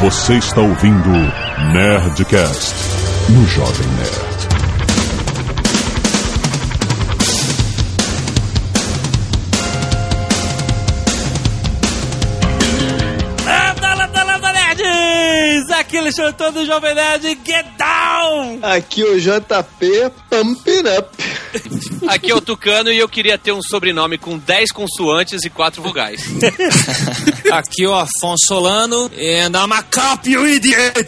Você está ouvindo Nerdcast no Jovem Nerd. Landa, landa, landa, nerds! Aqui é Alexandre Antônio do Jovem Nerd, get down! Aqui o JP Pump It Up. Aqui é o Tucano e eu queria ter um sobrenome com 10 consoantes e 4 vogais. Aqui é o Afonso Solano and I'm a cop, you idiot!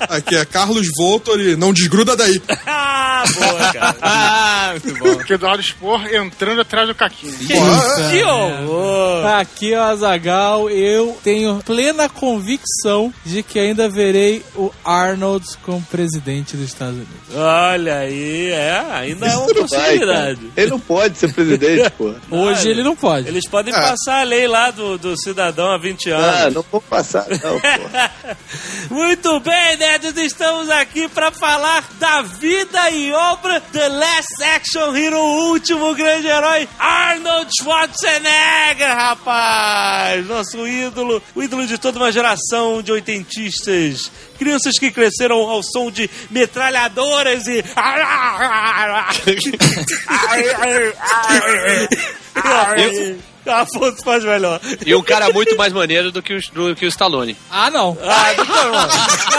Aqui é Carlos Voltor e não desgruda daí. Ah, boa, cara. Ah, muito bom. Porque Eduardo Spor entrando atrás do Caquinho. que horror! Aqui é o Azagal. Eu tenho plena convicção de que ainda verei o Arnold como presidente dos Estados Unidos. Olha aí, é, ainda é uma Não vai, possibilidade. Ele não pode ser presidente, pô. Hoje ele não pode. Eles podem Ah. passar a lei lá do, do cidadão há 20 Ah, anos. não vou passar, não, pô. Muito bem, nerds, estamos aqui para falar da vida e obra The Last Action Hero, o último grande herói, Arnold Schwarzenegger, rapaz! Nosso ídolo, o ídolo de toda uma geração de oitentistas. Crianças que cresceram ao som de metralhadoras e. Afonso faz melhor. E um cara muito mais maneiro do que o, do que o Stallone. Ah, não. Ah, não, não, não,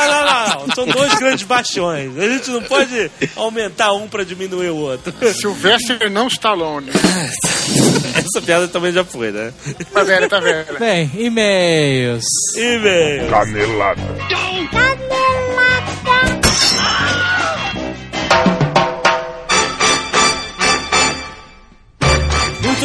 não, não, não. São dois grandes bastiões. A gente não pode aumentar um pra diminuir o outro. Sylvester não Stallone. Essa piada também já foi, né? Tá velho, tá velho. Bem, e-mails. E-mail. Canelada. Muito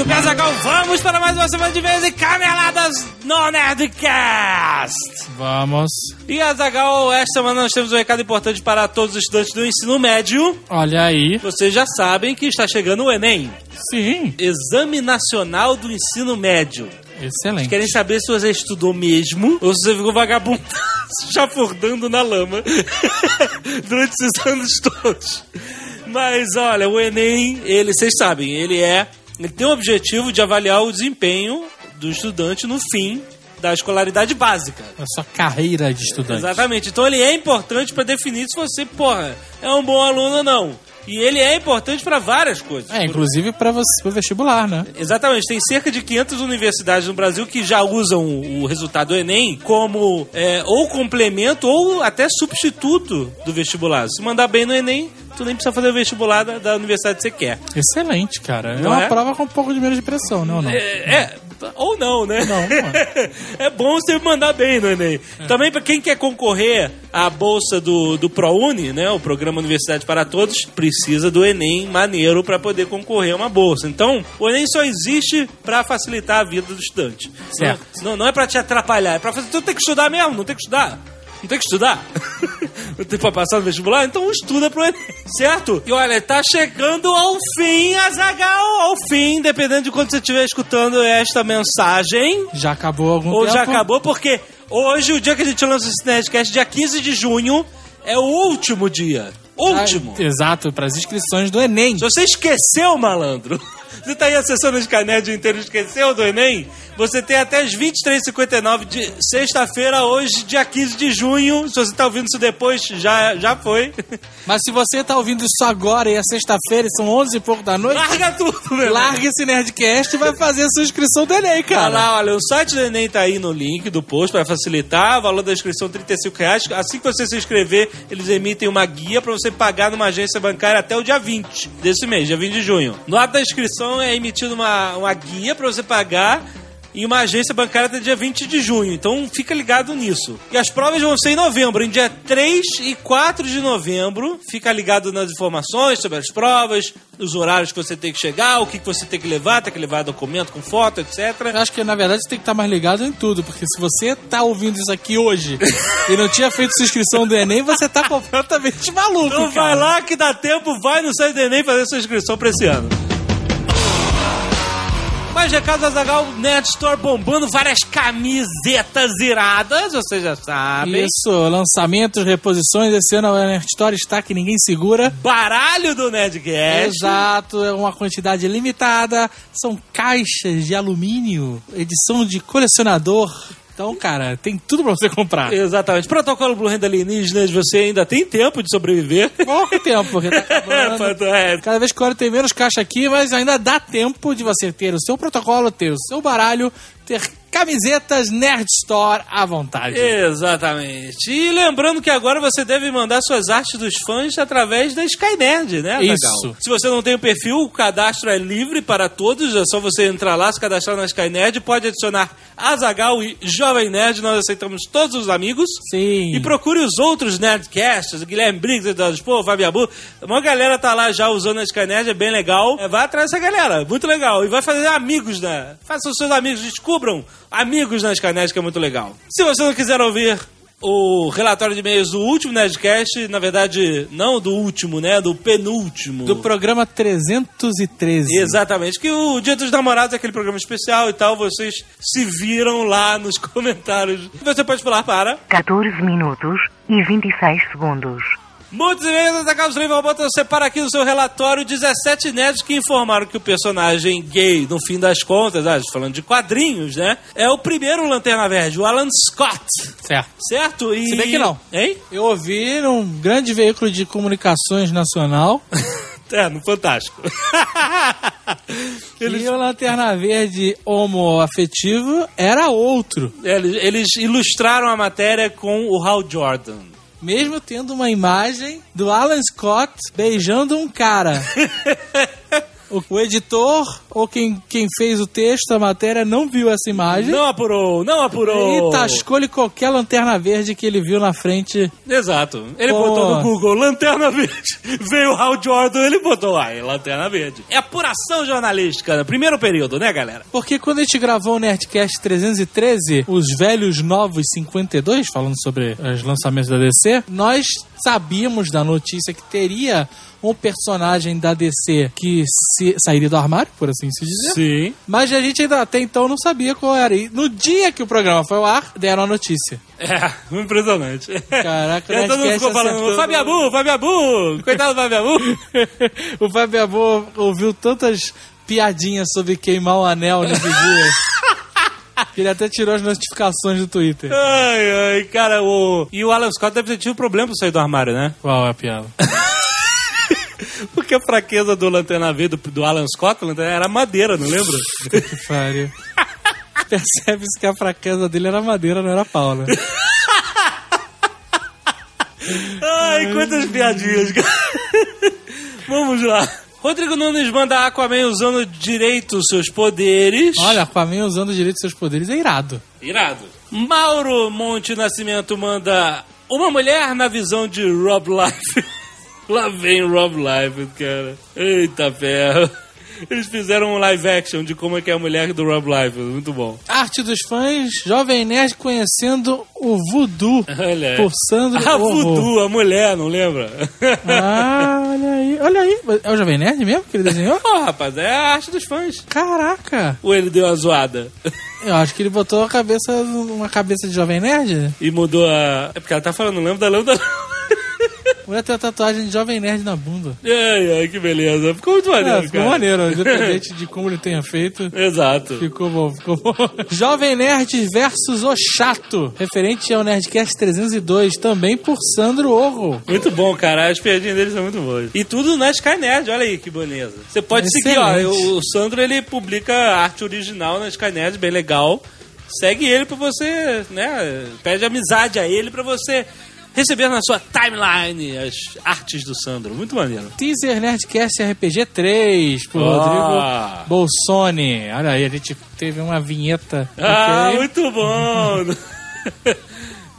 bem, Zagal, vamos para mais uma semana de vez e caneladas no Nerdcast. Vamos. E Azagal, esta semana nós temos um recado importante para todos os estudantes do ensino médio. Olha aí. Vocês já sabem que está chegando o Enem, Sim. Exame Nacional do Ensino Médio. Excelente. Querem saber se você estudou mesmo ou se você ficou vagabundo chafurdando na lama durante esses anos todos. Mas olha, o Enem, ele, vocês sabem, ele é. Ele tem o objetivo de avaliar o desempenho do estudante no fim da escolaridade básica. A sua carreira de estudante. Exatamente. Então ele é importante para definir se você, porra, é um bom aluno ou não. E ele é importante para várias coisas. É, inclusive você pro vestibular, né? Exatamente, tem cerca de 500 universidades no Brasil que já usam o resultado do Enem como é, ou complemento ou até substituto do vestibular. Se mandar bem no Enem, tu nem precisa fazer o vestibular da, da universidade que você quer. Excelente, cara. É Não uma é? prova com um pouco de menos de pressão, não? não? É, é, ou não, né? Não, não é bom você mandar bem no Enem. Também para quem quer concorrer à bolsa do, do ProUni, né, o Programa Universidade para Todos, precisa do Enem maneiro para poder concorrer a uma bolsa. Então, o Enem só existe para facilitar a vida do estudante. Certo. Não, não, não é para te atrapalhar, é para fazer. Tu tem que estudar mesmo, não tem que estudar. Não tem que estudar? Não tem pra passar no vestibular? Então estuda pro Enem, certo? E olha, tá chegando ao fim, Azagal, ao fim, dependendo de quando você estiver escutando esta mensagem. Já acabou algum Ou tempo? já acabou, porque hoje, o dia que a gente lança esse Nerdcast, dia 15 de junho, é o último dia. Último. Ah, exato, pras inscrições do Enem. Se você esqueceu, malandro, você tá aí acessando os canais o dia inteiro e esqueceu do Enem, você tem até as 23h59 de sexta-feira, hoje, dia 15 de junho. Se você tá ouvindo isso depois, já, já foi. Mas se você tá ouvindo isso agora e é sexta-feira e são 11 e pouco da noite, Larga tudo, meu irmão. larga esse Nerdcast e vai fazer a sua inscrição do Enem, cara. lá, olha, o site do Enem tá aí no link do post para facilitar. O valor da inscrição é 35 reais. Assim que você se inscrever, eles emitem uma guia para você pagar numa agência bancária até o dia 20 desse mês, dia 20 de junho. No ato da inscrição é emitida uma, uma guia para você pagar em uma agência bancária até dia 20 de junho. Então fica ligado nisso. E as provas vão ser em novembro, em dia 3 e 4 de novembro. Fica ligado nas informações sobre as provas, os horários que você tem que chegar, o que você tem que levar, tem que levar documento com foto, etc. Eu acho que na verdade você tem que estar mais ligado em tudo, porque se você tá ouvindo isso aqui hoje e não tinha feito sua inscrição do Enem, você tá completamente maluco, Então cara. vai lá que dá tempo, vai no site do Enem fazer sua inscrição pra esse ano. Mais recados, Azagal, Net Store bombando várias camisetas iradas, vocês já sabem. Isso, lançamentos, reposições. Esse ano a Nerd Store está que ninguém segura. Baralho do Nerdcast. Exato, é uma quantidade limitada. São caixas de alumínio, edição de colecionador. Então, cara, tem tudo pra você comprar. Exatamente. Protocolo Blue Hand Alienígenas, você ainda tem tempo de sobreviver. Pouco tempo, porque tá acabando. É. Cada vez que olho tem menos caixa aqui, mas ainda dá tempo de você ter o seu protocolo, ter o seu baralho, ter camisetas Nerd Store à vontade. Exatamente. E lembrando que agora você deve mandar suas artes dos fãs através da Skynerd, né? Isso. Se você não tem o perfil, o cadastro é livre para todos. É só você entrar lá, se cadastrar na Skynerd. Pode adicionar Azagal e Jovem Nerd. Nós aceitamos todos os amigos. Sim. E procure os outros Nerdcasts, Guilherme Briggs, Eduardo Pô, Fábio Abu. Uma galera tá lá já usando a Skynerd, é bem legal. É, vai atrás dessa galera, muito legal. E vai fazer amigos, né? Faça os seus amigos, descubram amigos na Skynerd, que é muito legal. Se você não quiser ouvir o relatório de e-mails do último Nerdcast, na verdade, não do último, né? Do penúltimo. Do programa 313. Exatamente, que o Dia dos Namorados é aquele programa especial e tal, vocês se viram lá nos comentários. Você pode pular para 14 minutos e 26 segundos. Muitos e-mails da Carlos Livre Roboto, separa aqui no seu relatório 17 nerds que informaram que o personagem gay, no fim das contas, ah, falando de quadrinhos, né? É o primeiro Lanterna Verde, o Alan Scott. Certo. Certo? E... Se bem que não. Hein? Eu ouvi num grande veículo de comunicações nacional É, no Fantástico. que o Lanterna Verde homoafetivo era outro. Eles, eles ilustraram a matéria com o Hal Jordan. Mesmo tendo uma imagem do Alan Scott beijando um cara. O, editor, ou quem, quem fez o texto, a matéria, não viu essa imagem. Não apurou, não apurou. E tascou-lhe qualquer lanterna verde que ele viu na frente. Exato. Ele Pô. botou no Google Lanterna Verde. Veio o Hal Jordan, ele botou aí, Lanterna Verde. É apuração jornalística, primeiro período, né, galera? Porque quando a gente gravou o Nerdcast 313, os velhos novos 52, falando sobre os lançamentos da DC, nós sabíamos da notícia que teria um personagem da DC que se- sairia do armário, por assim se dizer. Sim. Mas a gente ainda até então não sabia qual era. E no dia que o programa foi ao ar, deram a notícia. É, impressionante. Caraca, E aí todo mundo ficou falando, acertou. Fabiabu, Fabiabu, coitado do Fabiabu. o Fábio Abô ouviu tantas piadinhas sobre queimar o anel dia. que ele até tirou as notificações do Twitter. Ai, ai, cara, o... E o Alan Scott deve ter tido problema pra sair do armário, né? Qual é a piada? Porque a fraqueza do Lanterna V, do, do Alan Scott, era madeira, não lembra? que pariu. Percebe-se que a fraqueza dele era madeira, não era pau, né? Ai, quantas piadinhas, cara. Vamos lá. Rodrigo Nunes manda Aquaman usando direito os seus poderes. Olha, Aquaman usando direito seus poderes é irado. Irado. Mauro Monte Nascimento manda uma mulher na visão de Rob Life. Lá vem Rob Life, cara. Eita ferro. Eles fizeram um live action de como é que é a mulher do Rob Life. Muito bom. Arte dos fãs, Jovem Nerd conhecendo o voodoo Olha aí. por Sandro A. Voodoo, a mulher, não lembra? Ah, olha aí. Olha aí. É o Jovem Nerd mesmo que ele desenhou? Ó, rapaz, é a arte dos fãs. Caraca. Ou ele deu uma zoada Eu acho que ele botou a cabeça, uma cabeça de Jovem Nerd. e mudou a... É porque ela tá falando, lembra da lembra da... Mulher tem a tatuagem de Jovem Nerd na bunda. Ai, ai, que beleza. Ficou muito maneiro, É, ficou cara. maneiro, independente de como ele tenha feito. Exato. Ficou bom, ficou bom. Jovem Nerd versus O Chato, referente ao Nerdcast 302, também por Sandro Orro. Muito bom, cara. As piadinhas deles são muito boas. E tudo na Sky Nerd, olha aí que beleza. Você pode seguir, ó. Excelente. O Sandro, ele publica arte original na Sky Nerd, bem legal. Segue ele pra você, né? Pede amizade a ele pra você receber na sua timeline as artes do Sandro. Muito maneiro. Teaser Nerdcast RPG 3, por Ah. Rodrigo Bolsoni. Olha aí, a gente teve uma vinheta. Ah, ok? muito bom!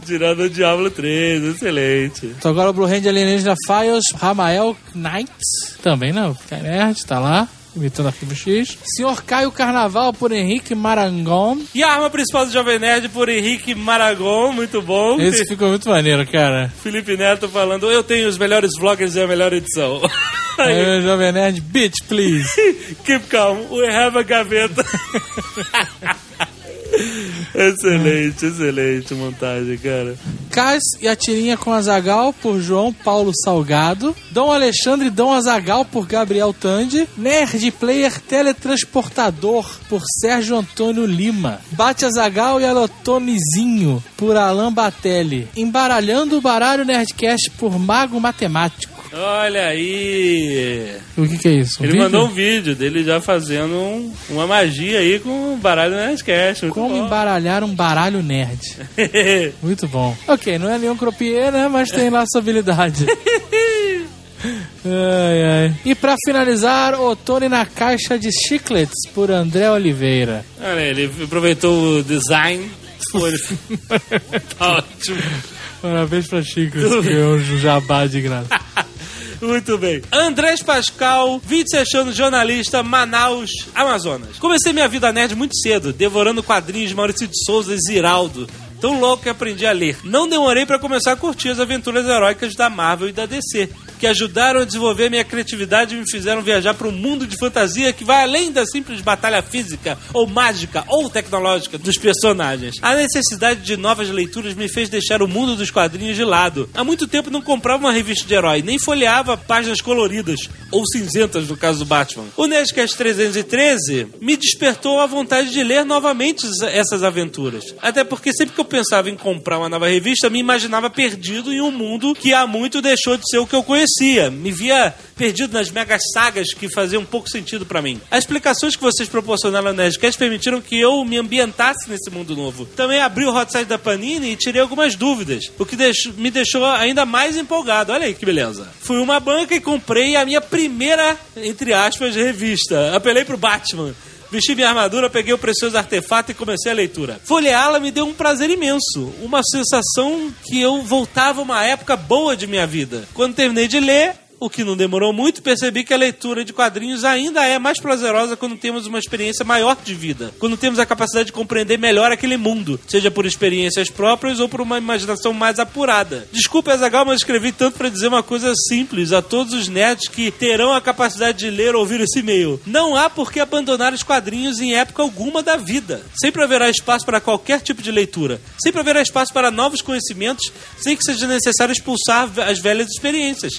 Tirando o Diablo 3, excelente. Então agora o Blue Hand Alienígena Files, Ramael Knights, também não, Sky Nerd, tá lá, imitando Arquivo X. Senhor Caio Carnaval, por Henrique Marangon. E a arma principal do Jovem Nerd por Henrique Maragon, muito bom. Esse ficou muito maneiro, cara. Felipe Neto falando, eu tenho os melhores vloggers e a melhor edição. Aí, Jovem Nerd, bitch, please. Keep calm, we have a gaveta. excelente, excelente montagem, cara. Cas e a Tirinha com Azagal por João Paulo Salgado. Dom Alexandre Dom Azagal por Gabriel Tandi. Nerd Player Teletransportador por Sérgio Antônio Lima. Bate Azagal e Alotonizinho por Alan Batelli. Embaralhando o baralho Nerdcast por Mago Matemático. Olha aí. O que, que é isso? Um Ele vídeo? mandou um vídeo dele já fazendo um- uma magia aí com o baralho Nerdcast. Como bom. embaralhar um baralho nerd. Muito bom. Ok, não é nenhum croupier, né? Mas tem lá sua habilidade. Ai, ai. E pra finalizar, o Tony na caixa de chiclets por André Oliveira. Olha, ele aproveitou o design. Tá ótimo. Parabéns pra Chiclets, que é um jabá de graça. Muito bem. Andrés Pascal, 26 anos, jornalista, Manaus, Amazonas. Comecei minha vida nerd muito cedo, devorando quadrinhos de Maurício de Souza e Ziraldo. Tão louco que aprendi a ler. Não demorei pra começar a curtir as aventuras heróicas da Marvel e da DC, que ajudaram a desenvolver minha criatividade e me fizeram viajar para um mundo de fantasia que vai além da simples batalha física, ou mágica, ou tecnológica dos personagens. A necessidade de novas leituras me fez deixar o mundo dos quadrinhos de lado. Há muito tempo não comprava uma revista de herói, nem folheava páginas coloridas, ou cinzentas no caso do Batman. O Nerdcast 313 me despertou a vontade de ler novamente essas aventuras. Até porque sempre que eu pensava em comprar uma nova revista, me imaginava perdido em um mundo que há muito deixou de ser o que eu conhecia. Me via perdido nas megas sagas que faziam pouco sentido pra mim. As explicações que vocês proporcionaram no Nerdcast permitiram que eu me ambientasse nesse mundo novo. Também abri o hot site da Panini e tirei algumas dúvidas, o que me deixou ainda mais empolgado. Olha aí que beleza. Fui uma banca e comprei a minha primeira, entre aspas, revista. Apelei pro Batman. Vesti minha armadura, peguei o precioso artefato e comecei a leitura. Folheá-la me deu um prazer imenso, uma sensação que eu voltava a uma época boa de minha vida. Quando terminei de ler, o que não demorou muito, percebi que a leitura de quadrinhos ainda é mais prazerosa quando temos uma experiência maior de vida. Quando temos a capacidade de compreender melhor aquele mundo, seja por experiências próprias ou por uma imaginação mais apurada. Desculpe, Azagal, mas escrevi tanto para dizer uma coisa simples a todos os nerds que terão a capacidade de ler ou ouvir esse e-mail. Não há por que abandonar os quadrinhos em época alguma da vida. Sempre haverá espaço para qualquer tipo de leitura. Sempre haverá espaço para novos conhecimentos, sem que seja necessário expulsar as velhas experiências.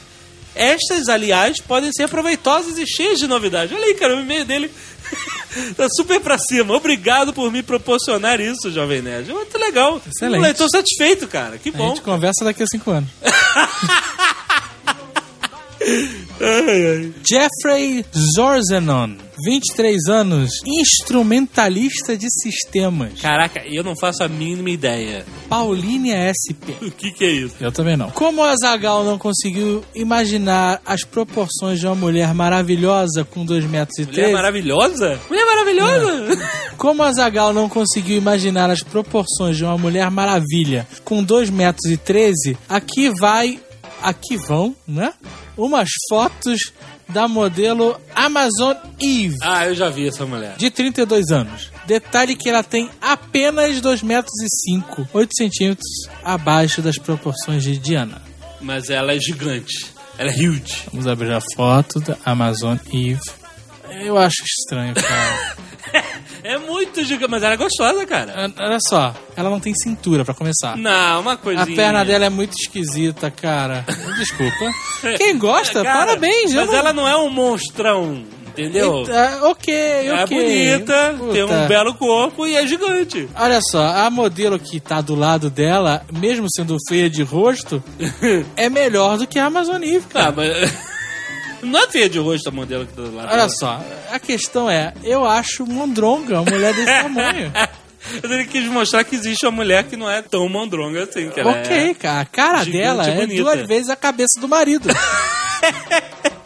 Estas, aliás, podem ser proveitosas e cheias de novidade. Olha aí, cara, o e-mail dele tá super pra cima. Obrigado por me proporcionar isso, Jovem Nerd. Muito legal. Excelente. Leitor satisfeito, cara. Que A bom. gente conversa daqui a cinco anos. Ai, ai. Jeffrey Zorzenon, 23 anos, instrumentalista de sistemas. Caraca, eu não faço a mínima ideia. Paulínia SP. O que, que é isso? Eu também não. Como a Zagal não conseguiu imaginar as proporções de uma mulher maravilhosa com 2 metros e Mulher 13, maravilhosa? Mulher maravilhosa? como a Zagal não conseguiu imaginar as proporções de uma mulher maravilha com 2 metros e 13, aqui vai, aqui vão, né? Umas fotos da modelo Amazon Eve. ah, eu já vi essa mulher. de 32 anos. Detalhe que ela tem apenas 2 metros e 5, 8 centímetros abaixo das proporções de Diana. Mas ela é gigante. Ela é huge. Vamos abrir a foto da Amazon Eve. Eu acho estranho, cara. É muito gigante, mas ela é gostosa, cara. Olha só, ela não tem cintura pra começar. Não, uma coisinha. A perna dela é muito esquisita, cara. Desculpa. Quem gosta, Cara, parabéns. eu Mas não- ela não é um monstrão, entendeu? Ah, ok, É ok. bonita, tem um Puta. belo corpo e é gigante. Olha só, a modelo que tá do lado dela, mesmo sendo feia de rosto, é melhor do que a Amazon Eve, cara. Ah, mas. Não é feia de rosto a modelo que tá do lado. Olha só, a questão é, eu acho mondronga uma mulher desse tamanho. Ele quis mostrar que existe uma mulher que não é tão mondronga assim, que ela ok, é... cara, a cara gigante dela é bonita. duas vezes a cabeça do marido.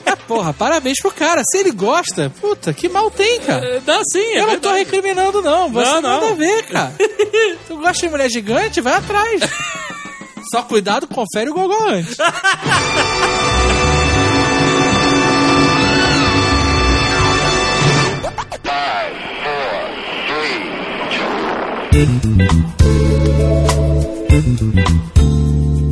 Ah, porra, parabéns pro cara. Se ele gosta, puta, que mal tem, cara. É, Não, sim, é eu não tô verdade. recriminando, não. Você Não, não, não. nada a ver, cara. Tu gosta de mulher gigante, vai atrás. Só cuidado, confere o gogó antes.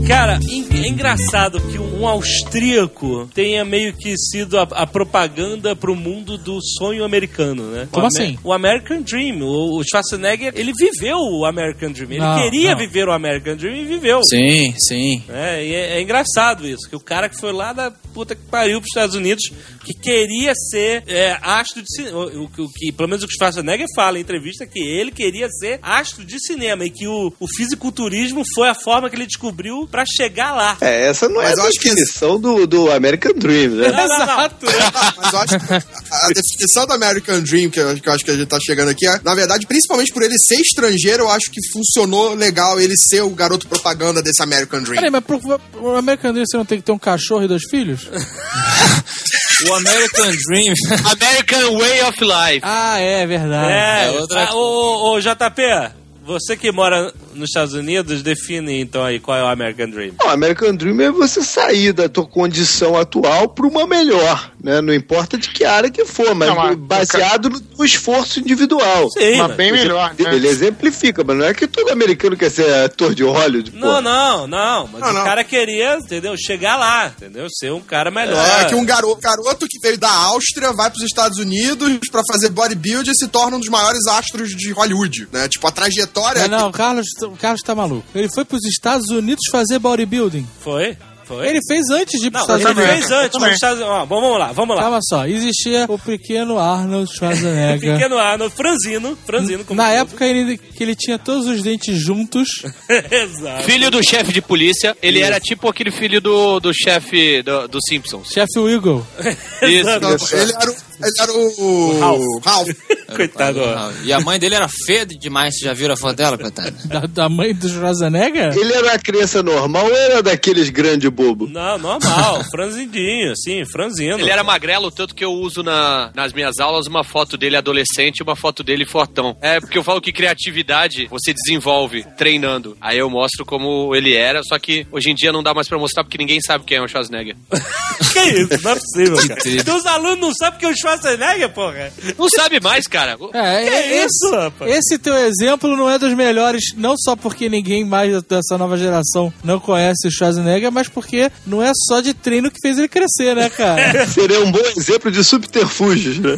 Cara, é engraçado que um austríaco tenha meio que sido a, a propaganda pro mundo do sonho americano, né? Como O Amer- assim? O American Dream. O, o Schwarzenegger, ele viveu o American Dream. Ele Não, queria não. viver o American Dream e viveu. Sim, sim. É, e é, é engraçado isso, que o cara que foi lá da puta que pariu pros Estados Unidos, que queria ser é, astro de cinema, o, o- o que, pelo menos o que o Schwarzenegger fala em entrevista, que ele queria ser astro de cinema e que o, o fisiculturismo foi a forma que ele descobriu pra chegar lá. É, essa não é Mas a eu acho que- definição do, do American Dream, né? Não, não, não. Exato. Mas eu acho que a definição do American Dream, que eu, que eu acho que a gente tá chegando aqui, é, na verdade, principalmente por ele ser estrangeiro, eu acho que funcionou legal ele ser o garoto propaganda desse American Dream. Peraí, mas pro, pro American Dream você não tem que ter um cachorro e dois filhos? O American Dream. American Way of Life. Ah, é verdade. É, é outra- ah, ô, JP, você que mora nos Estados Unidos, define então aí qual é o American Dream. O American Dream é você sair da tua condição atual para uma melhor, né? Não importa de que área que for, mas Não, mas- baseado no teu esforço individual. Sim, Mas mas- bem melhor, né? Ele exemplifica, mas não é que todo americano quer ser ator de Hollywood, pô. Não, não, não. Mas Não, o não. cara queria, entendeu? Chegar lá, entendeu? Ser um cara melhor. É que um garoto, garoto que veio da Áustria vai pros Estados Unidos pra fazer bodybuilding e se torna um dos maiores astros de Hollywood, né? Tipo, a trajetória... Mas não, o Carlos, o Carlos tá maluco. Ele foi pros Estados Unidos fazer bodybuilding. Foi? Foi? Ele fez antes de ir pros Não, Estados ele Unidos. fez antes. Nos Estados- ó, vamos lá, vamos lá. Calma só, existia o pequeno Arnold Schwarzenegger. Pequeno Arnold, franzino, franzino. como Na todo. época ele, que ele tinha todos os dentes juntos. Exato. Filho do chefe de polícia, ele era tipo aquele filho do, do chefe do, do Simpsons. Chefe Wiggle. Isso. Não, ele era o... Ele era o... Ralph. Ralph. Coitado. ó. E a mãe dele era feia demais, vocês já viram a foto dela, coitada? Da, da mãe do Schwarzenegger? Ele era uma criança normal ou era daqueles grandes bobos? Não, normal. franzindinho, assim, franzino. Ele era magrelo, tanto que eu uso na- nas minhas aulas uma foto dele adolescente e uma foto dele fortão. É porque eu falo que criatividade você desenvolve treinando. Aí eu mostro como ele era, só que hoje em dia não dá mais pra mostrar porque ninguém sabe quem é o Schwarzenegger. que isso? Não é possível, cara. Então os alunos não sabem que é o Schwarzenegger, porra. Não sabe mais, cara. É, Que é- isso, esse, rapaz? esse teu exemplo não é dos melhores, não só porque ninguém mais dessa nova geração não conhece o Schwarzenegger, mas porque não é só de treino que fez ele crescer, né, cara? Seria um bom exemplo de subterfúgios, né?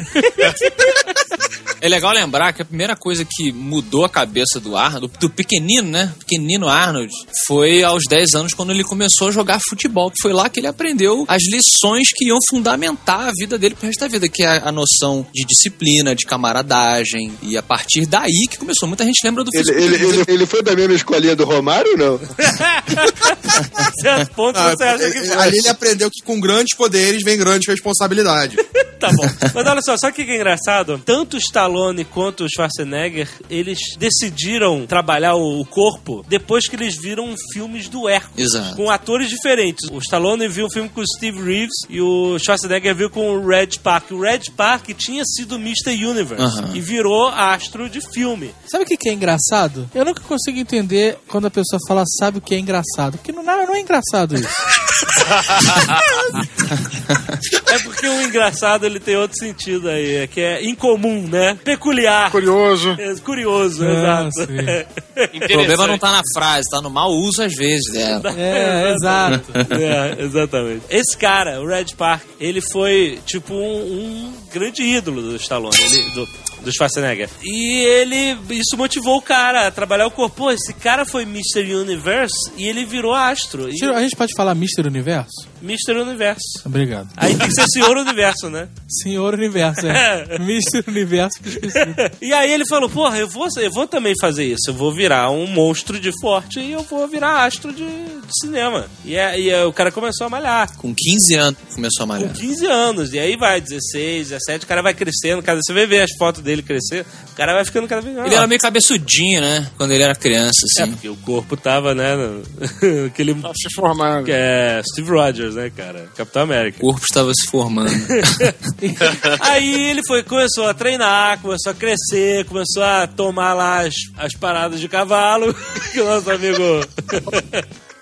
É legal lembrar que a primeira coisa que mudou a cabeça do Arnold, do pequenino, né? Pequenino Arnold, foi aos 10 anos quando ele começou a jogar futebol. Que foi lá que ele aprendeu as lições que iam fundamentar a vida dele pro resto da vida, que é a noção de disciplina, de camaradagem. E a partir daí que começou. Muita gente lembra do Ele, fisiculturismo. ele, ele, ele foi da mesma escolinha do Romário, não? certo ponto Ah, você acha que ele- foi. ali ele aprendeu que com grandes poderes vem grande responsabilidade. Tá bom. Mas olha só, sabe o que que é engraçado? Tanto o Stallone quanto o Schwarzenegger, eles decidiram trabalhar o o corpo depois que eles viram filmes do Hércules. Exato. Com atores diferentes. O Stallone viu um filme com o Steve Reeves e o Schwarzenegger viu com o Red Park. O Red Park tinha sido Mr. Universe Aham. e virou astro de filme. Sabe o que, que é engraçado? Eu nunca consigo entender quando a pessoa fala sabe o que é engraçado. Porque não, não é engraçado isso. É porque o engraçado ele tem outro sentido aí, é que é incomum, né? Peculiar. Curioso. É, curioso, Ah, exato. O problema não tá na frase, tá no mau uso às vezes dela. É, exato. É, exatamente. Esse cara, o Red Park, ele foi tipo um, um grande ídolo do Stallone, ele- do, do Schwarzenegger. E ele, isso motivou o cara a trabalhar o corpo. Pô, esse cara foi Mr. Universe e ele virou astro. E A gente pode falar Mr. Universo? Mr. Universo. Obrigado. Aí tem que ser Senhor Universo, né? Senhor Universo, é. Mr. Universo que eu esqueci. E aí ele falou, porra, eu vou, eu vou também fazer isso. Eu vou virar um monstro de forte e eu vou virar astro de, de cinema. E, é- e é, o cara começou a malhar. Com 15 anos começou a Com malhar. 15 anos. E aí vai, 16, 17, o cara vai crescendo. Cada, você vai ver as fotos dele crescer, o cara vai ficando cada vez mais. Ele era meio cabeçudinho, né? Quando ele era criança, É, assim. porque o corpo tava, né? no- aquele. Tá se formando. Que é Steve Rogers, né, cara? Capitão América. O corpo estava se formando. Aí ele foi, começou a treinar, começou a crescer, começou a tomar lá as, as paradas de cavalo, que o nosso amigo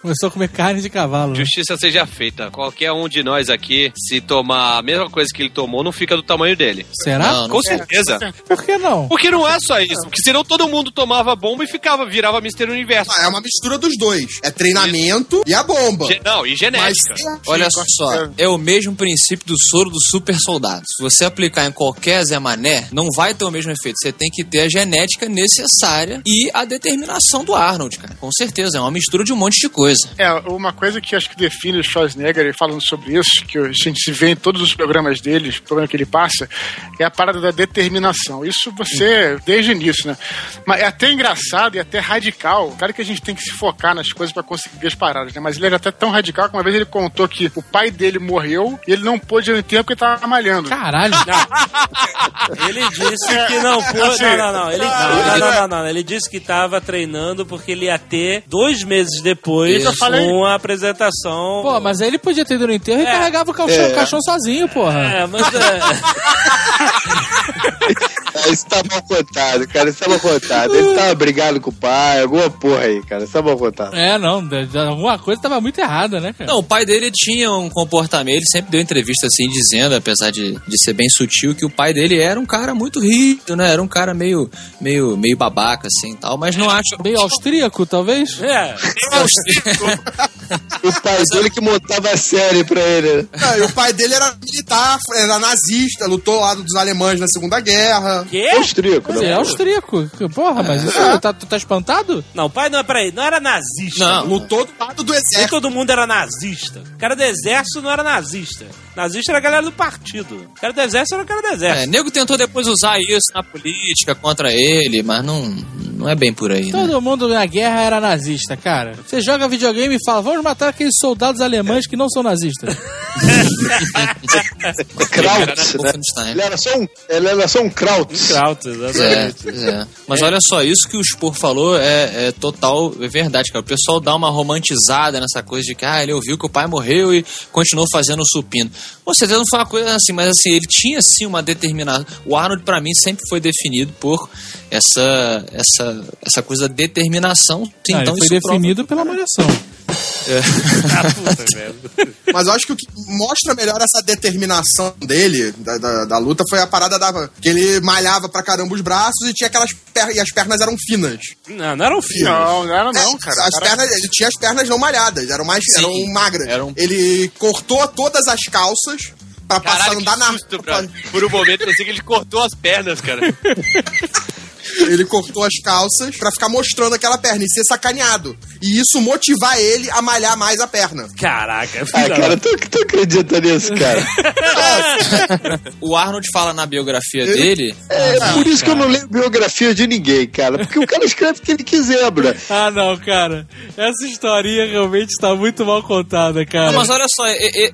Começou a comer carne de cavalo. né? Justiça seja feita. Qualquer um de nós aqui, se tomar a mesma coisa que ele tomou, não fica do tamanho dele. Será? Não, não Com certeza. Por que não? Porque não é só isso. Porque senão todo mundo tomava bomba e ficava, virava Mr. Universo. Ah, é uma mistura dos dois. É treinamento e a bomba. Ge- Não, e Mas genética. Olha Sim, com só, é o mesmo princípio do soro do super soldado. Se você aplicar em qualquer Zé Mané, não vai ter o mesmo efeito. Você tem que ter a genética necessária e a determinação do Arnold, cara. Com certeza, é uma mistura de um monte de coisa. É, uma coisa que acho que define o Schwarzenegger falando sobre isso, que a gente se vê em todos os programas dele, o programa que ele passa, é a parada da determinação. Isso você, desde o início, né? Mas é até engraçado e até radical. Claro que a gente tem que se focar nas coisas pra conseguir as paradas, né? Mas ele era até tão radical que uma vez ele contou que o pai dele morreu e ele não pôde ir no tempo porque ele tava malhando. Caralho. Ele disse que não pôde. Assim, Não, não, não. Ele, não, não, não, não. Ele disse que tava treinando porque ele ia ter dois meses depois Isso. Eu falei. uma apresentação. Pô, mas aí ele podia ter ido no enterro e É. carregava o caixão, É. caixão sozinho, porra. É, mas. é, Isso tá mal contado, cara. Isso tá mal contado. Ele tava brigado com o pai, alguma porra aí, cara. Isso tá mal contado. É, não, alguma coisa tava muito errada, né, cara? Não, o pai dele tinha um comportamento, ele sempre deu entrevista assim, dizendo, apesar de, de ser bem sutil, que o pai dele era um cara muito rígido, né? Era um cara meio, meio, meio babaca, assim, tal, mas não acho... Meio austríaco, talvez? é. O pai dele que montava a série pra ele. né? E o pai dele era militar, era nazista, lutou ao lado dos alemães na Segunda Guerra. Quê? Austríaco, Ele é não. austríaco. Porra, mas isso, tá, tu tá espantado? Não, o pai não é peraí, não era nazista. Não, Lutou do lado do Nem exército. todo mundo era nazista. O cara do exército não era nazista. Nazista era a galera do partido. O cara do exército era o cara do É, exército. nego tentou depois usar isso na política contra ele, mas não, não é bem por aí, né? Todo mundo na guerra era nazista, cara. Você joga videogame e fala, vamos matar aqueles soldados alemães que não são nazistas. Krautz, né? Wolfenstein. Ele era só um, ele era só um. Kraut, É, exatamente. pois é. Mas olha só, isso que o Spor falou é, é total é verdade, cara. O pessoal dá uma romantizada nessa coisa de que ah, ele ouviu que o pai morreu e continuou fazendo o supino. Com certeza não foi uma coisa assim, mas assim, ele tinha sim uma determinação. O Arnold, pra mim, sempre foi definido por essa, essa, essa coisa da determinação. Sim, Ah, então ele foi isso prova- definido pela malhação. Mas eu acho que o que mostra melhor essa determinação dele, da, da, da luta, foi a parada da. que ele malhava pra caramba os braços e tinha aquelas per e as pernas eram finas. Não, não eram filhos. Não, não era não, É, cara. As Era- pernas, ele tinha as pernas não malhadas, eram mais Sim, eram magras. eram- Ele cortou todas as calças pra passar Caralho, não que dar na. susto, pra... Por um momento, eu pensei que ele cortou as pernas, cara. Ele cortou as calças pra ficar mostrando aquela perna e ser sacaneado. E isso motivar ele a malhar mais a perna. Caraca, Ah, filha cara, tu, tu acredita nisso, cara? O Arnold fala na biografia dele. É por isso que eu não leio biografia de ninguém, cara. Porque o cara escreve o que ele quiser, bro. Ah, não, cara. Essa historinha realmente está muito mal contada, cara. Não, mas olha só,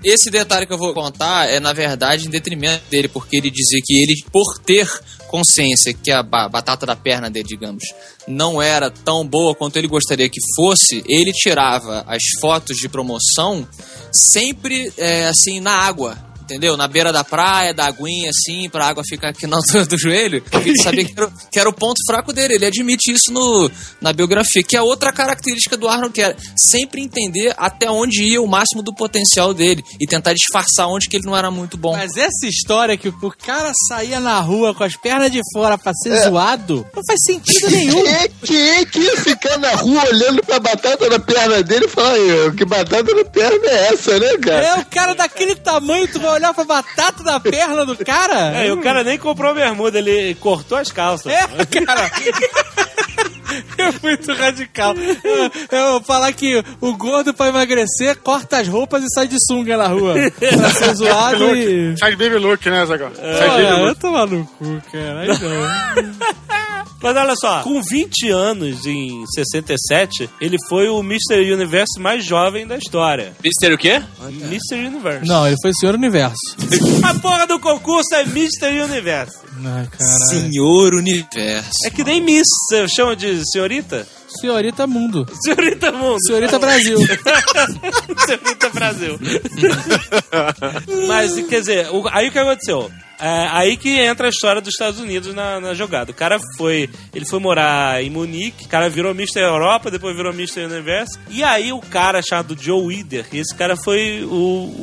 esse detalhe que eu vou contar é, na verdade, em detrimento dele, porque ele dizia que ele, por ter consciência que a ba- da perna dele, digamos, não era tão boa quanto ele gostaria que fosse, ele tirava as fotos de promoção sempre, é, assim, na água. Entendeu? Na beira da praia, da aguinha, assim, pra água ficar aqui na altura do joelho. Porque ele sabia que era, o- que era o ponto fraco dele. Ele admite isso no, na biografia, que é outra característica do Arnold, que era sempre entender até onde ia o máximo do potencial dele e tentar disfarçar onde que ele não era muito bom. Mas essa história que o cara saía na rua com as pernas de fora pra ser zoado, não faz sentido nenhum. Quem é, quem é que ia ficar na rua olhando pra batata na perna dele e falar, "Ai, que batata na perna é essa, né, cara? É, o cara daquele tamanho, tu vai olhar pra batata da perna do cara? É, e o cara nem comprou bermuda, ele cortou as calças. É, cara. É muito radical. Eu, eu falar que o gordo pra emagrecer corta as roupas e sai de sunga na rua. Pra ser zoado e. Sai de baby look, né, Zagal? Sai de baby Ah, eu look. tô maluco, cara. Aí não. Mas olha só, com 20 anos em 67, ele foi o Mr. Universe mais jovem da história. Mister o quê? Mr. Universe. Não, ele foi Senhor Universo. A porra do concurso é Mr. Universe. Ai, caralho. Senhor Universo. É que nem Miss, você chama de senhorita? Senhorita Mundo. Senhorita Mundo. Senhorita Brasil. Senhorita Brasil. Mas, quer dizer, o- aí o que aconteceu? é, aí que entra a história dos Estados Unidos na, na jogada. O cara foi. Ele foi morar em Munique, o cara virou Mr. Europa, depois virou Mr. Universo. E aí o cara chamado Joe Wider, esse cara foi o.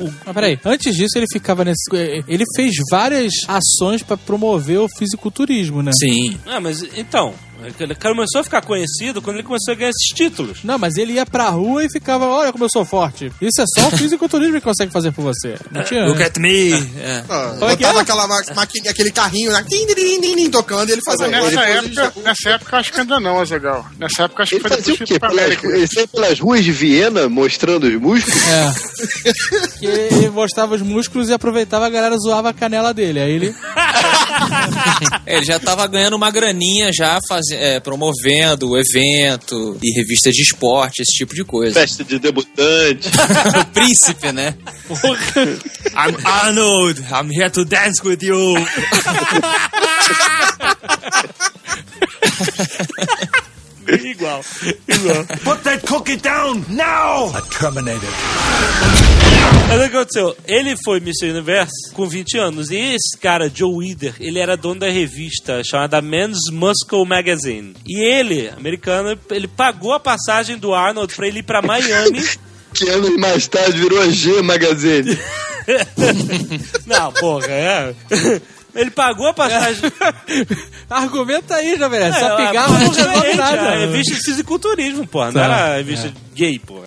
o Mas peraí, antes disso ele ficava nesse. Ele fez várias ações pra promover o fisiculturismo, né? Sim. Ah, mas então. Ele começou a ficar conhecido quando ele começou a ganhar esses títulos. Não, mas ele ia pra rua e ficava, olha como eu sou forte. Isso é só o fisiculturismo que consegue fazer por você. Não tinha. Look at me. É. Ah, é que botava é? aquela aquele carrinho, né? Tocando e ele fazia. Nessa época, nessa época, acho que ainda não, Azagal. Nessa época, acho que Ele fazia o quê? foi pra Pelas, América. ele saía pelas ruas de Viena mostrando os músculos? É. que ele mostrava os músculos e aproveitava a galera zoava a canela dele. Aí ele. É, Ele já tava ganhando uma graninha já faze- é, promovendo o evento e revistas de esporte, esse tipo de coisa. Festa de debutante. o príncipe, né? I'm Arnold, I'm here to dance with you. Igual. Igual. Put that cookie down now! A Terminator. Mas o que aconteceu? Ele foi Mr. Universe com 20 anos. E esse cara, Joe Wider, ele era dono da revista chamada Men's Muscle Magazine. E ele, americano, ele pagou a passagem do Arnold pra ele ir pra Miami. que anos mais tarde virou a G Magazine. Não, porra, é. Ele pagou a passagem. Argumenta aí, Jovem. Nerd. É, Só a- pegava não porra, resolve gente, nada. A revista de fisiculturismo, porra. Não Tá, era a revista gay, porra.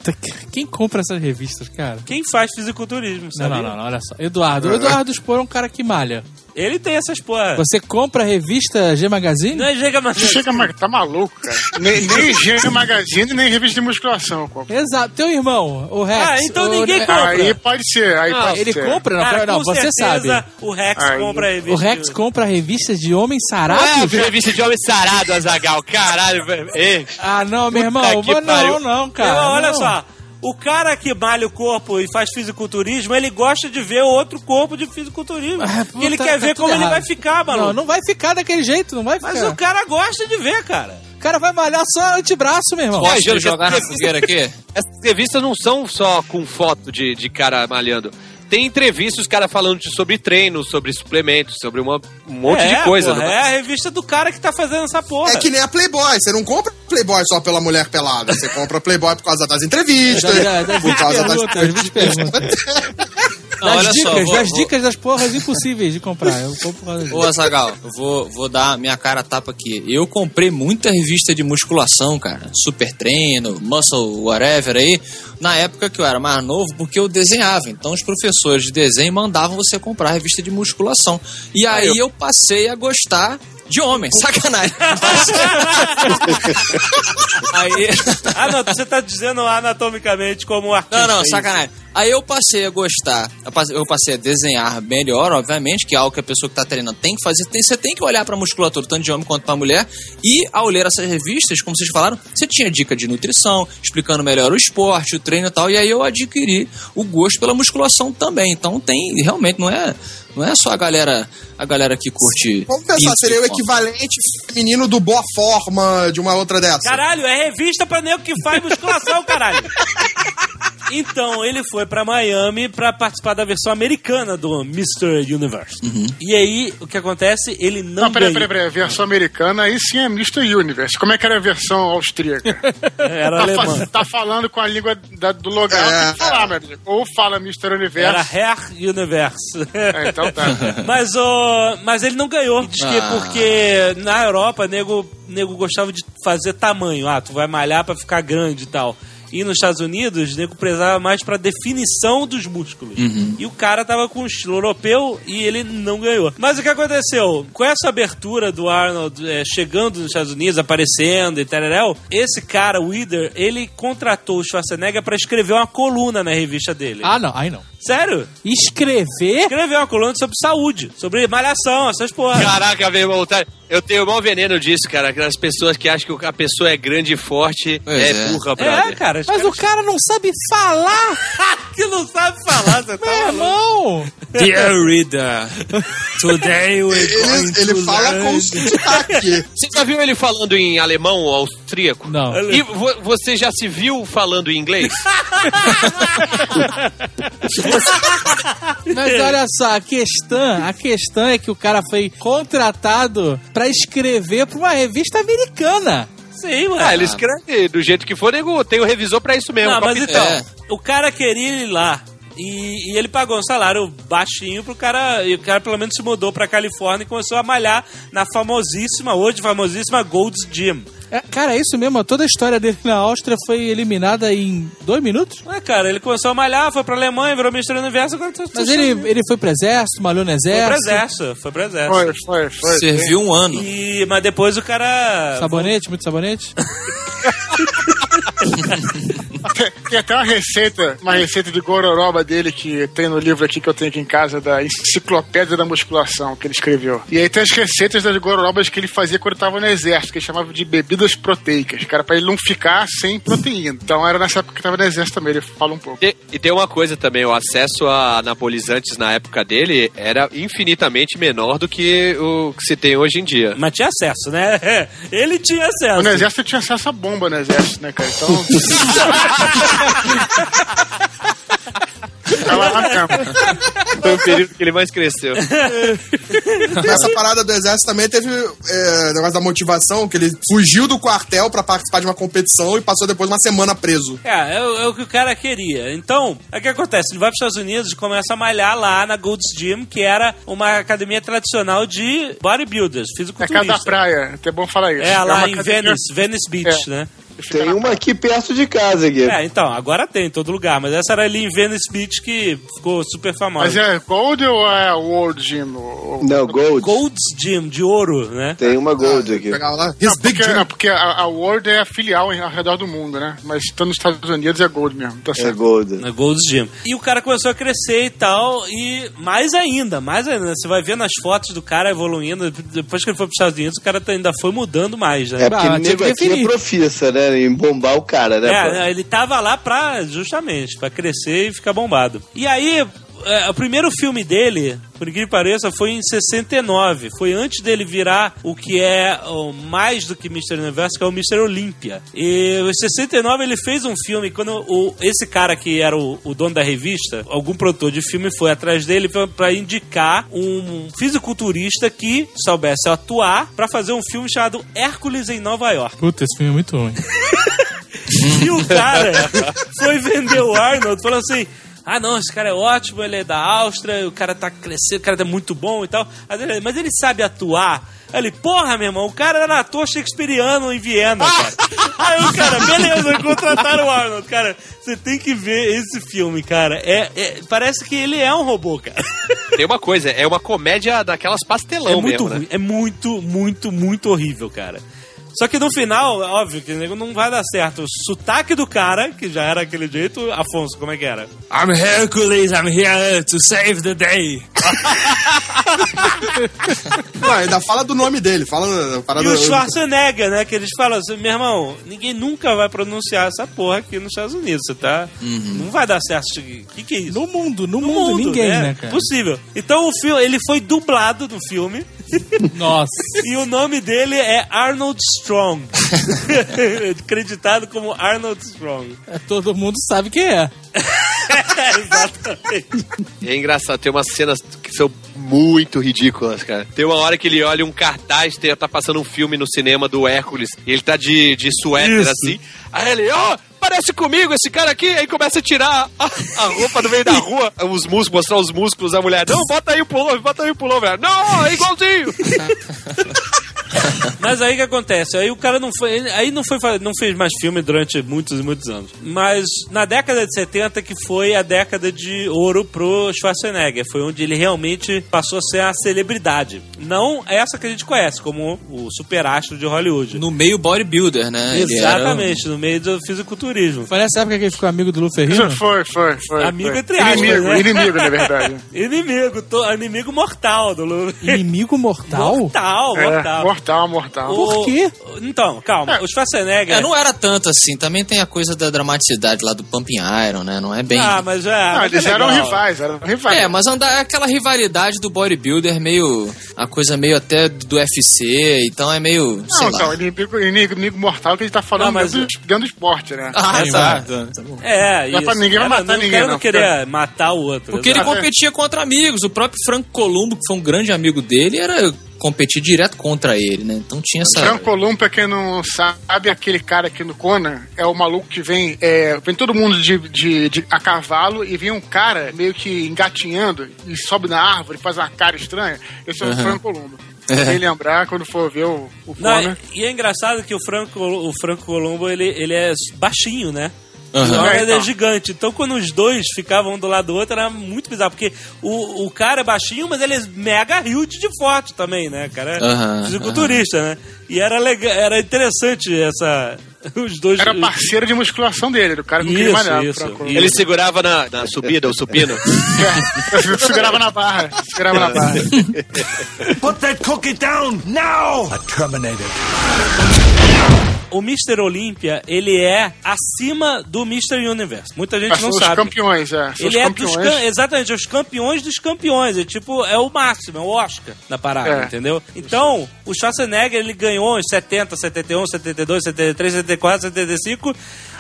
Quem compra essas revistas, cara? Quem faz fisiculturismo, sabe? não, não, não, olha só. Eduardo. O Eduardo Spor é um cara que malha. Ele tem essas porra. Você compra a revista G Magazine? Não é chega mais. Chega, tá maluco, cara. Nem, nem Gênio Magazine, nem revista de musculação. Pô. Exato. Teu irmão, o Rex. Ah, então o- ninguém é, compra. Aí pode ser, aí Não, pode Ele ser. compra? Não, Cara, não, com você certeza, sabe. O Rex Aí. compra a revista. O Rex de- compra a revista de homens É, sarados? revista de homem sarado, Azagal. Caralho, velho. Ei, Ah, não, meu Puta irmão. que Mas pariu. não, não, cara. Olha não. só. O cara que malha o corpo e faz fisiculturismo, ele gosta de ver outro corpo de fisiculturismo. Ah, Porque ele puta, quer tá ver como ele vai ficar, maluco. Não, não vai ficar daquele jeito, não vai ficar. Mas o cara gosta de ver, cara. O cara vai malhar só antebraço, meu irmão. De jogar na fogueira aqui? essas revistas não são só com foto de, de cara malhando. Tem entrevistas, os caras falando sobre treino, sobre suplementos, sobre uma- um monte É, de coisa. porra, não é a revista do cara que tá fazendo essa porra. É que nem a Playboy. Você não compra Playboy só pela mulher pelada. Você compra Playboy por causa das entrevistas, da- das por causa das perguntas, das perguntas. Não, Das olha dicas, só, vou- das vou- dicas das porras impossíveis de comprar. Eu compro por causa disso. Ô, Azagal, eu vou, vou dar minha cara a tapa aqui. Eu comprei muita revista de musculação, cara. Super treino, muscle, whatever aí. Na época que eu era mais novo, porque eu desenhava. Então os professores de desenho mandavam você comprar revista de musculação. E aí eu passei a gostar de homem. Sacanagem. aí. Ah, não, você tá dizendo anatomicamente como um artista. Não, não, isso. sacanagem. Aí eu passei a gostar, eu passei, a desenhar melhor, obviamente, que é algo que a pessoa que tá treinando tem que fazer. Tem, você tem que olhar pra musculatura, tanto de homem quanto pra mulher. E ao ler essas revistas, como vocês falaram, você tinha dica de nutrição, explicando melhor o esporte, o treino e tal. E aí eu adquiri o gosto pela musculação também. Então tem, realmente, não é, não é só a galera, a galera que curte. Vamos pensar, isso seria o equivalente feminino do Boa Forma de uma outra dessa. Caralho, é revista pra nego que faz musculação, caralho. Então, ele foi pra Miami pra participar da versão americana do Mr. Universe. E aí, o que acontece? Ele não, Não, peraí, ganhou. peraí, peraí. A versão americana aí sim é Mr. Universe. Como é que era a versão austríaca? Era tá, alemã. fa- tá falando com a língua da- do local, É, tem que falar, meu amigo. Ou fala Mr. Era Universe. Hair Universe. É, então tá. mas, o, mas ele não ganhou. Diz que Ah. porque na Europa, nego, nego gostava de fazer tamanho. Ah, tu vai malhar pra ficar grande e tal. E nos Estados Unidos, nego prezava mais pra definição dos músculos. E o cara tava com um estilo europeu e ele não ganhou. Mas o que aconteceu? Com essa abertura do Arnold eh, chegando nos Estados Unidos, aparecendo e tal, esse cara, o Wither, ele contratou o Schwarzenegger pra escrever uma coluna na revista dele. Ah, não. Aí não. Sério? Escrever? Escreveu uma coluna sobre saúde, sobre malhação, essas porra. Caraca, meu irmão, tá- eu tenho o maior veneno disso, cara. Aquelas pessoas que acham que a pessoa é grande e forte Pois é, é. burra, É, brother. cara. os Mas caras o cara não sabe falar, que não sabe falar, você tá meu irmão. Dear reader, today we're Ele, ele fala com sotaque. Você já viu ele falando em alemão, austríaco. Não. E vo- você já se viu falando em inglês? Mas olha só, a questão, a questão é que o cara foi contratado pra escrever pra uma revista americana. Sim, ué. ah, ele escreve do jeito que for, nego, tem o revisor pra isso mesmo. Não, mas então, o cara queria ir lá. E, e ele pagou um salário baixinho pro cara. E o cara pelo menos se mudou pra Califórnia e começou a malhar na famosíssima, hoje famosíssima Gold's Gym. É, cara, é isso mesmo. Toda a história dele na Áustria foi eliminada em dois minutos. Ué, cara, ele começou a malhar, foi pra Alemanha, virou ministro do universo, agora tá Mas ele, ele foi pro exército, malhou no Foi pro exército. exército, foi pro exército. Foi, foi, foi. Serviu um ano. E, mas depois o cara. Sabonete, muito sabonete. Tem, até uma receita, uma receita de gororoba dele que tem no livro aqui que eu tenho aqui em casa, da Enciclopédia da Musculação, que ele escreveu. E aí tem as receitas das gororobas que ele fazia quando estava no exército, que ele chamava de bebidas proteicas, cara, pra ele não ficar sem proteína. Então era nessa época que estava no exército também, ele fala um pouco. E, e tem uma coisa também, o acesso a anabolizantes na época dele era infinitamente menor do que o que se tem hoje em dia. Mas tinha acesso, né? Ele tinha No acesso. exército tinha acesso a bomba no exército, né, cara? Então. Tava lá mesmo. Foi o período que ele mais cresceu. Essa parada do exército também teve é, negócio da motivação, que ele fugiu do quartel pra participar de uma competição e passou depois uma semana preso. É, é, o- é o que o cara queria. Então, o que acontece? Ele vai para os Estados Unidos e começa a malhar lá na Gold's Gym, que era uma academia tradicional de bodybuilders, É fisiculturistas. casa da praia, é até bom falar isso. É, lá uma em academia- Venice, Venice Beach, É. né? Tem uma aqui perto de casa, Gui. É, então, agora tem em todo lugar, mas essa era ali em Venice Beach que ficou super famosa. Mas é Gold ou é World Gym? O- o- Não, Gold. Gold's Gym, de ouro, né? Tem uma Gold aqui. Pegar lá, Não, porque, não, porque a, a World é a filial em- ao redor do mundo, né? Mas estando nos Estados Unidos é Gold mesmo, tá É certo. Gold. Na Gold's Gym. E o cara começou a crescer e tal, e mais ainda, mais ainda. Você vai ver nas fotos do cara evoluindo. Depois que ele foi para os Estados Unidos, o cara tá- ainda foi mudando mais, né? É porque Ah, nego que aqui é profissa, né? Em bombar o cara, né? pô? É, ele tava lá pra, justamente, pra crescer e ficar bombado. E aí, é, o primeiro filme dele, por que pareça, foi em 69. Foi antes dele virar o que é o mais do que Mr. Universo, que é o Mr. Olympia. E em 69 ele fez um filme, quando o, esse cara que era o, o dono da revista, algum produtor de filme foi atrás dele pra, pra indicar um fisiculturista que soubesse atuar pra fazer um filme chamado Hércules em Nova York. Puta, esse filme é muito ruim. E o cara foi vender o Arnold, falou assim. Ah, não, esse cara é ótimo, ele é da Áustria, o cara tá crescendo, o cara tá muito bom e tal. Aí ele, Mas ele sabe atuar? Ele, porra, meu irmão, o cara era ator shakespeariano em Viena, cara. Aí o cara, beleza, contrataram o Arnold. Cara, você tem que ver esse filme, cara. É, é- parece que ele é um robô, cara. Tem uma coisa, é uma comédia daquelas pastelão É muito mesmo, né? é muito, muito, muito horrível, cara. Só que no final, óbvio que o nego não vai dar certo. O sotaque do cara, que já era aquele jeito, Afonso, como é que era? I'm Hercules, I'm here to save the day. Não, ainda fala do nome dele, fala E o Schwarzenegger, né? Que eles falam assim, meu irmão, ninguém nunca vai pronunciar essa porra aqui nos Estados Unidos, você tá? Não vai dar certo isso aqui. O que, que é isso? No mundo, no, mundo, ninguém, né, cara? Possível. Então o filme, ele foi dublado no filme. Nossa. E o nome dele é Arnold Strong. Acreditado como Arnold Strong. É, Todo mundo sabe quem é. Exatamente. E é engraçado, tem umas cenas que são muito ridículas, cara. Tem uma hora que ele olha um cartaz, tem, tá passando um filme no cinema do Hércules, e ele tá de, de suéter Isso. assim. Aí ele, ó, parece comigo esse cara aqui. Aí começa a tirar a, a roupa do meio da rua, os músculos, mostrar os músculos da mulher. Não, bota aí o pullover, bota aí o pullover. Não, é igualzinho. Mas aí o que acontece? Aí o cara não foi. Aí não foi não fez mais filme durante muitos e muitos anos. Mas na década de 70 que foi a década de ouro pro Schwarzenegger. Foi onde ele realmente passou a ser a celebridade. Não essa que a gente conhece, como o superastro de Hollywood. No meio bodybuilder, né? Exatamente, no meio do fisiculturismo. Foi nessa época que ele ficou amigo do Lu Ferrino? Foi, foi, foi. Amigo foi. entre aspas, Inimigo, né? inimigo, na verdade. Inimigo, to- inimigo mortal do Lu. Inimigo mortal? Mortal, É, mortal. Mortal. mortal. Por quê? Então, calma. O Schwarzenegger... É, não era tanto assim. Também tem a coisa da dramaticidade lá do Pumping Iron, né? Não é bem. Ah, mas é... Não, mas eles é eram rivais, eram rivais. É, mas andar, é aquela rivalidade do bodybuilder meio. A coisa meio até do UFC, então é meio. sei Não, lá. então, inimigo, inimigo mortal que a gente tá falando Não, mas- dentro, do, dentro do esporte, né? Ah, Exato. exato. Tá bom. É, Não é isso. pra ninguém vai matar não, ninguém, não não. queria matar o outro. Porque ele exato. competia contra amigos. O próprio Franco Columbo, que foi um grande amigo dele, era competir direto contra ele, né? Então tinha essa. Franco Columbo, pra quem não sabe, aquele cara aqui no Conan é o maluco que vem. é, vem todo mundo de, de, de- a cavalo e vem um cara meio que engatinhando e sobe na árvore, faz uma cara estranha. Esse é o. Franco Columbo. É. Quem lembrar quando for ver o, o Não, Conan. e é engraçado que o Franco, o Franco Colombo, ele, ele é baixinho, né? Aham. O Arnold É, então. é gigante. Então, quando os dois ficavam um do lado do outro, era muito bizarro. Porque o, o cara é baixinho, mas ele é mega huge de forte também, né? O cara é Aham, fisiculturista, né? E era, legal, era interessante essa... Os dois... Era parceiro de musculação dele, do cara com quem ele Isso, malhava. isso, isso. Ele segurava na, na subida, o supino. É, segurava na barra. Segurava na barra. Put that cookie down now! I terminated. O Mr. Olympia, ele é acima do Mr. Universe. Muita gente Mas não são os sabe. campeões, é. São Ele os é dos campeões. cam- exatamente, os campeões dos campeões. É tipo, é o máximo, é o Oscar na parada, É. entendeu? Então, o Schwarzenegger, ele ganhou em 70, 71, 72, 73, 74, 75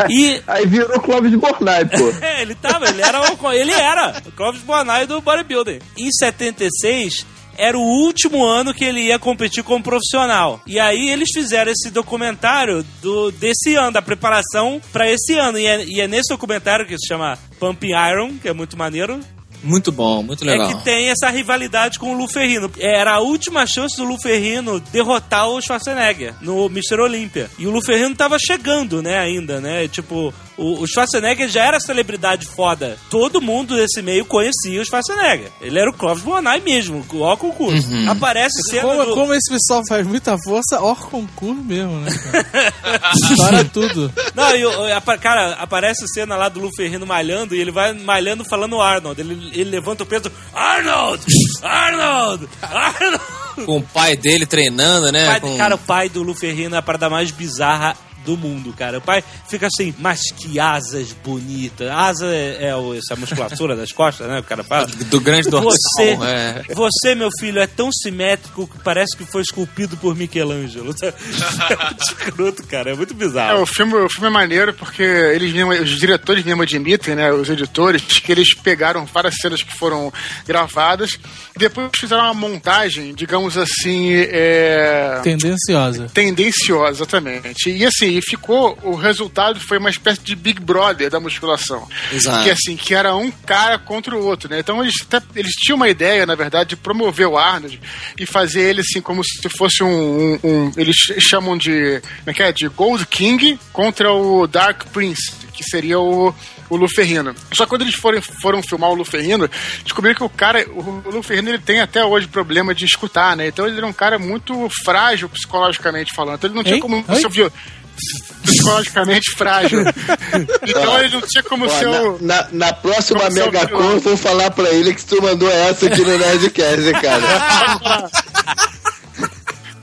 e... Aí virou Clóvis de Bornai, pô. É, ele tava, ele era o, ele era o Clóvis Bornai do bodybuilding. Em 76, era o último ano que ele ia competir como profissional. E aí eles fizeram esse documentário do, desse ano, da preparação pra esse ano. E é, e é nesse documentário que se chama Pumping Iron, que é muito maneiro, Muito bom, muito legal. é que tem essa rivalidade com o Lu Ferrino. Era a última chance do Lu Ferrino derrotar o Schwarzenegger no Mr. Olympia. E o Lu Ferrino tava chegando, né, ainda, né? Tipo, o, o Schwarzenegger já era celebridade foda. Todo mundo desse meio conhecia o Schwarzenegger. Ele era o Clóvis Bonai mesmo, ó concurso. Uhum. Aparece cena Como, do... como esse pessoal faz muita força, ó concurso mesmo, né? cara? Estoura tudo. Não, e, o- apa- cara, aparece cena lá do Lu Ferrino malhando e ele vai malhando falando Arnold. Ele, ele levanta o peso, Arnold! Arnold! Arnold! Com o pai dele treinando, né? Pai- Com- Cara, o pai do Lu Ferrino é a parada mais bizarra do mundo, cara. O pai fica assim, mas que asas bonitas. Asa é, é o- essa musculatura das costas, né? O cara fala. do grande dorsal. Você, é. você, meu filho, é tão simétrico que parece que foi esculpido por Michelangelo. Escroto, cara. É muito É, bizarro. o filme, o filme é maneiro porque eles mesmo, os diretores mesmo admitem, né, os editores, que eles pegaram várias cenas que foram gravadas e depois fizeram uma montagem, digamos assim, é, Tendenciosa. tendenciosa, exatamente. E assim, e ficou, o resultado foi uma espécie de Big Brother da musculação. Exato. Que assim, que era um cara contra o outro, né? Então eles, até- eles tinham uma ideia, na verdade, de promover o Arnold e fazer ele assim como se fosse um. um- um- eles chamam de. Como é que é? De Gold King contra o Dark Prince, que seria o. O Lu Ferrino. Só que quando eles foram, foram filmar o Lu Ferrino, descobriram que o cara, o Lu Ferrino, ele tem até hoje problema de escutar, né? Então ele era um cara muito frágil psicologicamente falando. Então ele não tinha Hein? como Oi? ser viol- psicologicamente frágil. Então ele não tinha como Ó, ser o. na, na, na próxima vilão. eu vou falar pra ele que tu mandou essa aqui no Nerdcast, cara.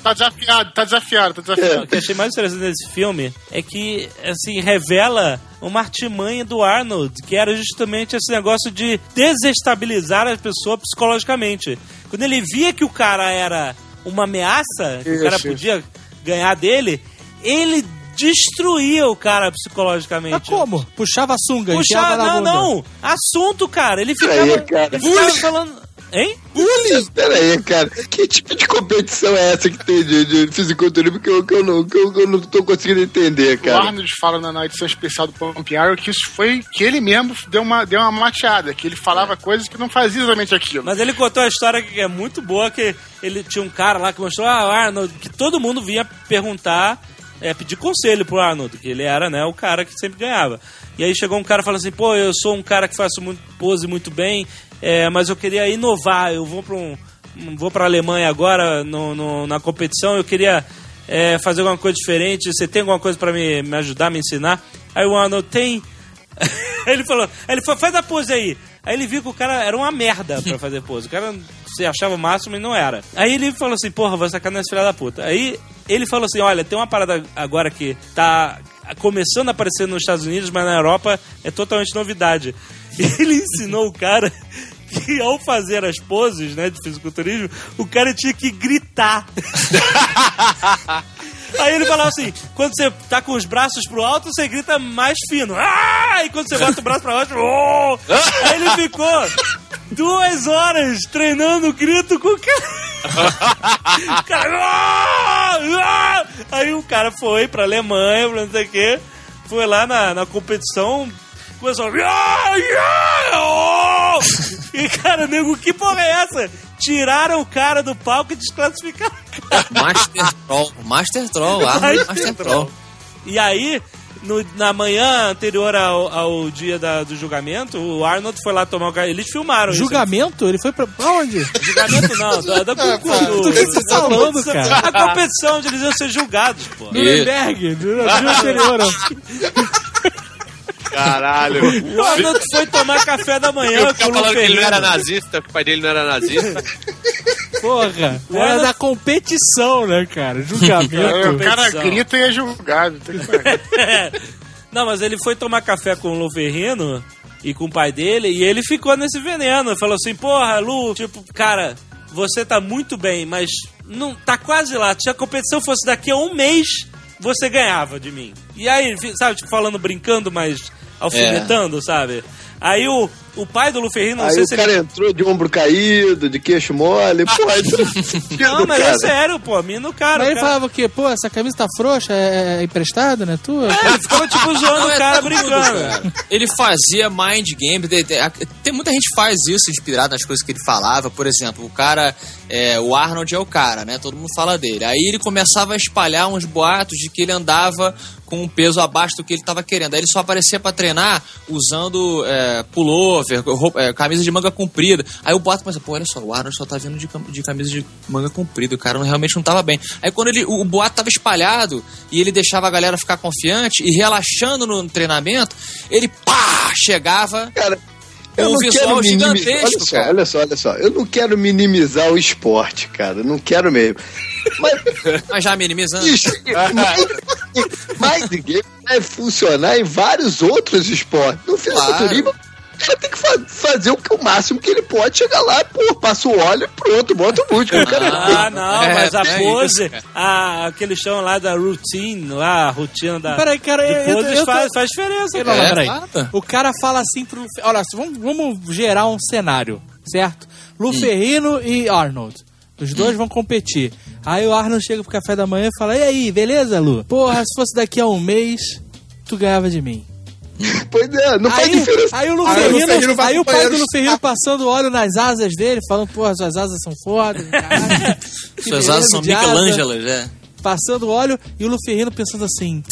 Tá desafiado, tá desafiado, tá desafiado. O que eu achei mais interessante desse filme é que, assim, revela uma artimanha do Arnold, que era justamente esse negócio de desestabilizar a pessoa psicologicamente. Quando ele via que o cara era uma ameaça, que o Isso, cara isso. podia ganhar dele, ele destruía o cara psicologicamente. Mas como? Puxava a sunga, Puxa, enfiava na não, bunda. não. Assunto, cara. Ele ficava, cara. ele ficava falando... Hein? Pera aí, cara. Que tipo de competição é essa que tem de, de fisiculturismo que eu, que, eu não, que, eu, que eu não tô conseguindo entender, O cara? Arnold fala na, na edição especial do Pump Iron que isso foi que ele mesmo deu uma, deu uma mateada, que ele falava coisas que não fazia exatamente aquilo. Mas ele contou a história que é muito boa, que ele tinha um cara lá que mostrou, ah, Arnold, que todo mundo vinha perguntar, é, pedir conselho pro Arnold, que ele era, né, o cara que sempre ganhava. E aí chegou um cara falou assim, pô, eu sou um cara que faço muito, pose muito bem, é, mas eu queria inovar, eu vou pra um. Vou pra Alemanha agora no, no- na competição, eu queria é, fazer alguma coisa diferente. Você tem alguma coisa pra me, me ajudar, me ensinar? Aí o Arnold tem. Ele falou, ele falou, faz a pose aí. Aí ele viu que o cara era uma merda pra fazer pose. O cara você achava o máximo e não era. Aí ele falou assim, porra, vou sacar nessa filha da puta. Aí ele falou assim, olha, tem uma parada agora que tá começando a aparecer nos Estados Unidos, mas na Europa é totalmente novidade. Ele ensinou o cara que ao fazer as poses, né, de fisiculturismo, o cara tinha que gritar. Aí ele falava assim: quando você tá com os braços pro alto, você grita mais fino. Ah! E quando você bota o braço pra baixo, oh! Aí ele ficou duas horas treinando o grito com o cara. O cara "Ah! Ah!" Aí o cara foi pra Alemanha, pra não sei o quê, foi lá na, na competição. Começou a... "Ah! Ah! Oh!" E, cara, nego, que porra é essa? Tiraram o cara do palco e desclassificaram o cara. Master Troll. Master Troll. Arnold Master Troll. E aí, no- na manhã anterior ao, ao dia da- do julgamento, o Arnold foi lá tomar o ca- Eles filmaram Julgamento? Ele foi pra, pra onde? isso. Julgamento não, da, da concurso. do que você tá falando, cara? A competição onde eles iam ser julgados, pô. Nuremberg, no dia anterior. Caralho. O Arnold foi tomar café da manhã Eu com o falando que ele não era nazista, que o pai dele não era nazista. Porra. Era da competição, né, cara? Aí o Julgamento. cara grita e é julgado. Tem que- Não, mas ele foi tomar café com o Luferrino e com o pai dele e ele ficou nesse veneno. Falou assim, porra, Lu, tipo, cara, você tá muito bem, mas não tá quase lá. Se a competição fosse daqui a um mês, você ganhava de mim. E aí, sabe, tipo, falando, brincando, mas alfinetando, sabe? Aí o, o pai do Luferrino, não Aí sei o se cara ele... entrou de ombro caído, de queixo mole. Pô, aí tá Não, mas cara. é sério, pô, mina, o cara... Mas o ele cara- falava o quê? Pô, essa camisa tá frouxa, é, é emprestada, né? Tua? Ele ficou, tipo, zoando Não, é o cara tudo, brincando. cara. Ele fazia mind game. Tem, muita gente que faz isso inspirado nas coisas que ele falava. Por exemplo, o cara, é, o Arnold é o cara, né? Todo mundo fala dele. Aí ele começava a espalhar uns boatos de que ele andava com um peso abaixo do que ele estava querendo. Aí ele só aparecia pra treinar usando é, pullover, roupa- é, camisa de manga comprida. Aí o boato começa, pô, olha só, o Arnold só tá vindo de, de camisa de manga comprida. O cara realmente não tava bem. Aí quando ele, o, o boato tava espalhado e ele deixava a galera ficar confiante e relaxando no treinamento, ele pá, chegava Cara, eu um não visual quero minimizar. Olha só, olha só, olha só. Eu não quero minimizar o esporte, cara. Não quero mesmo. Mas Mas já minimizando. Isso, Mind game vai funcionar em vários outros esportes. No fisiculturismo, o cara tem que fa- fazer o, que, o máximo que ele pode chegar lá, pô, passa o óleo e pronto, bota o músculo. O cara Ah, não, É, mas a é pose, isso, a, aquele chão lá da routine, lá, a rotina da. Peraí, cara, de eu- eu- poses eu tô- faz, faz diferença, Não, cara. É, peraí. O cara fala assim pro. Olha, vamos, vamos gerar um cenário, certo? Luferrino e Arnold. Os dois vão competir. Aí o Arnold chega pro café da manhã e fala: E aí, beleza, Lu? Porra, se fosse daqui a um mês, tu ganhava de mim. Pois é, não faz Aí, diferença. aí o Aí o Luferrino, Luferrino vai aí o pai do. Luferrino passando óleo nas asas dele, falando, porra, suas asas são fodas, caralho. Suas asas são. Michelangelas, é. Passando óleo e o Luferrino pensando assim: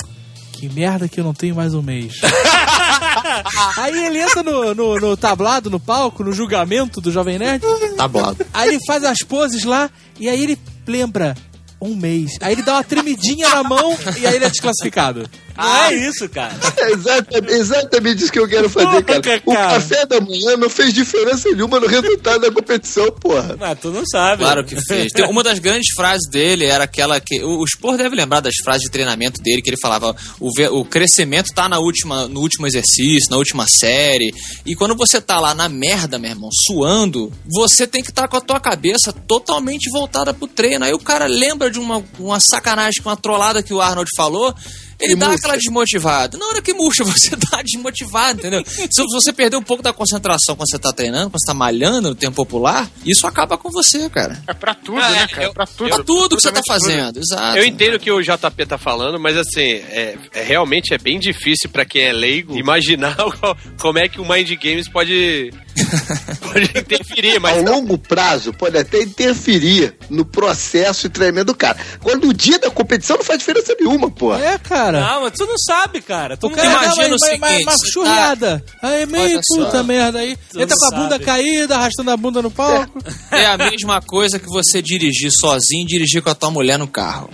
que merda que eu não tenho mais um mês. Aí ele entra no, no, no tablado, no palco, no julgamento do Jovem Nerd. Bom. Aí ele faz as poses lá e aí ele lembra um mês. Aí ele dá uma tremidinha na mão e aí ele é desclassificado. Não é isso, cara. É exatamente, exatamente isso que eu quero fazer, cara. Porra, O cara. café da manhã não fez diferença nenhuma no resultado da competição, porra. Mas tu não sabe. Claro que fez. Tem uma das grandes frases dele era aquela que. O, o Spor deve lembrar das frases de treinamento dele, que ele falava: o, o crescimento tá na última, no último exercício, na última série. E quando você tá lá na merda, meu irmão, suando, você tem que estar com a tua cabeça totalmente voltada pro treino. Aí o cara lembra de uma, uma sacanagem, uma trollada que o Arnold falou. Ele E dá murcha. aquela desmotivada. Na hora que murcha, você dá desmotivado, entendeu? Se você perder um pouco da concentração quando você tá treinando, quando você tá malhando no tempo popular, isso acaba com você, cara. É pra tudo, Ah, né, é, cara? eu- pra tudo. Pra tudo que você tá tudo. fazendo, exato. Eu entendo o que o JP tá falando, mas assim, é, é- realmente é bem difícil pra quem é leigo imaginar como é que o Mind Games pode, pode interferir, mas Ao longo prazo, pode até interferir no processo e treinamento do cara. Agora, no dia da competição, não faz diferença nenhuma, porra. É, cara. Não, mas tu não sabe, cara. Tu O não cara Imagina o seguinte, uma você tá- churrada. Aí meio Olha só. puta merda aí. Tu Entra com a bunda sabe. caída, arrastando a bunda no palco. É a mesma coisa que você dirigir sozinho e dirigir com a tua mulher no carro.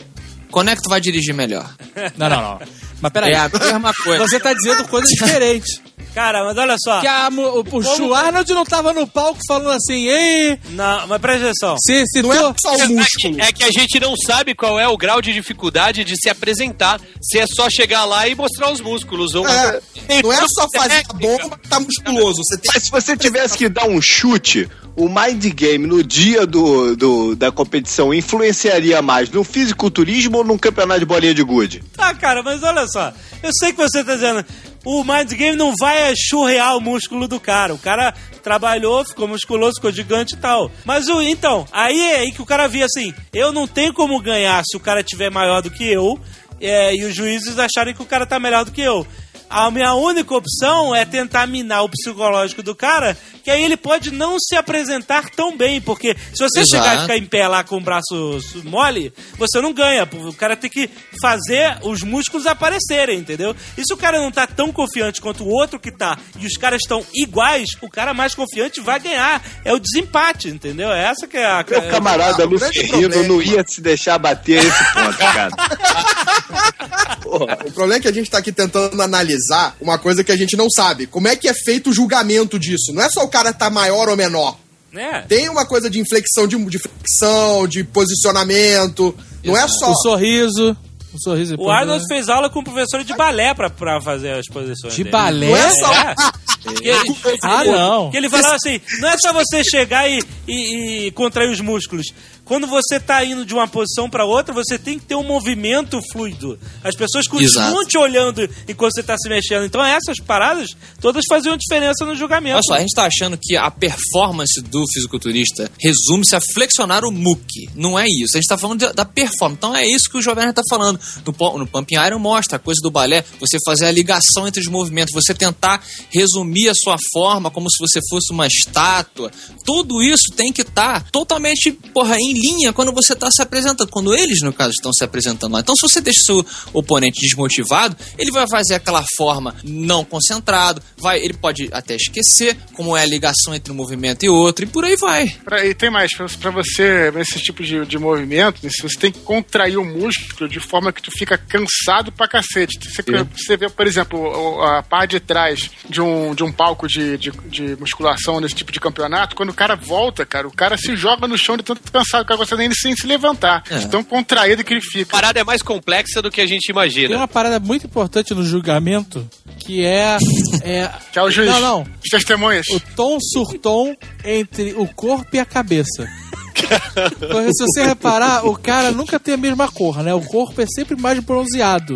Quando é que tu vai dirigir melhor? Não, não, não. Mas peraí. É a mesma coisa. Você tá dizendo coisas diferentes. Cara, mas olha só. Que a, o, o, o Arnold não tava no palco falando assim, ei, Não, mas presta atenção. se, se Não é tu... só o músculo. É que a gente não sabe qual é o grau de dificuldade de se apresentar. Se é só chegar lá e mostrar os músculos. Ou É, não é só fazer a bomba que tá musculoso. Você tem Mas se você tivesse que dar um chute, o Mind Game no dia do, do- da competição influenciaria mais no fisiculturismo ou num campeonato de bolinha de gude? Ah, cara, mas olha só. Eu sei que você tá dizendo. O Mind Game não vai churrear o músculo do cara. O cara trabalhou, ficou musculoso, ficou gigante e tal. Mas o então, aí é aí que o cara via assim: eu não tenho como ganhar se o cara tiver maior do que eu é, e os juízes acharem que o cara tá melhor do que eu. A minha única opção é tentar minar o psicológico do cara, que aí ele pode não se apresentar tão bem, porque se você Exato. chegar e ficar em pé lá com o braço mole, você não ganha. O cara tem que fazer os músculos aparecerem, entendeu? E se o cara não tá tão confiante quanto o outro que tá, e os caras estão iguais, o cara mais confiante vai ganhar. É o desempate, entendeu? É essa que é a. Meu camarada Ah, Lu Ferrino não ia se deixar bater esse ponto, cara. Porra. O problema é que a gente tá aqui tentando analisar uma coisa que a gente não sabe. Como é que é feito o julgamento disso? Não é só o cara tá maior ou menor. É. Tem uma coisa de inflexão, de, de flexão, de posicionamento. Não é só. O sorriso. O sorriso. O Arnold fez aula com um professor de balé pra, pra fazer as posições. De dele. balé? Não é só. É. Que ele, Ah, não. Que ele falava assim: não é só você chegar e, e- e contrair os músculos. Quando você tá indo de uma posição pra outra, você tem que ter um movimento fluido. As pessoas continuam Exato. te olhando enquanto você tá se mexendo. Então essas paradas todas faziam diferença no julgamento. Olha só, a gente tá achando que a performance do fisiculturista resume-se a flexionar o muque. Não é isso. A gente tá falando da performance. Então é isso que o Jovem Nerd tá falando. No, no Pumping Iron mostra a coisa do balé, você fazer a ligação entre os movimentos, você tentar resumir a sua forma como se você fosse uma estátua. Tudo isso tem que estar totalmente, porra, em linha quando você tá se apresentando. Quando eles, no caso, estão se apresentando lá. Então, se você deixa seu oponente desmotivado, ele vai fazer aquela forma não concentrado, vai, ele pode até esquecer como é a ligação entre um movimento e outro, e por aí vai. Pra- e tem mais, pra você, nesse tipo de, de movimento, né, você tem que contrair o músculo de forma que tu fica cansado pra cacete. Você, você vê, por exemplo, o- a parte de trás de um, de um palco de, de, de musculação nesse tipo de campeonato, quando o cara volta, cara, o cara se joga no chão de tanto cansado o cara consegue nem sem se levantar. É. De tão contraído que ele A fica. parada é mais complexa do que a gente Tem imagina. uma parada muito importante no julgamento, que é... é Que é o juiz. Não, não. Os testemunhas. o tom sur tom entre o corpo e a cabeça. Porque se você reparar, o cara nunca tem a mesma cor, né? O corpo é sempre mais bronzeado.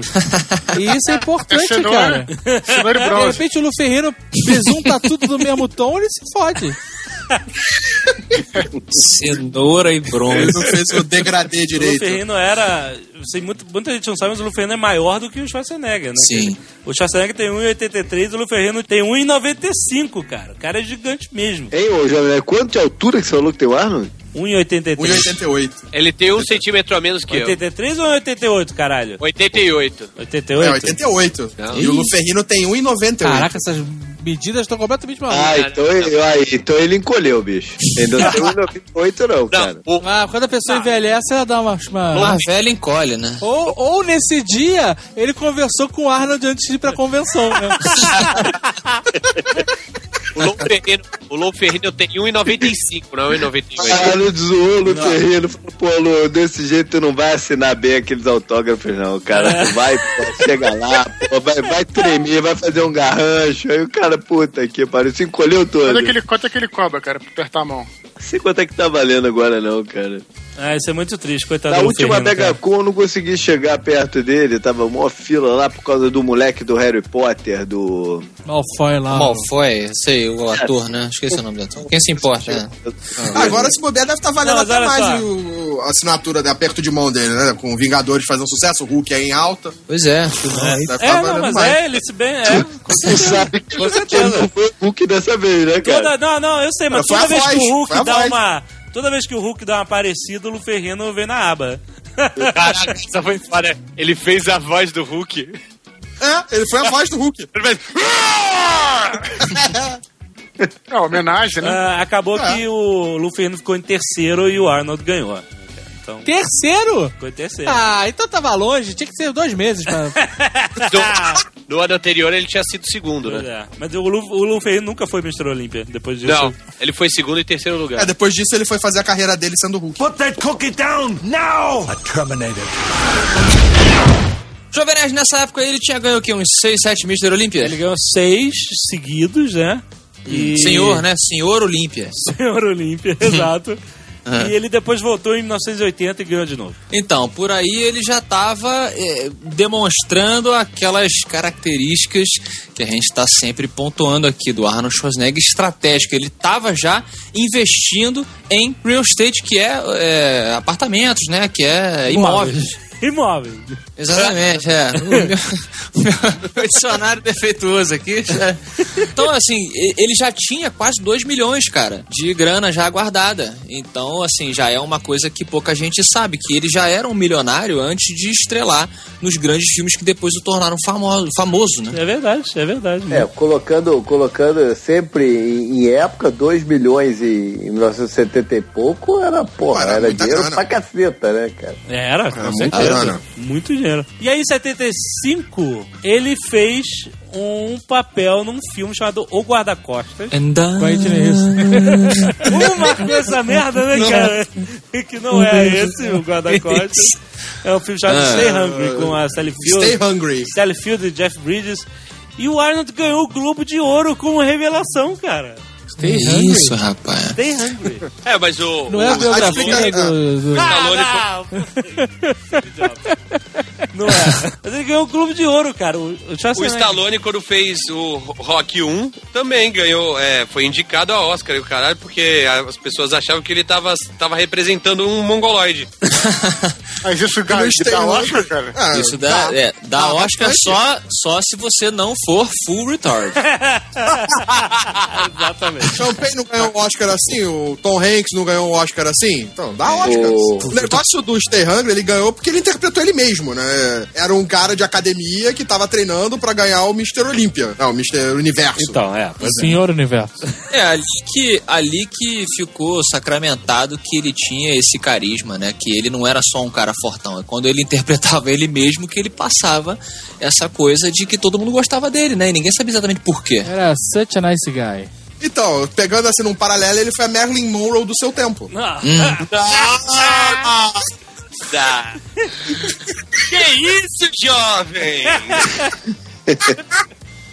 E isso é É importante, cenoura, cara. cenoura e De repente o Luferrino besunta tudo do mesmo tom, ele se fode. Cenoura e Ele bronze. não fez o degradê O direito. Luferrino era. Sei, muito, muita gente não sabe, mas o Luferrino é maior do que o Schwarzenegger, né? Sim. O Schwarzenegger tem 1,83 e o Luferrino tem 1,95, cara. O cara é gigante mesmo. Hein, ô Jovem, quanto de altura que você falou que tem o Arnold? 1,83. 1,88. Ele tem um centímetro a menos que eu. 83 ou 88, caralho? 88. 88? É, 88. Não. E o Luferrino tem 1,98. Caraca, essas medidas estão completamente malucas. Ah, então ele, aí, então ele encolheu, bicho. Ainda não tem 1,98 não, cara. Não, o, Ah, quando a pessoa envelhece, ela dá uma. uma- Uma velha encolhe, né? Ou, ou nesse dia, ele conversou com o Arnold antes de ir pra convenção, né? o Lou Ferrino, o Lou Ferrino tem 1,95, não 1,98. Ah, ele zoou o Ferreiro. Falou, pô, Lu, desse jeito tu não vai assinar bem aqueles autógrafos, não, cara. Tu vai, pô, chega lá, pô, vai, vai tremer, vai fazer um garrancho. Aí o cara, puta que pariu, se encolheu todo. Quanto é que ele, quanto é que ele cobra, cara, pra apertar a mão? Não sei quanto é que tá valendo agora, não, cara. Ah, isso é muito triste, coitado Na do última cara. Megacon eu não consegui chegar perto dele, tava uma fila lá por causa do moleque do Harry Potter, do. Malfoy lá. Malfoy, sei, o ator, né? Esqueci o nome do ator. Quem se importa, né? Ah, agora, se bobear, deve estar valendo Não, até mais só. o, a assinatura de aperto de mão dele, né? Com Vingadores fazendo sucesso, o Hulk aí em alta. Pois é. Deve tá É, não, mas mais. é, ele se bem. É, certeza. sabe que Com ele certeza. não foi o Hulk dessa vez, né, cara? Toda, não, não, eu sei, mas toda vez que voz, o Hulk dá uma. Toda vez que o Hulk dá uma parecida, o Luferrino vem na aba. Caraca, essa foi foda. Ele fez a voz do Hulk. É, ele foi a voz do Hulk. Ele fez... É, homenagem, né? Ah, acabou É. que o Luferrino ficou em terceiro e o Arnold ganhou. Então, Terceiro? ficou em terceiro. Ah, então tava longe. Tinha que ser dois meses pra. No ano anterior ele tinha sido segundo, Pois né? é. Mas o Lu, o Lu Ferrigno nunca foi Mr. Olímpia depois disso. Não, ele foi segundo e terceiro lugar. É, depois disso ele foi fazer a carreira dele sendo Hulk. Put that cookie down now! A Terminator. Jovem Nerd, nessa época ele tinha ganho o quê? Uns 6, 7 Mr. Olímpia? Ele ganhou seis seguidos, né? E... Senhor, né? Senhor Olímpia. Senhor Olímpia, exato. E ele depois voltou em 1980 e ganhou de novo. Então, por aí ele já estava demonstrando aquelas características que a gente está sempre pontuando aqui do Arnold Schwarzenegger estratégico. Ele estava já investindo em real estate, que é, é, apartamentos, né? Que é imóveis. Imóveis. Exatamente, é. O meu, o meu dicionário defeituoso aqui. Então, assim, ele já tinha quase 2 milhões, cara, de grana já guardada. Então, assim, já é uma coisa que pouca gente sabe, que ele já era um milionário antes de estrelar nos grandes filmes que depois o tornaram famoso, famoso né? É verdade, é verdade. É, colocando, colocando sempre em, em época, 2 milhões e, em 1970 e pouco, era, porra, Era era, dinheiro grana. pra caceta, né, cara? Era, com Era certeza. Grana. Muito dinheiro. E aí, em 75, ele fez um papel num filme chamado O Guarda-Costas. Com a Whitney Houston. Uma essa merda, né, cara? que não é esse, o Guarda-Costas. É um filme chamado Ah. Stay Hungry, com a Sally Field. Stay Hungry. Sally Field e Jeff Bridges. E o Arnold ganhou o Globo de Ouro como revelação, cara. Stay hungry. Isso, rapaz. Stay Hungry. É, mas o. Não é a Ah, biografia explica- do, do- Stallone Ah, não é. Mas ele ganhou o Globo de Ouro, cara. O, o O Schwarzenegger. Stallone, quando fez o Rock 1, também ganhou, é, foi indicado a Oscar e o caralho, porque as pessoas achavam que ele tava, tava representando um mongoloide. Mas isso dá Hungry- Oscar, cara. Ah, Isso dá, é, dá dá Oscar só, só se você não for full retard. Exatamente. Champagne não ganhou um Oscar assim, o Tom Hanks não ganhou um Oscar assim, então dá Oscar. O- O negócio do Stay Hungry, ele ganhou porque ele interpretou ele mesmo, né? Era um cara de academia que tava treinando pra ganhar o Mr. Olímpia. Não, o Mr. Universo. Então, é. Pois é. Senhor Universo. É, ali que, ali que ficou sacramentado que ele tinha esse carisma, né? Que ele não era só um cara fortão. É quando ele interpretava ele mesmo que ele passava essa coisa de que todo mundo gostava dele, né? E ninguém sabia exatamente por quê. Era such a nice guy. Então, pegando assim num paralelo, ele foi a Marilyn Monroe do seu tempo. Ah, Dá. que isso, jovem?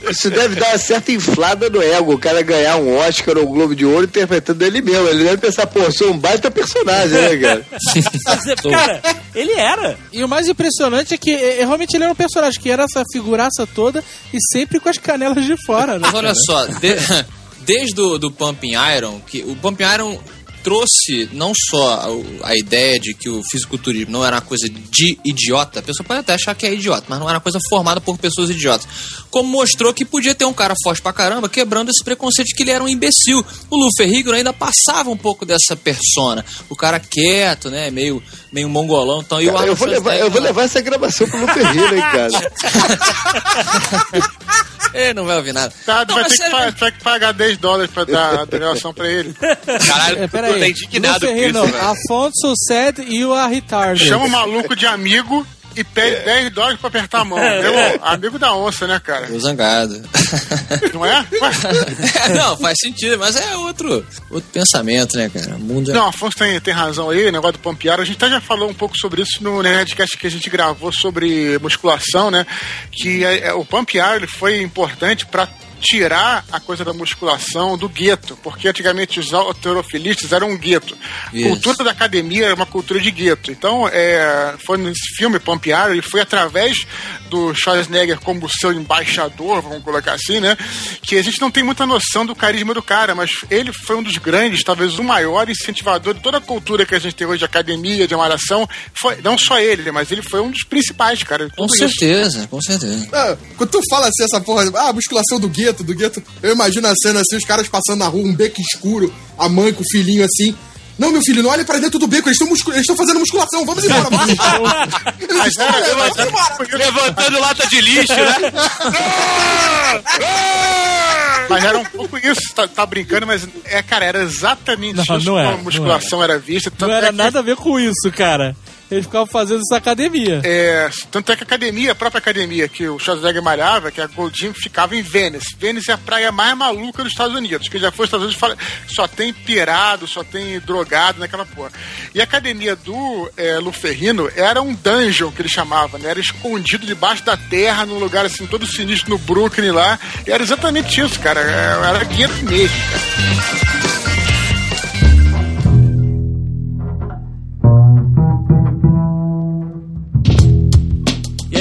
Isso deve dar uma certa inflada no ego, o cara ganhar um Oscar ou um Globo de Ouro interpretando ele mesmo. Ele deve pensar, pô, sou um baita personagem, né, cara? mas, é, cara, ele era. E o mais impressionante é que é, realmente ele era um personagem que era essa figuraça toda e sempre com as canelas de fora, né? Mas olha só, de- desde o do Pumping Iron, que o Pumping Iron trouxe não só a, a ideia de que o fisiculturismo não era uma coisa de idiota, a pessoa pode até achar que é idiota, mas não era uma coisa formada por pessoas idiotas. Como mostrou que podia ter um cara forte pra caramba, quebrando esse preconceito de que ele era um imbecil. O Lu Ferrigno ainda passava um pouco dessa persona. O cara quieto, né, meio, meio mongolão. Então, e o Cara, eu, Arnold vou levar, eu vou levar essa gravação pro Luferrino, hein, cara? Ele não vai ouvir nada. Tá, Não, vai, ter que sério, pa- vai ter que pagar 10 dólares pra dar a delegação pra ele. Caralho, É, eu tô peraí. indignado Lu com Ferrino, isso, velho. Afonso said you are retarded. Chama o maluco de amigo e pede 10 dólares pra apertar a mão. Meu, amigo da onça, né, cara? Tô zangado. Não é? É, não, faz sentido, mas é outro, outro pensamento, né, cara? O mundo é... Não, Afonso tem, tem razão aí, o negócio do Pampiaro. A gente até já falou um pouco sobre isso no Nerdcast que a gente gravou sobre musculação, né? Que é, é, o Pampiaro ele foi importante para tirar a coisa da musculação do gueto, porque antigamente os alterofilistas eram um gueto. A Isso. cultura da academia era uma cultura de gueto. Então, é, foi nesse filme Pampiaro, e foi através do Schwarzenegger como seu embaixador, vamos colocar assim, né? Que a gente não tem muita noção do carisma do cara, mas ele foi um dos grandes, talvez o maior incentivador de toda a cultura que a gente tem hoje de academia, de malhação. Foi, não só ele, mas ele foi um dos principais, cara. Com tudo isso. certeza, com certeza. Ah, quando tu fala assim, essa porra, ah, musculação do gueto, do gueto, eu imagino a cena assim, os caras passando na rua, um beco escuro, a mãe com o filhinho assim. Não, meu filho, não olhe pra dentro do beco, eles estão fazendo musculação, vamos embora, vamos embora. Era, era- Levantando lata de lixo, né? Mas era um pouco isso, tá, tá brincando, mas é, cara, era exatamente Não, isso não como era, a musculação era vista. Não era é que- nada a ver com isso, cara. Eles ficavam fazendo essa academia. É, tanto é que a academia, a própria academia que o Schwarzenegger malhava, que a Gold Gym, ficava em Venice. Venice é a praia mais maluca dos Estados Unidos. Quem já foi aos Estados Unidos fala, só tem pirado, só tem drogado naquela porra. E a academia do é, Luferrino era um dungeon que ele chamava, né? Era escondido debaixo da terra, num lugar assim, todo sinistro no Brooklyn lá. E era exatamente isso, cara. É, Era gueto mesmo, cara.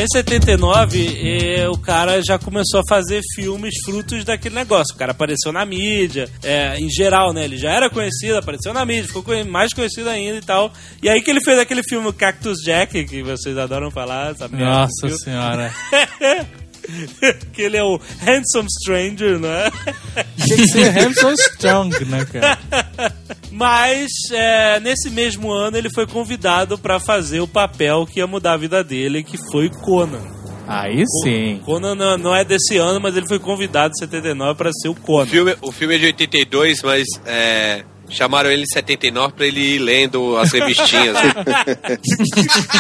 Em 79, eh, o cara já começou a fazer filmes frutos daquele negócio. O cara apareceu na mídia, é, em geral, né? Ele já era conhecido, apareceu na mídia, ficou mais conhecido ainda e tal. E aí que ele fez aquele filme Cactus Jack, que vocês adoram falar, merda Nossa senhora. que ele é o Handsome Stranger, né? Tem que ser Hamilton Strong, né, cara? Mas é, nesse mesmo ano ele foi convidado pra fazer o papel que ia mudar a vida dele, que foi Conan. Aí sim. Conan não, não é desse ano, mas ele foi convidado em 79 pra ser o O Conan. filme, o filme é de 82, mas é, chamaram ele em 79 pra ele ir lendo as revistinhas.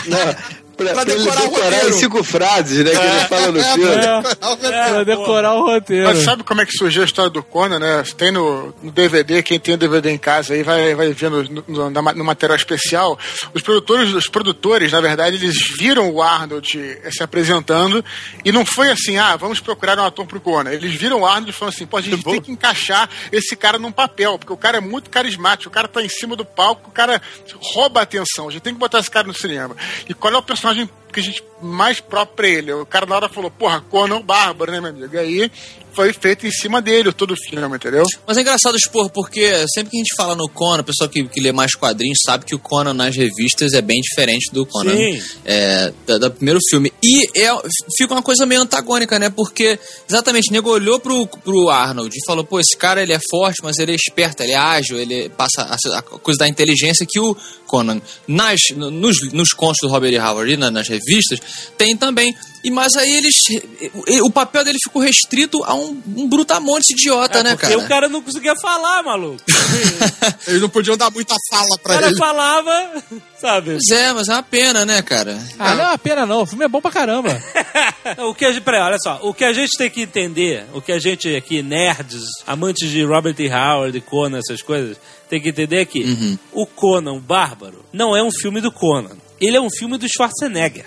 Não, pra, Pra pra ele decorar o decorar roteiro. as cinco frases, né, que ele fala no É, filme. É, pra decorar o roteiro. Mas sabe como é que surgiu a história do Conan, né? Tem no, no DVD, quem tem o DVD em casa aí vai, vai ver no, no, no material especial. Os produtores, os produtores, na verdade, eles viram o Arnold se apresentando e não foi assim, ah, vamos procurar um ator pro Conan. Eles viram o Arnold e falaram assim, pô, a gente tem que encaixar esse cara num papel, porque o cara é muito carismático, o cara tá em cima do palco, o cara rouba a atenção, a gente tem que botar esse cara no cinema. E qual é o personagem 抓紧。Que a gente mais próprio pra ele? O cara na hora falou, porra, Conan o Bárbaro, né, meu amigo? E aí foi feito em cima dele todo o filme, entendeu? Mas é engraçado expor, porque sempre que a gente fala no Conan, o pessoal que, que lê mais quadrinhos sabe que o Conan nas revistas é bem diferente do Conan Sim. é, da, da primeiro filme. E é, fica uma coisa meio antagônica, né? Porque, exatamente, o nego olhou pro, pro Arnold e falou, pô, esse cara ele é forte, mas ele é esperto, ele é ágil, ele passa a, a coisa da inteligência que o Conan, nas, nos, nos contos do Robert E. Howard e na- nas revistas, tem também. E mas aí eles. O papel dele ficou restrito a um, um brutamonte idiota, É, né, porque cara? o cara não conseguia falar, maluco. Eles não podiam dar muita fala O pra cara ele. falava, sabe? Pois é, mas é uma pena, né, cara? Ah, não é uma pena não. O filme é bom pra caramba. o que a gente, peraí, olha só, o que a gente tem que entender, o que a gente aqui, nerds, amantes de Robert E. Howard, Conan, essas coisas, tem que entender é que o Conan, o Bárbaro, não é um filme do Conan. Ele é um filme do Schwarzenegger.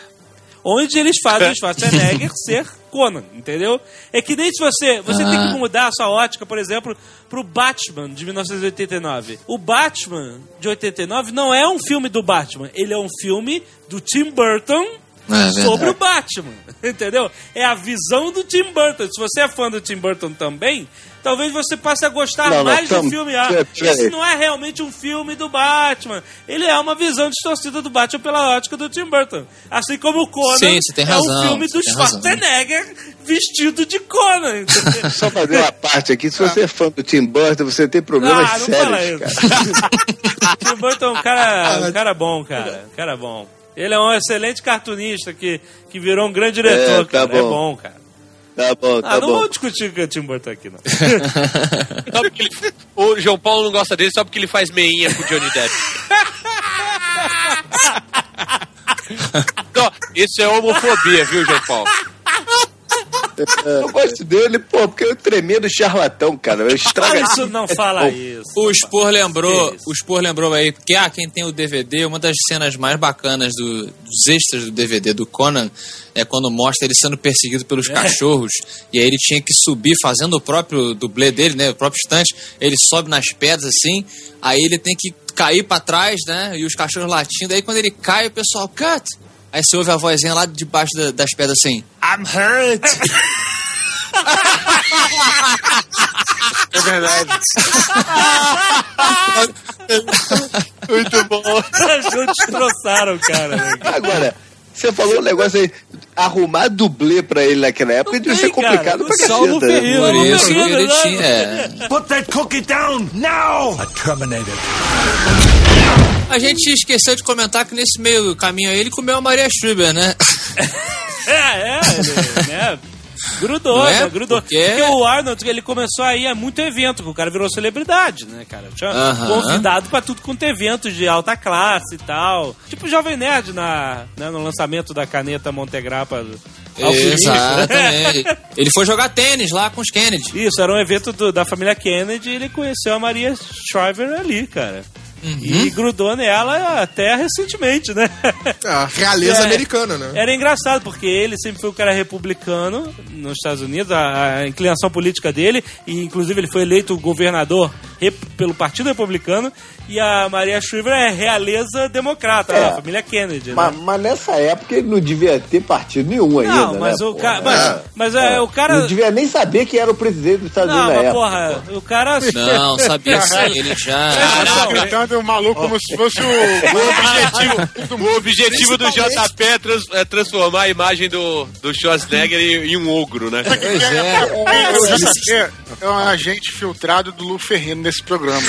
Onde eles fazem o Schwarzenegger ser Conan, entendeu? É que nem se você. Você tem que mudar a sua ótica, por exemplo, pro Batman de 1989. O Batman de 89 não é um filme do Batman, ele é um filme do Tim Burton É sobre o Batman, entendeu? É a visão do Tim Burton. Se você é fã do Tim Burton também, talvez você passe a gostar Não, não, mais tam- do filme. Ah, pera esse não é realmente um filme do Batman. Ele é uma visão distorcida do Batman pela ótica do Tim Burton. Assim como o Conan Sim, você tem é razão, um filme do razão. Schwarzenegger vestido de Conan? Só fazer uma parte aqui, se você é fã do Tim Burton, você tem problemas Ah, não fala sérios, isso. cara. Tim Burton é um cara, um cara bom, cara. Um cara bom. Ele é um excelente cartunista que, que virou um grande diretor, É, tá cara. É bom. bom, cara. Tá bom, tá Ah, não bom. vamos discutir o Tim Burton aqui, não. Só porque ele- o João Paulo não gosta dele só porque ele faz meinha com o Johnny Depp. Não, isso é homofobia, viu, João Paulo? Eu gosto dele, pô, porque é um tremendo charlatão, cara. Eu estraga Isso não fala isso. O Spor lembrou, o Spor lembrou aí que ah, quem tem o DVD, uma das cenas mais bacanas do- dos extras do DVD do Conan é quando mostra ele sendo perseguido pelos cachorros e aí ele tinha que subir fazendo o próprio dublê dele, né, o próprio estante, ele sobe nas pedras assim, aí ele tem que cair pra trás, né, e os cachorros latindo, aí quando ele cai o pessoal cut. Aí você ouve a vozinha lá debaixo da- das pedras assim: I'm hurt. É verdade. muito bom. Não destroçaram cara. Né? Agora, você falou um negócio aí, arrumar dublê pra ele naquela época devia tem, ser complicado cara, pra não caceta, né? Ferreira, por não, isso não, ele não. tinha. é. Put that cookie down now. A Terminator. A gente esqueceu de comentar que nesse meio caminho aí ele comeu a Maria Schreiber, né? É, é, ele, né? Grudou, é? né? Grudou. Porque- Porque... o Arnold, ele começou a ir a muito evento, que o cara virou celebridade, né, cara? Tinha Aham. convidado pra tudo quanto é evento de alta classe e tal. Tipo o Jovem Nerd na, né, no lançamento da caneta Montegrappa né? Exatamente. Ele foi jogar tênis lá com os Kennedy. Isso, era um evento do- da família Kennedy e ele conheceu a Maria Shriver ali, cara. E grudou nela até recentemente, né? A realeza É. americana, né? Era engraçado, porque ele sempre foi o cara republicano nos Estados Unidos, a, a inclinação política dele, e inclusive ele foi eleito governador rep- pelo Partido Republicano, e a Maria Shriver é realeza democrata, É. a família Kennedy, né? Mas, mas nessa época ele não devia ter partido nenhum ainda, Não, né? mas o porra? cara- mas- mas, é, o cara- Não devia nem saber que era o presidente dos Estados Não, Unidos na mas época. porra, o cara... Não, sabia sim, ele já. Caralho, o maluco como se fosse o. O objetivo, o objetivo do JP é, trans- é transformar a imagem do, do Schwarzenegger em, em um ogro, né? Pois é. O JP é um agente filtrado do Lu Ferrino nesse programa.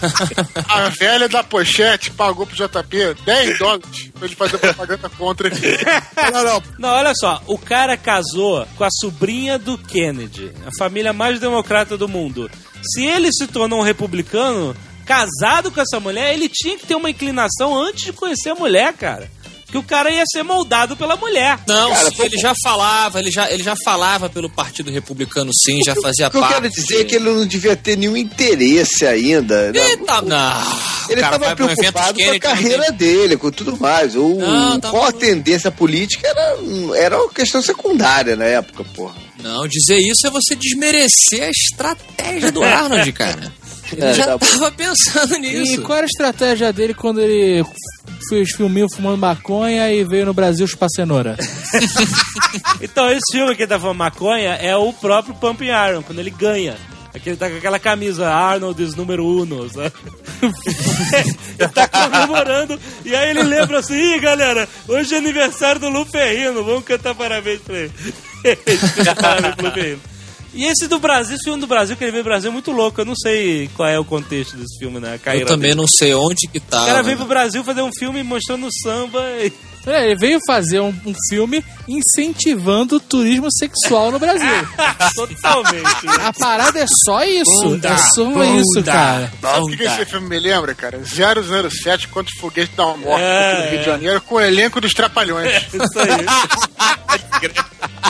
A velha da pochete pagou pro JP 10 dólares pra ele fazer propaganda contra ele. Não, não. Não, olha só, o cara casou com a sobrinha do Kennedy, a família mais democrata do mundo. Se ele se tornou um republicano, casado com essa mulher, ele tinha que ter uma inclinação antes de conhecer a mulher, cara. Que o cara ia ser moldado pela mulher. Não, Cara, sim, ele já falava, ele já, ele já falava pelo Partido Republicano, sim, já fazia O que eu parte. quero dizer é que ele não devia ter nenhum interesse ainda. né? Eita, não. Ele estava pra um evento preocupado com a carreira dele, com tudo mais. O, Não, tá qual a tendência política era, era uma questão secundária na época, porra. Não, dizer isso é você desmerecer a estratégia do Arnold, cara. Ele É, já tá tava pensando E nisso. qual era a estratégia dele quando ele fez filminho fumando maconha e veio no Brasil chupar cenoura? Então, esse filme que ele tá falando maconha é o próprio Pumping Iron, quando ele ganha. Aquele tá com aquela camisa Arnold número uno, sabe? ele tá comemorando e aí ele lembra assim, Ih, galera, hoje é aniversário do Lu Ferrino, vamos cantar parabéns pra ele. parabéns pro Lu Ferrino. E esse do Brasil, esse filme do Brasil, que ele veio do Brasil, é muito louco. Eu não sei qual é o contexto desse filme, né? Eu também dele. não sei onde que O tá. cara veio pro Brasil fazer um filme mostrando samba. e- É, ele veio fazer um, um filme incentivando o turismo sexual no Brasil. Totalmente. A parada é só isso. Bunda, é só bunda. isso, cara. Sabe o que, que esse filme me lembra, cara? 007 contra o foguete da morte É, no Rio é. de Janeiro com o elenco dos Trapalhões. Isso aí.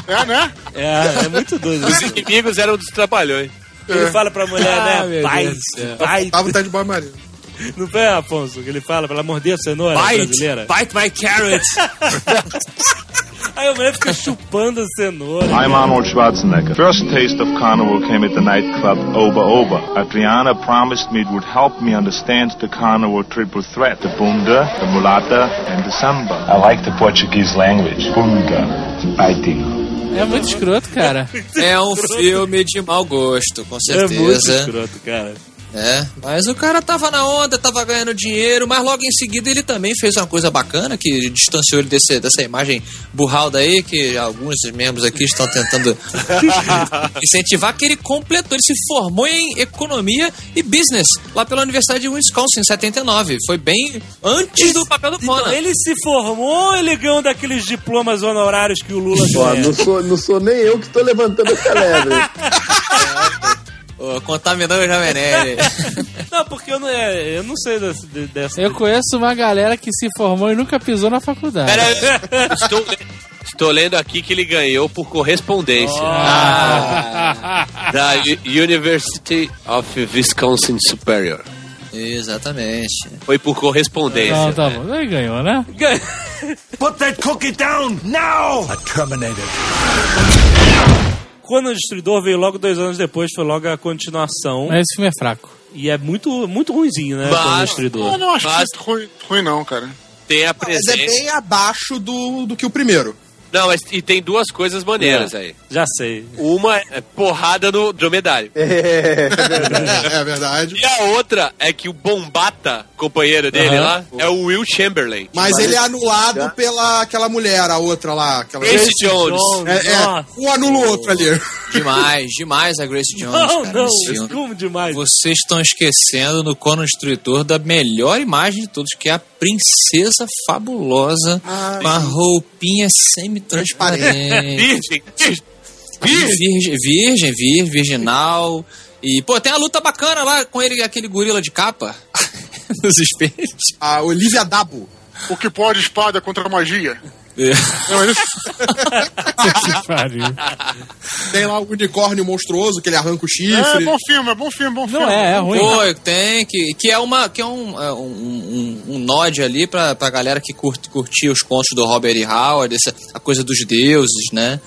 É, né? É, é muito doido. Os inimigos eram dos trapalhões. Ele fala pra mulher, Ah, né? do céu. vai. Tava tá de boa Maria. Não foi, Afonso, que ele fala pra ela morder a cenoura brasileira? bite my carrot. Aí a mulher fica chupando a cenoura. I'm Arnold Schwarzenegger. First taste of carnival came at the nightclub Oba Oba. Adriana promised me it would help me understand the carnival triple threat. The bunda, the mulata, and the samba. I like the Portuguese language. Bunda, fighting. É muito escroto, cara. É um filme de mau gosto, com É muito certeza. escroto, cara. É, mas o cara tava na onda, tava ganhando dinheiro, mas logo em seguida ele também fez uma coisa bacana que distanciou ele desse, dessa imagem burralda aí, que alguns membros aqui estão tentando incentivar, que ele completou, ele se formou em economia e business lá pela Universidade de Wisconsin em 79. Foi bem antes do papel do Então, ele se formou ou ele ganhou daqueles diplomas honorários que o Lula Ó, ganha? não, sou, não sou nem eu que tô levantando essa lebre. Contaminando o Jovem Nerd. Não, porque eu não, é, eu não sei desse- de- dessa. Eu conheço uma galera que se formou e nunca pisou na faculdade. Pera, estou, estou lendo aqui que ele ganhou por correspondência. Ah. Da U- University of Wisconsin Superior. Exatamente. Foi por correspondência. Não, tá bom. Ele ganhou, né? Put that cookie down now! A Terminator. Quando o Destruidor veio logo dois anos depois, foi logo a continuação. Mas esse filme é fraco. E é muito, muito ruimzinho, né? Quando o Destruidor. Eu não acho muito ruim, ruim, não, cara. Tem a Mas é presença. bem abaixo do, do que o primeiro. Não, mas e tem duas coisas maneiras aí. Já sei. Uma é porrada no dromedário. É, é verdade. E a outra é que o Bombata companheiro dele Aham. lá, é o Will Chamberlain. Mas ele é anulado pela aquela mulher, a outra lá. Aquela... Grace Jones. É, é, Nossa. um anula o outro ali. Demais, demais a Grace Jones. Não, cara, não, como demais. Vocês estão esquecendo no Conan Destruidor da melhor imagem de todos, que é a princesa fabulosa com a roupinha semi-transparente. Virgem. Virgem. Virgem, virgem, virgem, virginal. E, pô, tem a luta bacana lá com ele, aquele gorila de capa. Nos espelhos. A Olivia Dabo. O que pode espada contra a magia. É. Não, mas isso- Que pariu. Tem lá o unicórnio monstruoso que ele arranca o É chifre. bom filme, é bom filme, bom filme. Não é, é ruim. Pô, tem, que, que é uma que é um, é um, um, um nod ali pra, pra galera que curte, curtia os contos do Robert E. Howard, essa, a coisa dos deuses, né?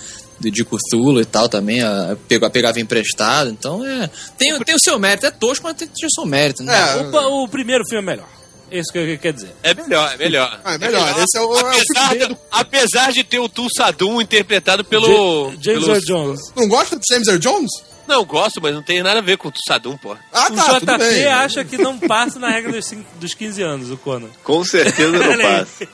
De, Cthulhu e tal também, a, pegava, pegava emprestado. Então é. Tem, tem o seu mérito, é tosco, mas tem, tem o seu mérito, né? É, O, o primeiro filme é melhor. É isso que eu quer dizer. É melhor, é melhor. Ah, é melhor. Esse é o, é o Apesar, filme de, apesar de ter o Tulsadum interpretado pelo. James pelo- Earl Jones. Não gosta do James Earl Jones? Não, gosto, mas não tem nada a ver com o Tulsadum, pô. Ah, O tá, tudo JP bem. acha que não passa na regra dos, cinco- dos 15 anos, o Conan. Com certeza não Olha aí. passa.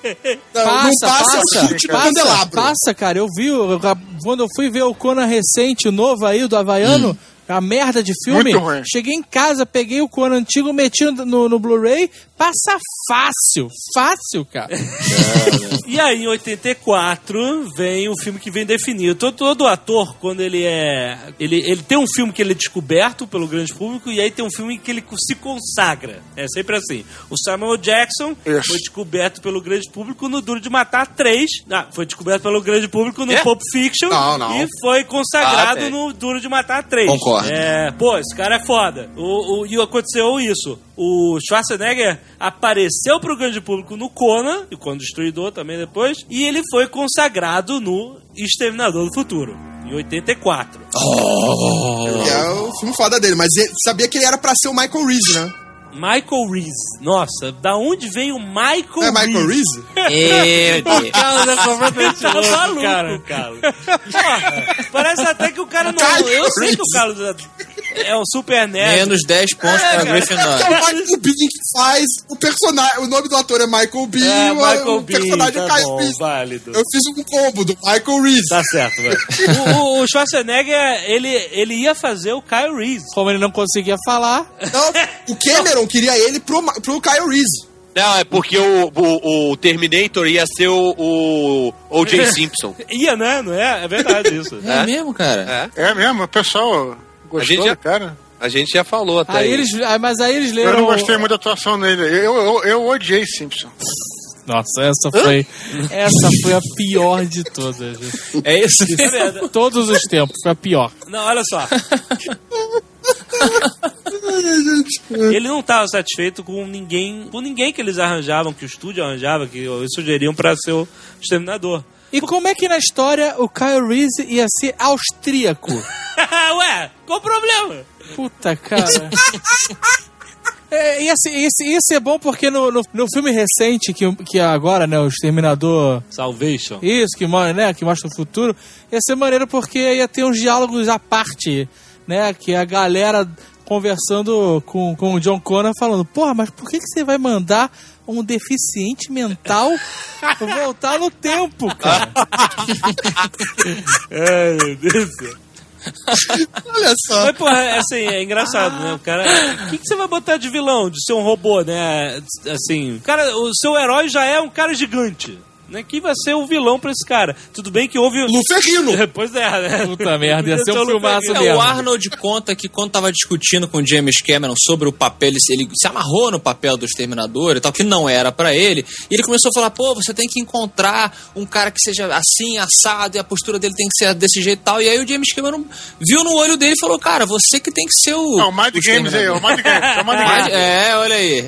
Não, não Passa, passa, passa, chute passa, candelabro. passa, cara. Eu vi, eu- quando eu fui ver o Conan recente, o novo aí, do Havaiano, a merda de filme, Muito ruim. cheguei em casa, peguei o Conan antigo, meti no, no Blu-ray, passa fácil, fácil, cara. E aí, em 84, vem o filme que vem definido. Todo, todo ator, quando ele é. Ele, ele tem um filme que ele é descoberto pelo grande público, e aí tem um filme que ele se consagra. É sempre assim. O Samuel Jackson Isso. foi descoberto pelo grande público no Duro de Matar 3. Ah, foi descoberto pelo grande público no É? Pulp Fiction. Não, não. E foi consagrado Ah, no Duro de Matar 3. Concordo. É, pô, esse cara é foda. O, o, e aconteceu isso. O Schwarzenegger apareceu pro grande público no Conan, e quando Destruidor também depois, e ele foi consagrado no Exterminador do Futuro, em 84. Que é o filme foda dele. Mas ele- sabia que ele era pra ser o Michael Reese, né? Michael Reese. Nossa, da onde vem o Michael É Michael Reese? É, O Carlos é completamente tá maluco, cara. Carlos. Porra, parece até que o cara não. Eu sei que o Carlos é- é um super nerd. Menos 10 pontos É, pra cara. É Gryffindor. o Michael Bean que faz o personagem. O nome do ator é Michael Bean É, o, Michael o personagem Bean, é tá Kyle bom, Reese. válido. Eu fiz um combo do Michael Reese. Tá certo, velho. o, o- Schwarzenegger, ele, ele ia fazer o Kyle Reese. Como ele não conseguia falar, Não, o Cameron queria ele pro, pro Kyle Reese. Não, é porque o, o, o Terminator ia ser o, o O.J. Simpson. Ia, né? Não é? É verdade isso. É mesmo, cara? É, É mesmo, o pessoal gostou gente já- do cara. a gente já falou até. aí aí. eles, ah, mas aí eles Eu leram... não gostei muito da atuação dele. Eu, eu, eu odiei Simpson. Nossa, essa foi, essa foi a pior de todas. É isso? Todos os tempos, foi a pior. Não, olha só. Ele não estava satisfeito com ninguém, com ninguém que eles arranjavam, que o estúdio arranjava, que eles sugeriam para ser o exterminador. E como é que na história o Kyle Reese ia ser austríaco? Ué, qual o problema? Puta, cara. É, ia, ser, ia ser bom porque no, no, no filme recente, que, que agora, né, o Exterminador... Salvation. Isso, que, né, que mostra o futuro. Ia ser maneiro porque ia ter uns diálogos à parte, né? Que a galera conversando com, com o John Connor falando, porra, mas por que, que você vai mandar um deficiente mental voltar no tempo, cara? Ai, meu Deus do céu. Olha só. Mas, porra, é assim, é engraçado, né? O cara. O que, que você vai botar de vilão, de ser um robô, né? Assim, cara, o seu herói já é um cara gigante. Né? Quem vai ser o vilão pra esse cara? Tudo bem que houve. Lu Ferrino. Pois é, né? Puta merda, ia ser um Lu filmaço. É, mesmo. o Arnold conta que quando tava discutindo com o James Cameron sobre o papel, ele, se- ele se amarrou no papel do Exterminador e tal, que não era pra ele, e ele começou a falar, pô, você tem que encontrar um cara que seja assim, assado, e a postura dele tem que ser desse jeito e tal. E aí o James Cameron viu no olho dele e falou, cara, você que tem que ser o... Não, Mind o Games aí, Exterminador." o Mind Games. É o Mind Mind- Games. É, olha aí.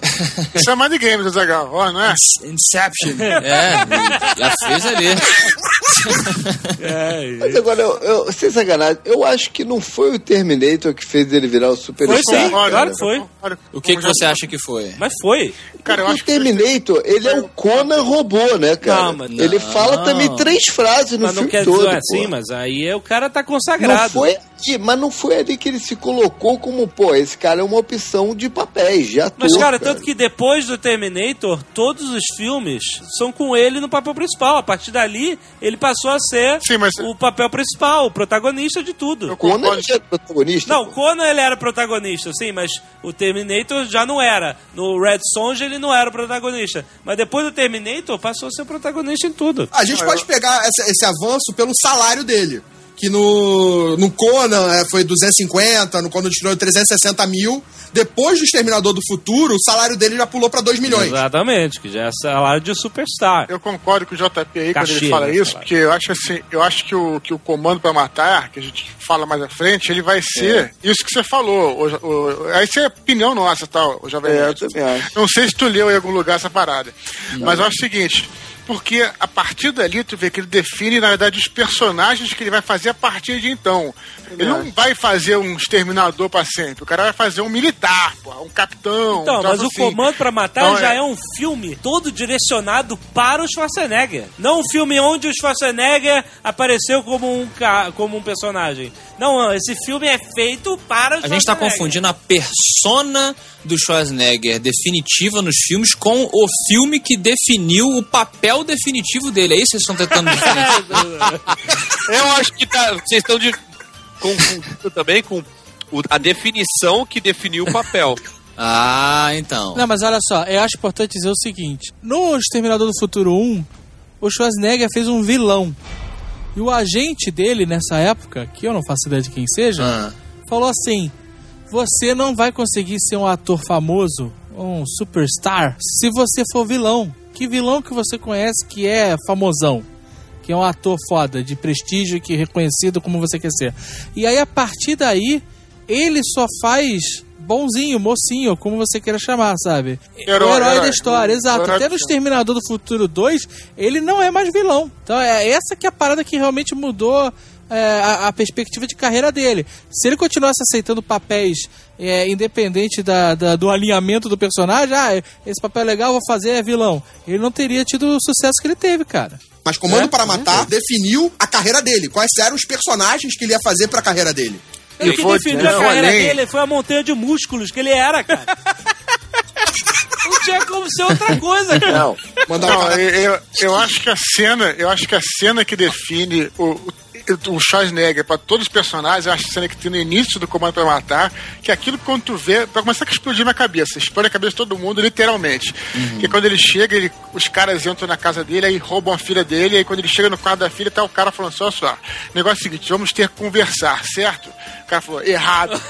Isso é Mind Games, Azaghal, ó, não é? Inception. É, Já fez ali. É, Mas agora, eu, eu, sem sacanagem, eu acho que não foi o Terminator que fez ele virar o Super Foi sim, claro que foi. O que, que já- você acha que foi? Mas foi. Cara, eu acho o que Terminator, ele é o Conan robô, né, cara? Não, mas Ele não. fala também três frases no mas não filme quer todo, dizer pô. assim, mas aí é, o cara tá Não consagrado. foi ali, mas não foi ali que ele se colocou como, pô, esse cara é uma opção de papéis, de ator, Mas, cara, tanto que depois do Terminator, todos os filmes são com ele no papel principal. A partir dali, ele passou a ser Sim, mas- o papel principal, o protagonista de tudo. Eu Conan já é protagonista. Não, o. Conan ele era protagonista, sim, mas o Terminator já não era. No Red Sonja ele não era o protagonista. Mas depois do Terminator, passou a ser o protagonista em tudo. A gente pode pegar essa- esse avanço pelo salário dele. Que no, no Conan é, foi 250, no Conan Destroyer 360 mil. Depois do Exterminador do Futuro, o salário dele já pulou pra 2 milhões. Exatamente, que já é salário de superstar. Eu concordo com o JP aí quando ele fala né, isso, salário. porque eu acho assim, eu acho que o, que o comando pra matar, que a gente fala mais à frente, ele vai ser isso que você falou. O, o, essa é opinião nossa, tal, o Jovem É, eu. Não sei se tu leu em algum lugar essa parada. Mas eu acho o seguinte. Porque a partir dali tu vê que ele define, na verdade, os personagens que ele vai fazer a partir de então. Ele não vai fazer um exterminador pra sempre. O cara vai fazer um militar, porra, um capitão. Então, um mas troço o assim. Comando pra Matar Então, já é- é um filme todo direcionado para o Schwarzenegger. Não um filme onde o Schwarzenegger apareceu como um, ca- como um personagem. Não, esse filme é feito para o A gente tá Schwarzenegger. confundindo a persona do Schwarzenegger definitiva nos filmes com o filme que definiu o papel definitivo dele. É isso que vocês estão tentando diferenciar? Eu acho que tá, vocês estão de confundindo também com o- a definição que definiu o papel. Ah, então. Não, mas olha só, eu acho importante dizer o seguinte: no Exterminador do Futuro 1, o Schwarzenegger fez um vilão. E o agente dele nessa época, que eu não faço ideia de quem seja, Ah. falou assim: Você não vai conseguir ser um ator famoso, um superstar, se você for vilão. Que vilão que você conhece que é famosão? Que é um ator foda, de prestígio, que é reconhecido como você quer ser. E aí, a partir daí, ele só faz bonzinho, mocinho, como você queira chamar, sabe? Herói, o herói herói. da história, O exato. herói Até no. Exterminador do Futuro 2, ele não é mais vilão. Então é essa que é a parada que realmente mudou é, a, a perspectiva de carreira dele. Se ele continuasse aceitando papéis é, independente da, da- do alinhamento do personagem, ah, esse papel é legal, vou fazer, é vilão. Ele não teria tido o sucesso que ele teve, cara. Mas Comando É, para Matar definiu a carreira dele. Quais eram os personagens que ele ia fazer pra carreira dele? Ele E que foi- definiu a carreira além- dele foi a montanha de músculos que ele era, cara. não tinha como ser outra coisa, cara. Não, Não, eu, eu acho que a cena, eu acho que a cena que define o, o, o Schwarzenegger para todos os personagens, eu acho a cena que tem no início do Comando para Matar, que é aquilo que quando tu vê, vai começar a explodir na cabeça, explode a cabeça de todo mundo, literalmente. Que quando ele chega, ele, os caras entram na casa dele, aí roubam a filha dele, aí quando ele chega no quarto da filha, tá o cara falando só, só, negócio é o seguinte, vamos ter que conversar, certo? O cara falou, errado,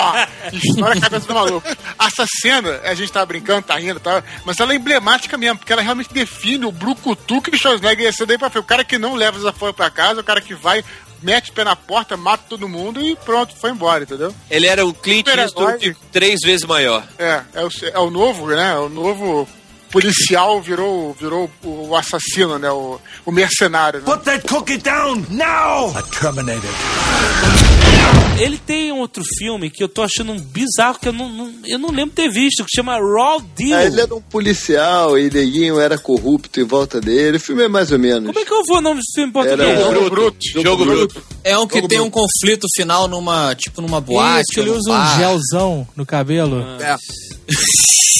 estoura a cabeça do maluco. Essa cena, a gente tava brincando, tá rindo, tá, mas ela é emblemática mesmo, porque ela realmente define o brucutu que o Schwarzenegger ia ser daí pra frente. O cara que não leva desaforo pra casa, o cara que vai, mete o pé na porta, mata todo mundo e pronto, foi embora, entendeu? Ele era o Clint. Eastwood três vezes maior. É, é o, é o novo, né? O novo policial virou, virou o assassino, né? O, o mercenário. Né? Put that cookie down now! A Terminator. Ele tem um outro filme que eu tô achando um bizarro, que eu não, não- eu não lembro ter visto, que chama Raw Deal. É, ele era um policial e neguinho era corrupto em volta dele. O filme é mais ou menos. Como é que eu vou o nome desse filme em Era português? um- Jogo bruto. Jogo bruto. É um que tem um conflito final numa, tipo, numa boate. Isso, que ele usa um gelzão no cabelo.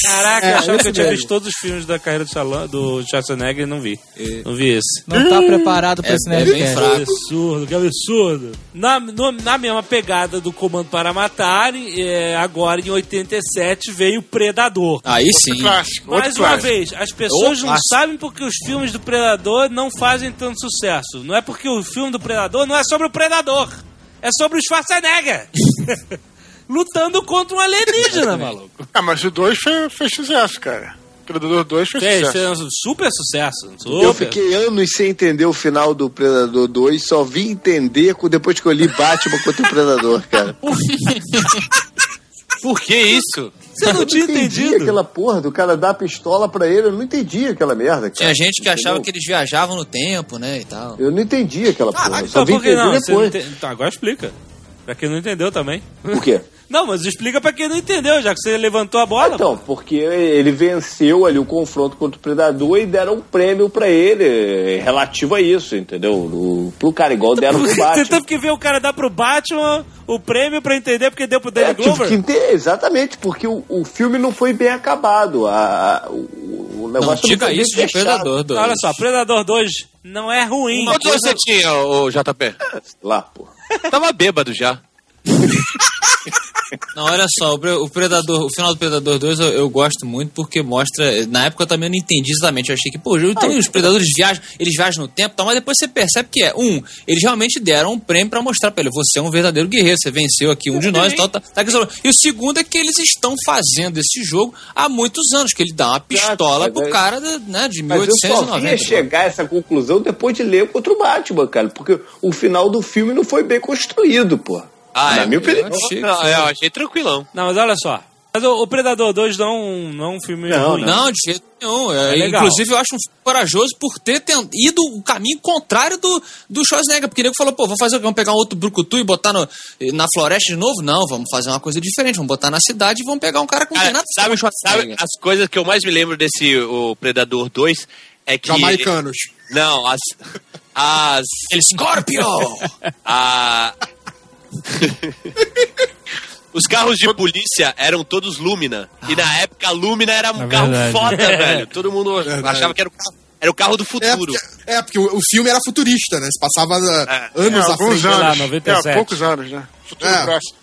Caraca, É, eu achava que eu tinha mesmo. visto todos os filmes da carreira do, Chalan, do Schwarzenegger e não vi. Não vi esse. Não tá preparado pra É- esse é bem fraco. Que absurdo, que absurdo. Na, no- na mesma pegada do Comando para Matar, é, agora em 87 veio Predador. Aí sim. Clássico. Mais outro uma clássico. vez, as pessoas não clássico. sabem porque os filmes do Predador não fazem tanto sucesso. Não é porque o filme do Predador não é sobre o Predador. É sobre o Schwarzenegger. Lutando contra um alienígena, maluco. Ah, mas o 2 fez, fez sucesso, cara. Predador 2 fez Fez, sucesso. fez um super sucesso. Eu Super. fiquei anos sem entender o final do Predador 2, só vim entender depois que eu li Batman contra o Predador, cara. Por que isso? Você não Eu tinha entendi entendido. aquela porra do cara dar a pistola pra ele. Eu não entendi aquela merda, cara. Tinha gente que achava Entendeu? que eles viajavam no tempo, né, e tal. Eu não entendi aquela porra. Ah, Eu só vim entender não? Não depois. ente- Tá, agora explica. Pra quem não entendeu também. Por quê? Não, mas explica pra quem não entendeu, já que você levantou a bola. Então, porque ele venceu ali o confronto contra o Predador e deram um prêmio pra ele eh, relativo a isso, entendeu? O, pro cara, igual deram pro Você Batman. teve que ver o cara dar pro Batman o prêmio pra entender porque deu pro É, Danny tive Glover? entender, exatamente, porque o, o filme não foi bem acabado. A, a- o, o Não negócio diga foi bem isso de fechado. Predador 2. Olha só, Predador 2 não é ruim. Quantos anos você tinha, ô JP? Lá, pô. Tava bêbado já. Não, olha só, o, Pre- o Predador, o final do Predador 2 eu, eu gosto muito porque mostra. Na época eu também não entendi exatamente. Eu achei que, pô, então, os predadores viajam, eles viajam no tempo e tal, mas depois você percebe que é, um, eles realmente deram um prêmio pra mostrar pra ele, você é um verdadeiro guerreiro, você venceu aqui um de nós e tal, tá, tá aqui só- E o segundo é que eles estão fazendo esse jogo há muitos anos, que ele dá uma pistola pro é- cara né, de Mas eu só 1890. ia chegar a essa conclusão depois de ler contra o Batman, cara. Porque o final do filme não foi bem construído, pô. Ah, Na é, minha opinião. Não, é, eu achei tranquilão. Não, mas olha só. Mas o, o Predador 2 não, não é um filme Não, ruim. Não, de jeito nenhum. É, É legal. inclusive, eu acho um filme corajoso por ter tent- ido o caminho contrário do, do Schwarzenegger. Porque ele falou, pô, vamos fazer o quê? Vamos pegar um outro brucutu e botar no- na floresta de novo? Não, vamos fazer uma coisa diferente. Vamos botar na cidade e vamos pegar um cara tem Cara, nada sabe, com sabe Schwarzenegger. as coisas que eu mais me lembro desse o Predador 2 é que. Jamaicanos. Não, as. As. El Scorpio! A... Os carros de polícia eram todos Lumina. E na época a Lumina era um É carro verdade. foda, velho. Todo mundo Verdade. achava que era o carro, era o carro do É futuro. porque, é, porque o, o filme era futurista, né? Se passava ah, É, anos à alguns frente. anos. lá, 97. É, poucos anos, né? Futuro É. próximo.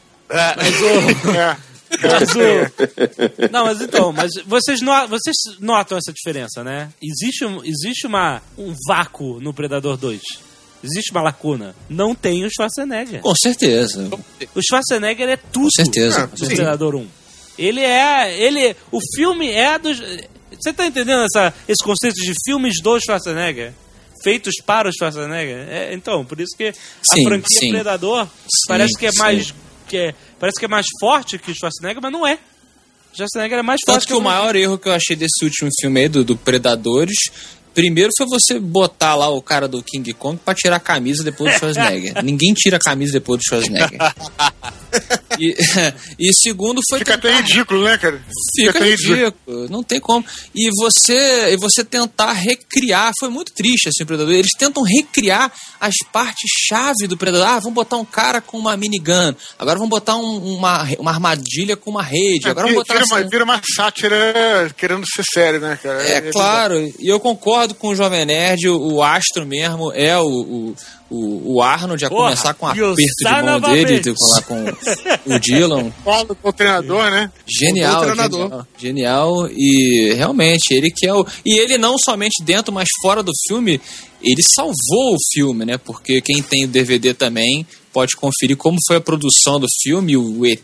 Mas o... É. Mas o- Não, mas então, mas vocês, no- vocês notam essa diferença, né? Existe, um- existe uma, um vácuo no Predador 2. Existe uma lacuna. Não tem o Schwarzenegger. Com certeza. O Schwarzenegger é tudo Com certeza. Ah, do sim. Predador 1. Ele é. Ele, o filme é dos. Você tá entendendo essa, esse conceito de filmes do Schwarzenegger? Feitos para o Schwarzenegger? É, então, por isso que a Sim, franquia sim. Predador parece que é sim. mais. Que é, parece que é mais forte que o Schwarzenegger, mas não é. O Schwarzenegger é mais Tanto forte que o maior erro que eu achei desse último filme aí, do, do Predadores, primeiro foi você botar lá o cara do King Kong pra tirar a camisa depois do Schwarzenegger. Ninguém tira a camisa depois do Schwarzenegger. E, e segundo foi Fica até ridículo, né, cara? Fica até ridículo, não tem como. E você, e você tentar recriar, foi muito triste assim o Predador. Eles tentam recriar as partes chave do Predador. Ah, vamos botar um cara com uma minigun. Agora vamos botar um- uma, uma armadilha com uma rede. Agora vamos botar vira, assim, uma, vira uma sátira querendo ser sério, né, cara? é claro, e eu concordo com o Jovem Nerd, o, o astro mesmo é o, o, o, o Arnold, a Porra, começar com o o aperto de mão dele, de- lá com o Dylan. Paulo, o treinador, né? Genial, O treinador. genial, genial e realmente ele que é o e ele não somente dentro, mas fora do filme, ele salvou o filme, né? Porque quem tem o DVD também pode conferir como foi a produção do filme. O ET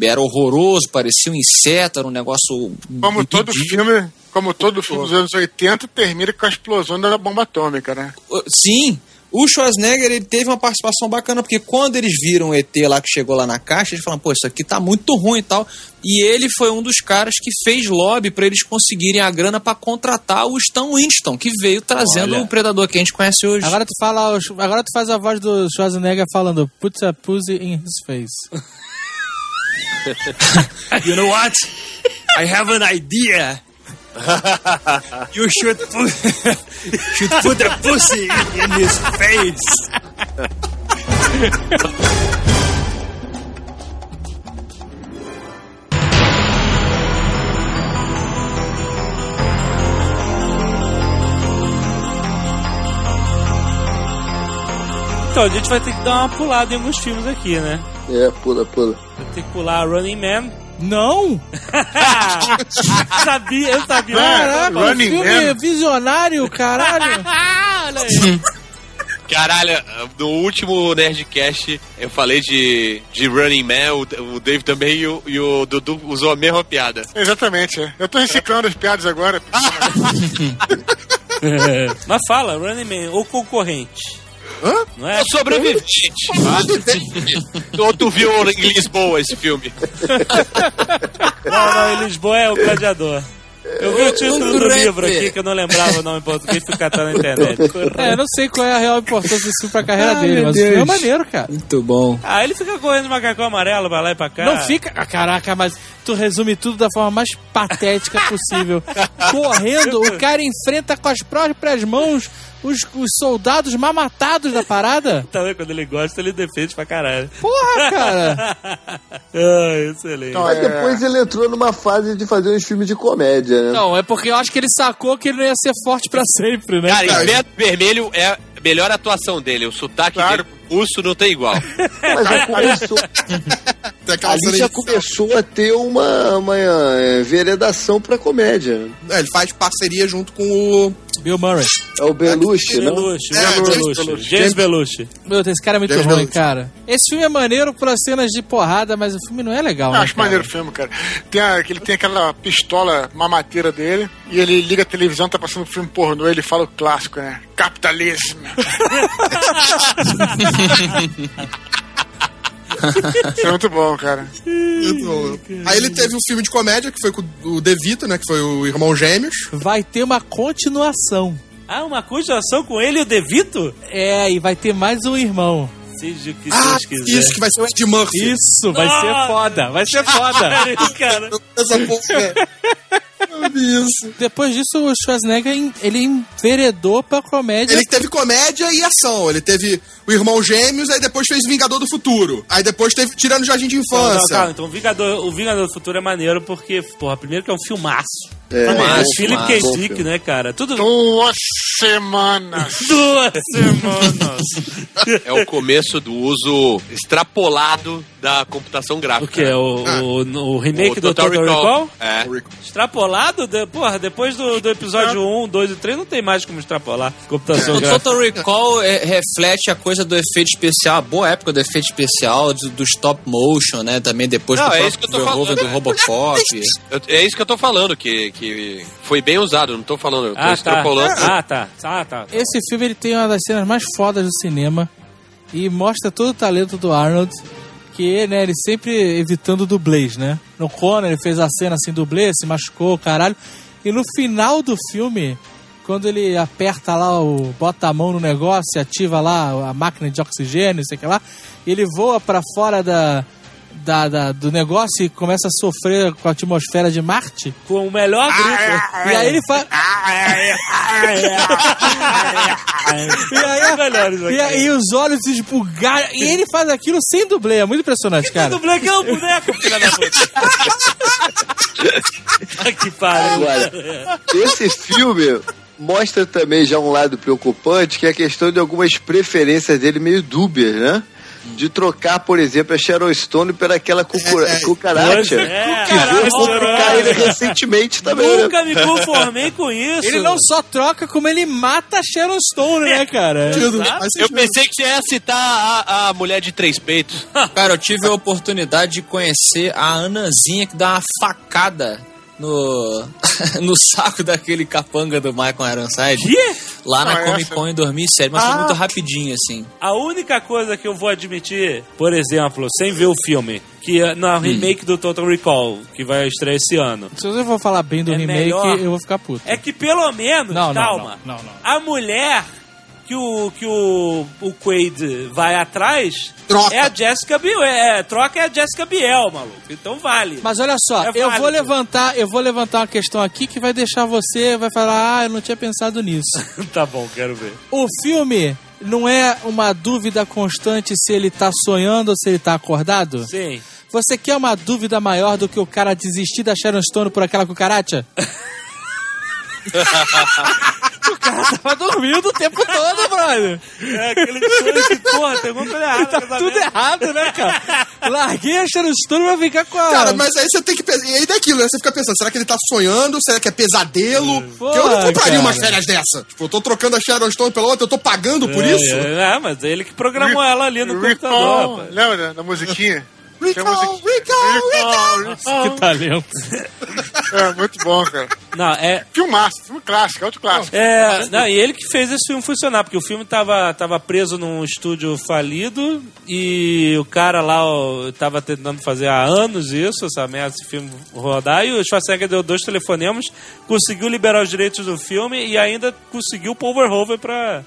era horroroso, parecia um inseto, era um negócio Como todo ridículo. filme, como todo filme dos anos 80, termina com a explosão da bomba atômica, né? Sim. O Schwarzenegger ele teve uma participação bacana, porque quando eles viram o ET lá que chegou lá na caixa, eles falaram, pô, isso aqui tá muito ruim e tal. E ele foi um dos caras que fez lobby para eles conseguirem a grana para contratar o Stan Winston, que veio trazendo Olha. o predador que a gente conhece hoje. Agora tu fala, agora tu faz a voz do Schwarzenegger falando Put a pussy in his face. You know what? I have an idea. You should put, should put a pussy in his face. Então, a gente vai ter que dar uma pulada em alguns filmes aqui, né? É, pula, pula. Vai ter que pular Running Man. Não! sabia, eu sabia. Caraca, um Running filme Man. visionário, caralho! Olha aí. Caralho, no último Nerdcast eu falei de, de Running Man, o, o Dave também e o, e o Dudu usou a mesma piada. Exatamente. é. Eu tô reciclando as piadas agora. Mas fala, Running Man, ou concorrente. Hã? Não é? O sobrevivente. Ou tu viu em Lisboa esse filme? Não, não, em Lisboa é o gladiador. Eu vi o título do livro aqui que eu não lembrava o nome em português, fui catar na internet. É, eu não sei qual é a real importância desse filme pra carreira Ai, dele, mas o filme é maneiro, cara. Muito bom. Ah, ele fica correndo de macacão amarelo pra lá e pra cá. Não fica. Ah, caraca, mas tu resume tudo da forma mais patética possível. Correndo, o cara enfrenta com as próprias mãos os, os soldados mamatados da parada. Tá vendo? Quando ele gosta, ele defende pra caralho. Porra, cara. ah, excelente. Então, Mas é- depois ele entrou numa fase de fazer uns filmes de comédia, né? Não, é porque eu acho que ele sacou que ele não ia ser forte pra sempre, né? Cara, cara? Inverno Vermelho é a melhor atuação dele. O sotaque Claro. dele russo não tem igual. Mas já começou, Tem aquela ali já começou a ter uma, uma é, veredação pra comédia. É, ele faz parceria junto com o. Bill Murray. É o Belushi, né? Belushi, É, James Belushi. Belushi. James Belushi. Meu Deus, esse cara é muito James ruim, Belushi. cara. Esse filme é maneiro por as cenas de porrada, mas o filme não é legal, Eu né, acho cara? maneiro o filme, cara. Tem a, ele tem aquela pistola mamateira dele e ele liga a televisão, tá passando filme pornô, ele fala o clássico, né? Capitalismo. Isso é muito bom, cara. Muito bom. Aí ele teve um filme de comédia que foi com o De Vito, né? Que foi o Irmão Gêmeos. Vai ter uma continuação. Ah, uma continuação com ele e o Devito? É, e vai ter mais um irmão. Seja o que Ah, Deus quiser. isso, que vai ser o Ed Murphy. Isso, vai Ah! ser foda, vai ser foda. cara. Essa porra. Eu vi isso. Depois disso, o Schwarzenegger, en- ele enveredou pra comédia. Ele teve comédia e ação. Ele teve o Irmão Gêmeos, aí depois fez Vingador do Futuro. Aí depois teve Tirando o Jardim de Não, não, Infância. calma, então o Vingador, o Vingador do Futuro é maneiro porque, porra, primeiro que é um filmaço. É, bom Philip K. Dick, né, cara? Tudo. Duas semanas. Duas semanas. É o começo do uso extrapolado da computação O gráfica. que? O, o, o remake O do Total Total Recall? É. Extrapolado? De, porra, depois do, do episódio 1, 2 e 3 não tem mais como extrapolar computação O gráfica. Total Recall é, reflete a coisa do efeito especial, a boa época do efeito especial, do, do stop motion, né? Também depois Não, do é isso que eu tô falando. do Robocop. Eu- é isso que eu tô falando, que, que foi bem usado, não tô falando, eu tô Ah, tá. extrapolando. Ah, tá. Ah, tá. Esse filme ele tem uma das cenas mais fodas do cinema e mostra todo o talento do Arnold, que né, ele sempre evitando dublês, né? No Conan ele fez a cena assim, dublê, se machucou, caralho. E no final do filme, quando ele aperta lá, o, bota a mão no negócio, e ativa lá a máquina de oxigênio, sei que lá, ele voa pra fora da, da, da- do negócio e começa a sofrer com a atmosfera de Marte. Com o melhor grito. E aí ele faz. E aí, e aí os olhos se esbugalham. E ele faz aquilo sem dublê. É muito impressionante, cara. O Black é um boneco, filha da puta. Ah, que pariu. Agora, esse filme mostra também já um lado preocupante, que é a questão de algumas preferências dele meio dúbias, né? De trocar, por exemplo, a Sharon Stone pela aquela cucura- É, é. cucaracha. É, que publicar ele recentemente também, né? Nunca me conformei com isso. Ele não só troca, como ele mata a Sharon Stone, né, cara? Eu pensei que você ia citar a, a mulher de três peitos. Cara, eu tive a oportunidade de conhecer a Anazinha que dá uma facada no, no saco daquele capanga do Michael Ironside. Quê? Lá na Ah, Comic? Con em 2007, mas Ah. foi muito rapidinho, assim. A única coisa que eu vou admitir, por exemplo, sem ver o filme, que é na remake do Total Recall, que vai estrear esse ano, Se eu for falar bem do É remake, melhor. eu vou ficar puto. é que pelo menos, Não, não, calma, não, não, não. a mulher que o que o, o Quaid vai atrás Troca. é a Jessica Biel, é, troca é a Jessica Biel, maluco. Então vale. Mas olha só, É eu vou levantar, eu vou levantar uma questão aqui que vai deixar você, vai falar, ah, eu não tinha pensado nisso. tá bom, quero ver. o filme não é uma dúvida constante se ele tá sonhando ou se ele tá acordado? Sim. Você quer uma dúvida maior do que o cara desistir da Sharon Stone por aquela cucaracha? o cara tava dormindo o tempo todo, brother. É aquele sonho que, porra, tem alguma coisa errada. Tá tudo errado, né, cara? Larguei a Sharon Stone pra ficar com a... Cara, mas aí você tem que pensar. E aí daquilo, né? Você fica pensando, será que ele tá sonhando? Será que é pesadelo? Porque eu não compraria cara. umas férias dessa. Tipo, eu tô trocando a Sharon Stone pela outra, eu tô pagando por É, isso? É, é, mas ele que programou ela ali no computador, Recall, rapaz. lembra da musiquinha? Recall, recall, recall. Que talento. É, muito bom, cara. Não, é. Filmaço, filme clássico, é outro clássico. É, não, e ele que fez esse filme funcionar, porque o filme tava, tava preso num estúdio falido e o cara lá ó, tava tentando fazer há anos isso, essa merda, esse filme rodar, e o Schwarzenegger deu dois telefonemas, conseguiu liberar os direitos do filme e ainda conseguiu o Paul Verhoeven pra,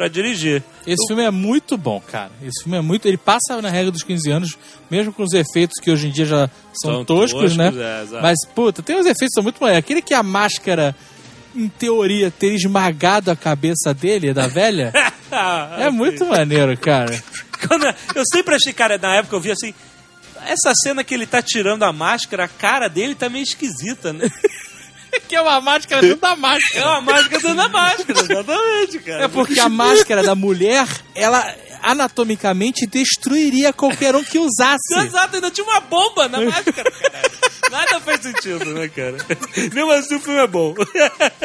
pra dirigir. Esse filme é muito bom, cara. Esse filme é muito. Ele passa na regra dos 15 anos, mesmo com os efeitos que hoje em dia já são, São toscos, toscos, né? é. Mas, puta, tem uns efeitos que são muito maneiros. Aquele que a máscara, em teoria, ter esmagado a cabeça dele, da velha, é muito maneiro, cara. Quando- eu sempre achei, cara, na época eu vi assim. Essa cena que ele tá tirando a máscara, a cara dele tá meio esquisita, né? que é uma máscara dentro da máscara. É uma máscara dentro da máscara, exatamente, cara. É porque a máscara da mulher, ela anatomicamente destruiria qualquer um que usasse. Exato, ainda tinha uma bomba na máscara, cara. Nada faz sentido, né, cara? Mesmo assim o filme é bom.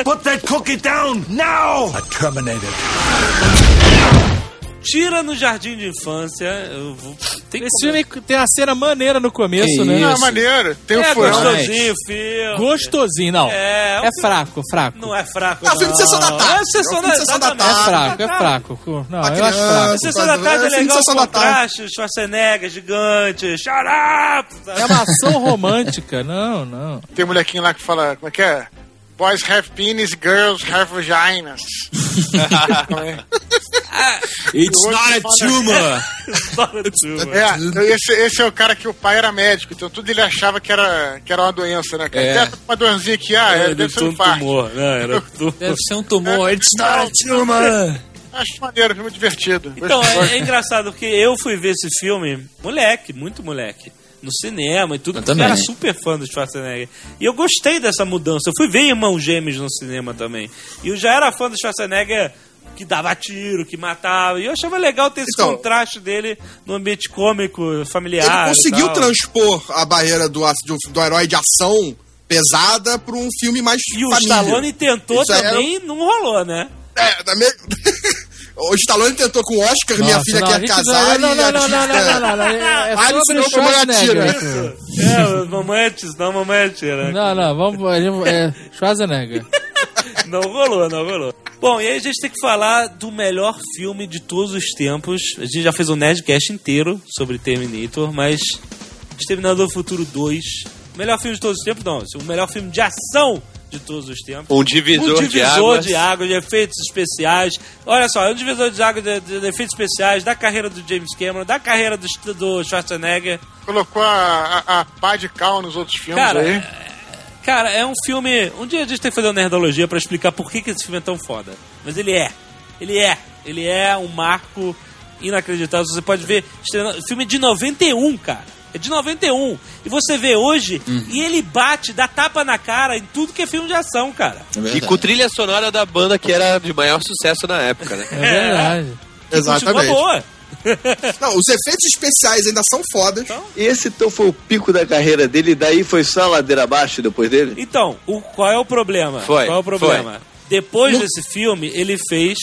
Put that cookie down now! A Terminator. Tira no jardim de infância. Eu vou... Tem Esse filme tem uma cena maneira no começo, Que né? Não, é isso. maneiro. Tem o É furão. gostosinho o filme. Gostosinho, não. É, É, fraco, fraco. Não é fraco, É filme de sessão da não. tarde. É sessão É da, de sessão da exatamente. É tarde. fraco, é fraco. Não, eu acho fraco. criança. Sessão da tarde é É filme de legal, o sessão da tarde. contraste, Schwarzenegger gigante, shut up! É uma ação romântica. Não, não. Tem um molequinho lá que fala, como é que é? Boys have penis, girls have vaginas. It's not a tumor! Fala tudo. É, esse, esse é o cara que o pai era médico, então tudo ele achava que era, que era uma doença, né? cara? É. Até uma dorzinha aqui, ah, é, deve ser um tumor. Não, era tumor. Deve ser um tumor. It's not a tumor! Acho maneiro, filme divertido. Então, é, é engraçado porque eu fui ver esse filme, moleque, muito moleque, no cinema e tudo, Eu porque eu também. era super fã do Schwarzenegger. E eu gostei dessa mudança. Eu fui ver Irmãos Gêmeos no cinema também. E eu já era fã do Schwarzenegger que dava tiro, que matava. E eu achava legal ter esse Então- contraste dele no ambiente cômico, familiar. Ele e conseguiu tal. transpor a barreira do, do, do herói de ação pesada pra um filme mais E o família. Stallone tentou Isso é- também, não rolou, né? É, da me... o Stallone tentou com o Oscar, minha Nossa, filha não, quer casar não, e não, não, não, não, não, não, não, É ensinou pra mulher Schwarzenegger. atira. É, mamãe não, mamãe atira. Não, não, vamos. É, Schwarzenegger. Não rolou, não rolou. Bom, e aí a gente tem que falar do melhor filme de todos os tempos. A gente já fez um Nerdcast inteiro sobre Terminator, mas Exterminador do Futuro 2. Melhor filme de todos os tempos, não. O melhor filme de ação de todos os tempos. Um divisor, um de divisor águas. de água, de efeitos especiais. Olha só, é um divisor de água de, de efeitos especiais da carreira do James Cameron, da carreira do, do Schwarzenegger. Colocou a, a, a pá de cal nos outros filmes Cara, aí. Cara, é um filme. Um dia a gente tem que fazer uma nerdologia pra explicar por que, que esse filme é tão foda. Mas ele é. Ele é. Ele é um marco inacreditável. Você pode ver. Filme de 91, cara. É de 91. E você vê hoje e ele bate, dá tapa na cara em tudo que é filme de ação, cara. E com trilha sonora da banda que era de maior sucesso na época, né? É verdade. Exatamente. boa. Não, os efeitos especiais ainda são fodas. Esse então foi o pico da carreira dele, e daí foi só ladeira abaixo depois dele? Então, o, qual é o problema? Foi, Qual é o problema? Depois desse filme, ele fez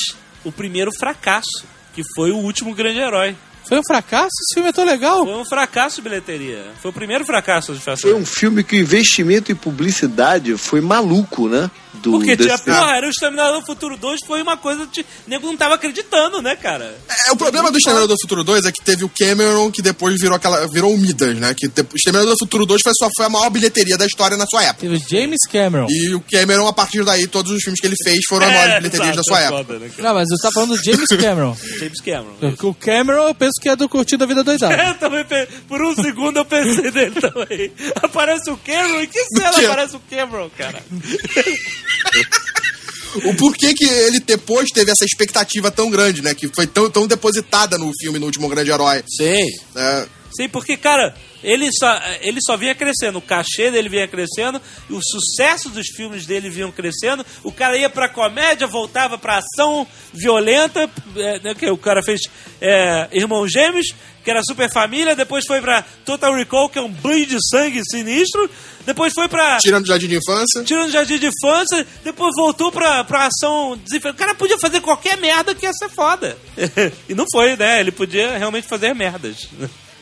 o primeiro fracasso, que foi o último grande herói. Foi um fracasso? Esse filme é tão legal. Foi um fracasso de bilheteria. Foi o primeiro fracasso de Foi Schwarzenegger. um filme que o investimento em publicidade foi maluco, né? Do, Porque tinha, desse- porra, era o Exterminador do Futuro 2, foi uma coisa que o nego não tava acreditando, né, cara? É, o problema do Exterminador do Futuro 2 é que teve o Cameron, que depois virou aquela. virou o Midas, né? Que o Exterminador do Futuro 2 foi, só, foi a maior bilheteria da história na sua época. Teve o James Cameron. E o Cameron, a partir daí, todos os filmes que ele fez foram as maiores bilheterias da sua é época. foda, né? Não, mas você tá falando do James Cameron. James Cameron. O Cameron, eu penso que é do Curtindo a Vida Doidada. Eu também, por um segundo eu pensei nele também. Aparece o Cameron? Em que cena aparece o Cameron, cara? O porquê que ele depois teve essa expectativa tão grande, né? Que foi tão, tão depositada no filme, no último grande herói. Sim. né? Sim, porque, cara, ele só, ele só vinha crescendo, o cachê dele vinha crescendo, o sucesso dos filmes dele vinham crescendo. O cara ia pra comédia, voltava pra ação violenta, é, né, que o cara fez é, Irmãos Gêmeos, que era Super Família, depois foi pra Total Recall, que é um banho de sangue sinistro, depois foi pra Tirando o Jardim de Infância. Tirando Jardim de Infância, depois voltou pra, pra ação desenfreada. O cara podia fazer qualquer merda que ia ser foda. e não foi, né? Ele podia realmente fazer merdas.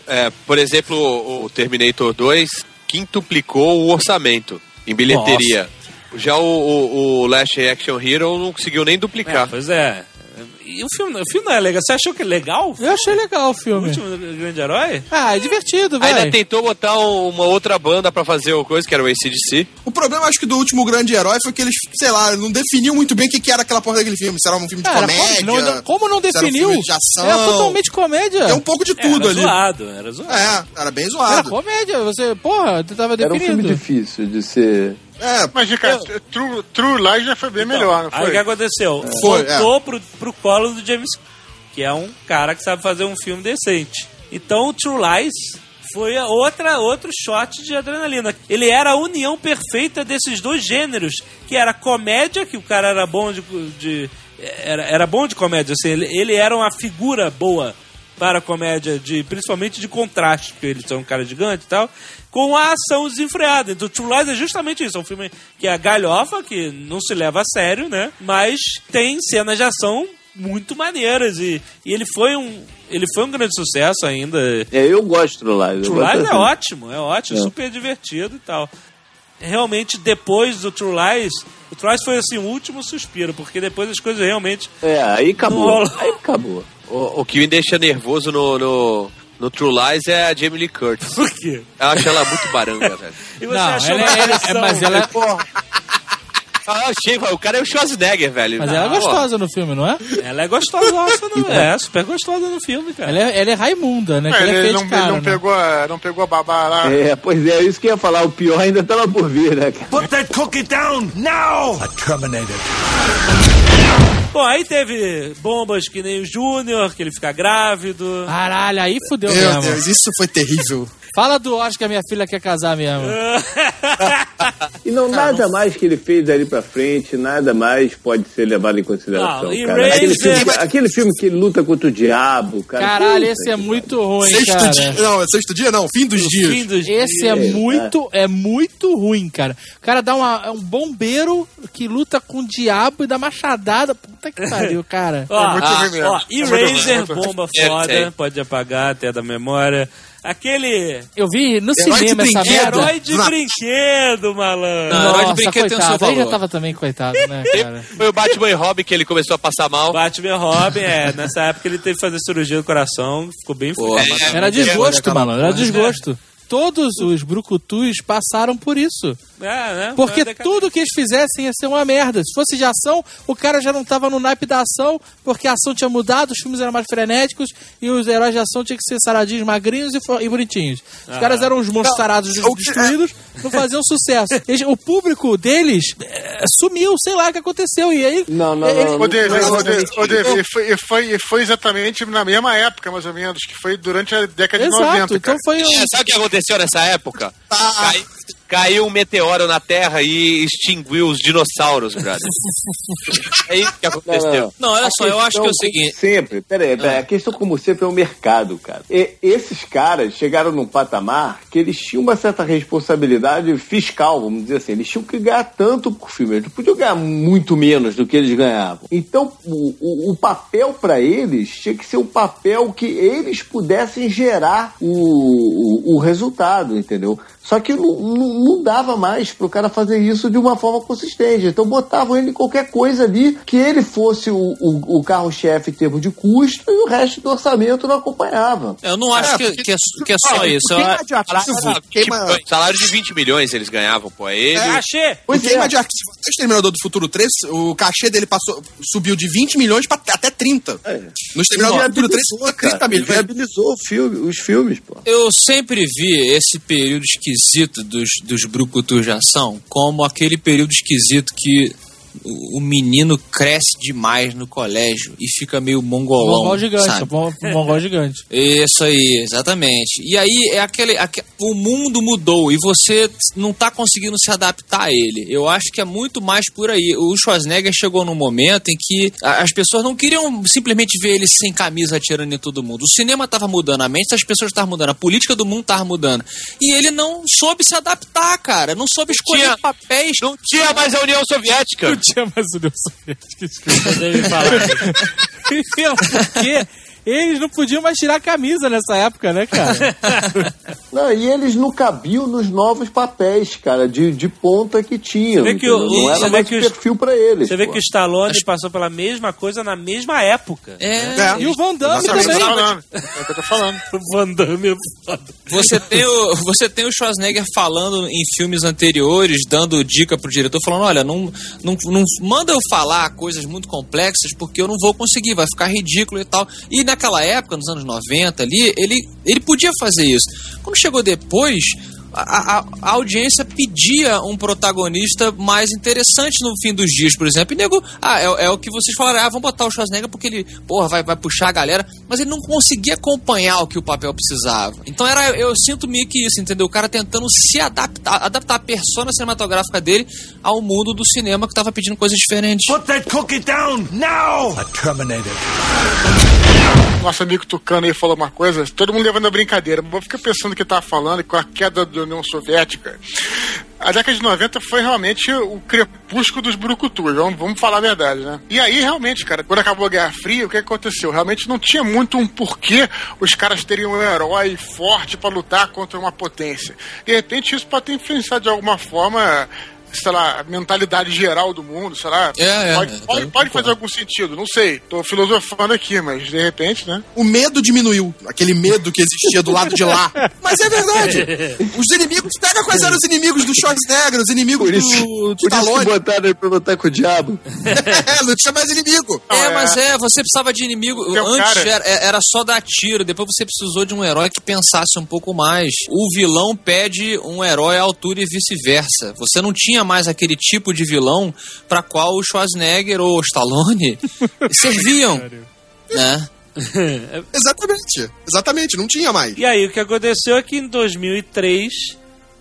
É, por exemplo, o Terminator 2 quintuplicou o orçamento em bilheteria. Já o, o, o Last Action Hero não conseguiu nem duplicar. Pois é. E o filme, o filme não é legal. Você achou que é legal? Eu achei legal o O filme. último grande herói? Ah, é divertido, Ainda velho. tentou botar uma outra banda pra fazer o coisa, que era o ACDC. O problema, acho que, do último grande herói foi que eles, sei lá, não definiam muito bem o que, que era aquela porra daquele filme. Se era um filme de Cara, comédia. como não, como não se era um definiu? filme de ação. Era totalmente comédia. Tem um pouco de tudo era ali. zoado, era zoado. É, era bem Era zoado. comédia. Você, porra, tava Era um filme difícil de ser. É, Mas, Ricardo, True, True Lies já foi bem melhor, não Aí o foi? que aconteceu? Foi, Voltou pro, pro colo do James que é um cara que sabe fazer um filme decente. Então o True Lies foi outra, outro shot de adrenalina. Ele era a união perfeita desses dois gêneros, que era comédia, que o cara era bom de... de- era, era bom de comédia, assim, ele, ele era uma figura boa para a comédia, de, principalmente de contraste, porque eles são um cara gigante e tal, com a ação desenfreada. Então, True Lies é justamente isso. É um filme que é galhofa, que não se leva a sério, né? Mas tem cenas de ação muito maneiras e, e ele foi um ele foi um grande sucesso ainda. É, eu gosto Lies. eu True Lies é assim. ótimo, é ótimo, É. super divertido e tal. Realmente, depois do True Lies, o True Lies foi assim o último suspiro, porque depois as coisas realmente É, aí acabou. Não rola. Aí acabou. O, o que me deixa nervoso no, no, no True Lies é a Jamie Lee Curtis. Por quê? Eu acho ela muito baranga, velho. E você Não, achou ela, uma ela- direção- é, mas ela, Ah, achei, o cara é o Schwarzenegger, velho. mas ela é Pô, gostosa no filme, não é? Ela é gostosa, nossa, não é? super gostosa no filme, cara. Ela é, ela é Raimunda, né? É, ela é ele não, de ele cara, não né? pegou, a- não pegou a babá lá. É, pois é, isso que eu ia falar. O pior ainda tava por vir, né? cara? Put that cookie down now! A Terminator. Bom, aí teve bombas que nem o Júnior, que ele fica grávido. Caralho, aí fudeu meu mesmo. Deus, isso foi terrível. Fala do Oscar, minha filha quer casar mesmo. E não, nada mais que ele fez ali pra frente, nada mais pode ser levado em consideração, Não, cara. Aquele filme, que- aquele filme que ele luta contra o diabo, cara. Caralho, puta esse é que muito ruim, Sexto cara. dia. Não, é sexto dia não, fim dos dias. Fim dos Esse é É, muito, é muito ruim, cara. O cara dá uma, é um bombeiro que luta com o diabo e dá machadada. Puta que pariu, cara. Ó, ah, ó, É muito ruim, Eraser, muito ruim. bomba É, foda, pode apagar até da memória. Aquele Eu vi no Herói cinema essa brinquedo. merda. herói de Não. brinquedo, malandro. Não, herói de brinquedo tem o seu coitado. Aí já valor. tava também coitado, né, cara? Foi o Batman e Robin que ele começou a passar mal. Batman Robin, é. Nessa época ele teve que fazer cirurgia do coração, ficou bem fudido. mas- Era desgosto, mano. Era É. desgosto. Todos os brucutus passaram por isso. É, né? Porque tudo que eles fizessem ia ser uma merda. Se fosse de ação, o cara já não tava no naipe da ação, porque a ação tinha mudado, os filmes eram mais frenéticos e os heróis de ação tinham que ser saradinhos, magrinhos e, e bonitinhos. Os caras eram uns monstros sarados o que- destruídos, não faziam sucesso. Eles- o público deles eh, sumiu, sei lá o que aconteceu. E aí. Não, não, ele- não, não, ô, não, não, e foi, e foi, e foi exatamente na mesma época, mais ou menos, que foi durante a década de 90. Exato, então cara. foi um. É, sabe o que aconteceu nessa época? Cai- caiu um meteoro na Terra e extinguiu os dinossauros, brother. é isso que aconteceu. Não, olha só, eu acho que é o seguinte. como Sempre, peraí, peraí, a questão, como sempre, é o mercado, cara. E esses caras chegaram num patamar que eles tinham uma certa responsabilidade fiscal, vamos dizer assim. Eles tinham que ganhar tanto por filme, eles não podiam ganhar muito menos do que eles ganhavam. Então, o, o, o papel para eles tinha que ser um papel que eles pudessem gerar o, o, o resultado, entendeu? Só que não, não, não dava mais pro cara fazer isso de uma forma consistente. Então botavam ele em qualquer coisa ali que ele fosse o, o, o carro-chefe em termos de custo e o resto do orçamento não acompanhava. Eu não acho É, que, porque- que é, que é só isso. Eu, Queima de arquivo, Salário, queima, tipo, salário de 20 milhões eles ganhavam, pô. É Ele. É, achei! Pois o queima é. de arquivo. O Exterminador do Futuro 3, o cachê dele passou, subiu de 20 milhões pra até 30. No Exterminador do Futuro 3, Viabilizou, foi 30 cara. milhões. Viabilizou o filme, os filmes, pô. eu sempre vi esse período esquisito dos, dos brucutus de ação como aquele período esquisito que o, menino cresce demais no colégio e fica meio mongolão. Mongol gigante, sabe? mon- mongol gigante. Isso aí, exatamente. E aí é aquele, aque- o mundo mudou e você não tá conseguindo se adaptar a ele. Eu acho que é muito mais por aí. O Schwarzenegger chegou num momento em que as pessoas não queriam simplesmente ver ele sem camisa atirando em todo mundo. O cinema tava mudando, a mente das pessoas tava mudando, a política do mundo tava mudando. E ele não soube se adaptar, cara. Não soube escolher tinha- papéis. Não tinha mais a União Soviética. Tinha mais o Deus Soviético. Você deve falar. Mesmo porque eles não podiam mais tirar a camisa nessa época, né, cara? Não, e eles não cabiam nos novos papéis, cara, de, de ponta que tinham. Você vê que o- não era vê mais que os- perfil pra eles. Você vê pô. que o Stallone passou pela mesma coisa na mesma época. É. E o Van Damme Exatamente, também. eu tô falando. É o que eu tô falando. O Van Damme é foda. Você tem, o, você tem o Schwarzenegger falando em filmes anteriores, dando dica pro diretor, falando: olha, não, não, não manda eu falar coisas muito complexas porque eu não vou conseguir, vai ficar ridículo e tal. E naquela época, nos anos 90 ali, ele, ele podia fazer isso. Quando chegou depois. A, a- a audiência pedia um protagonista mais interessante no fim dos dias, por exemplo. E nego, ah, é, é o que vocês falaram, ah, vamos botar o Schwarzenegger porque ele, porra, vai, vai puxar a galera. Mas ele não conseguia acompanhar o que o papel precisava. Então era, eu sinto meio que isso, entendeu? O cara tentando se adaptar, adaptar a persona cinematográfica dele ao mundo do cinema que tava pedindo coisas diferentes. Put that cookie down now! A Terminator. Nosso amigo Tucano aí falou uma coisa, todo mundo levando a brincadeira. Eu fico pensando que ele tava falando com a queda da União Soviética. A década de 90 foi realmente o crepúsculo dos brucutus, vamos, vamos falar a verdade, né? E aí, realmente, cara, quando acabou a Guerra Fria, o que aconteceu? Realmente não tinha muito um porquê os caras teriam um herói forte pra lutar contra uma potência. De repente, isso pode ter influenciado de alguma forma sei lá, a mentalidade geral do mundo, sei lá. É, é, pode, é, pode, eu pode fazer algum sentido, não sei. Tô filosofando aqui, mas de repente, né? O medo diminuiu. Aquele medo que existia do lado de lá. Mas é verdade. Os inimigos. Pega quais eram os inimigos do Schwarzenegger, os inimigos Por isso, do, do por isso que botaram ele pra lutar com o diabo. É, não tinha mais inimigo. É, é. mas é, você precisava de inimigo. Antes cara- era, era só dar tiro, depois você precisou de um herói que pensasse um pouco mais. O vilão pede um herói à altura e vice-versa. Você não tinha mais aquele tipo de vilão para qual o Schwarzenegger ou o Stallone serviam. né? Exatamente. Exatamente, não tinha mais. E aí, o que aconteceu é que em 2003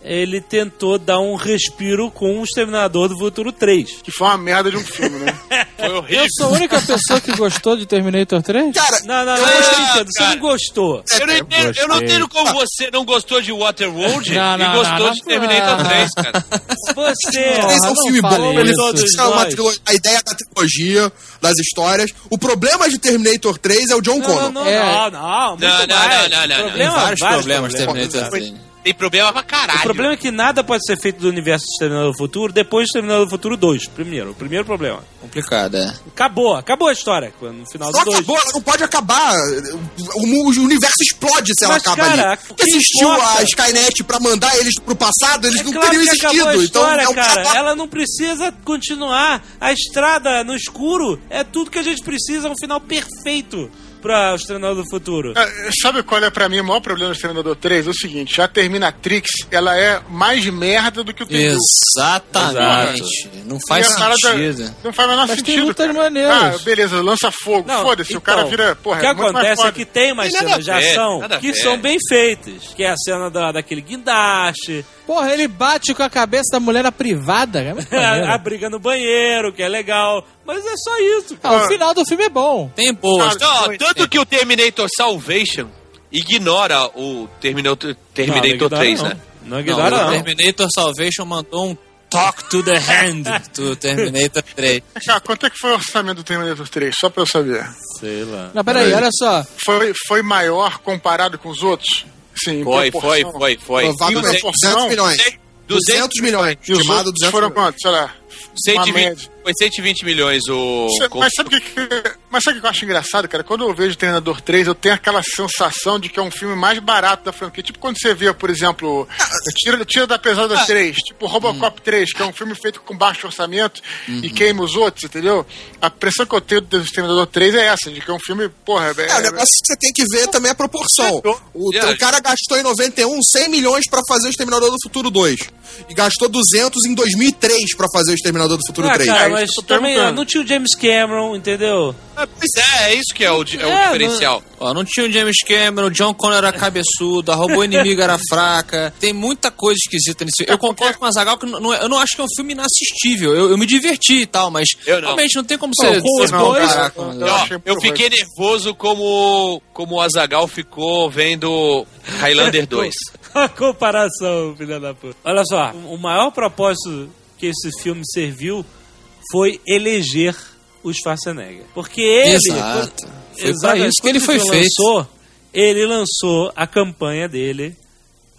ele tentou dar um respiro com o Exterminador do Futuro 3. Que foi uma merda de um filme, né? Foi horrível. Eu sou a única pessoa que gostou de Terminator 3? Cara, Não, não, não, eu gostei- entendo, você não gostou. Eu não, entendo, eu não entendo como você não gostou de Waterworld Não, e não, gostou não, de não. Terminator 3, cara. Você, Esse é um não filme bom, ele isso. Todos é uma nós. trilogia, a ideia da trilogia, das histórias. O problema de Terminator 3 é o John Não, Connor. não, É. não, não, muito Não, não, mais. não, não, não, não. Problema, Tem vários problemas problemas. Terminator 3. Tem problema pra caralho. O problema é que nada pode ser feito do universo de Exterminador do Futuro depois de Exterminador do Futuro 2. Primeiro, o primeiro problema. Complicado, é. Acabou, acabou a história no final Não do 2. acabou, ela não pode acabar. O, o universo explode se ela Mas, acaba cara, ali. Porque que existiu importa? a Skynet pra mandar eles pro passado, eles É não claro teriam que acabou a existido. história, então, é um cara. cara- Ela não precisa continuar. A estrada no escuro é tudo que a gente precisa, é um final perfeito pra o Exterminador do Futuro. É, Sabe qual é pra mim o maior problema do Exterminador 3? É o seguinte, a Terminatrix, ela é mais merda do que o T-200. Exatamente. Não faz sentido. Não faz o menor Mas tem sentido. lutas cara. maneiras. Ah, beleza, lança fogo. Foda-se, o então, cara vira. Porra, o que é muito mais acontece é que tem mais Tem cenas de ação que ver. são bem feitas. Que é a cena da, daquele guindaste, Porra, ele bate com a cabeça da mulher na privada. É a, a briga no banheiro, que é legal. Mas é só isso. Ah, o final do filme é bom. Tem boas. Não, tanto que o Terminator Salvation ignora o Terminator, Terminator não, 3, não. né? Não Não, ignora, o não. Terminator Salvation mandou um Talk to the Hand do Terminator 3. Cara, quanto é que foi o orçamento do Terminator 3? Só pra eu saber. Sei lá. Não, peraí, olha só. Foi, foi maior comparado com os outros? Sim, Foi, foi, foi, foi. Provavelmente Em 200 proporção, milhões. 200 milhões. E os Estimado outros 200 foram milhões. quanto? Sei lá. Uma 120, média. foi 120 milhões o. Cê- Mas sabe o que, mas sabe o que eu acho engraçado, cara? Quando eu vejo Treinador 3, eu tenho aquela sensação de que é um filme mais barato da franquia. Tipo quando você vê, por exemplo, Tira, Tira da Pesada 3, tipo Robocop 3, que é um filme feito com baixo orçamento e queima os outros, entendeu? A impressão que eu tenho do Exterminador 3 é essa, de que é um filme, porra, é, É, o negócio que você tem que ver também é a proporção. O, Yeah. o cara gastou em 91 100 milhões pra fazer o Exterminador do Futuro 2. E gastou 200 em 2003 pra fazer o Exterminador do Futuro Ah, 3. cara, É, mas também não tinha o James Cameron, entendeu? Ah, Pois é, é isso que é o, di- é o É, diferencial. Ó, não tinha o James Cameron, o John Connor era cabeçudo, a robô inimiga era fraca. Tem muita coisa esquisita nesse filme. Eu concordo com a Zagal que não, não é- eu não acho que é um filme inassistível. Eu, eu me diverti e tal, mas Eu não. realmente não tem como Não, você. com você os não dois- Eu fiquei nervoso como, como o Azagal ficou vendo Highlander 2. A comparação, filha da puta. Olha só, o maior propósito que esse filme serviu foi eleger o Schwarzenegger. Porque ele. Exato. Foi isso que ele foi esse feito. Lançou, ele lançou a campanha dele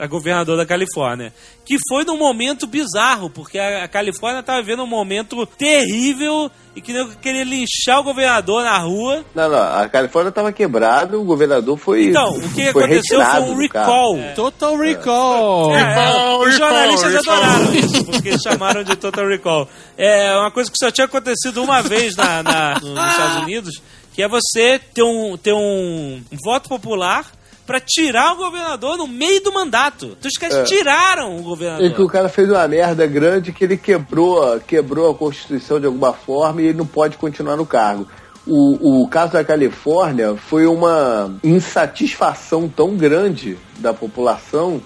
a governador da Califórnia. Que foi num momento bizarro, porque a, a Califórnia estava vivendo um momento terrível e que nego queria linchar o governador na rua. Não, não, a Califórnia tava quebrada, o governador foi. Então, o que foi aconteceu foi um recall. cargo. Total Recall. É, é, os jornalistas recall. adoraram isso, porque chamaram de Total Recall. É uma coisa que só tinha acontecido uma vez na, na- nos Estados Unidos, que é você ter um, ter um voto popular pra tirar o governador no meio do mandato. Então os caras É. tiraram o É que o governador. cara fez uma merda grande que ele quebrou, quebrou a Constituição de alguma forma e ele não pode continuar no cargo. O, o caso da Califórnia foi uma insatisfação tão grande da população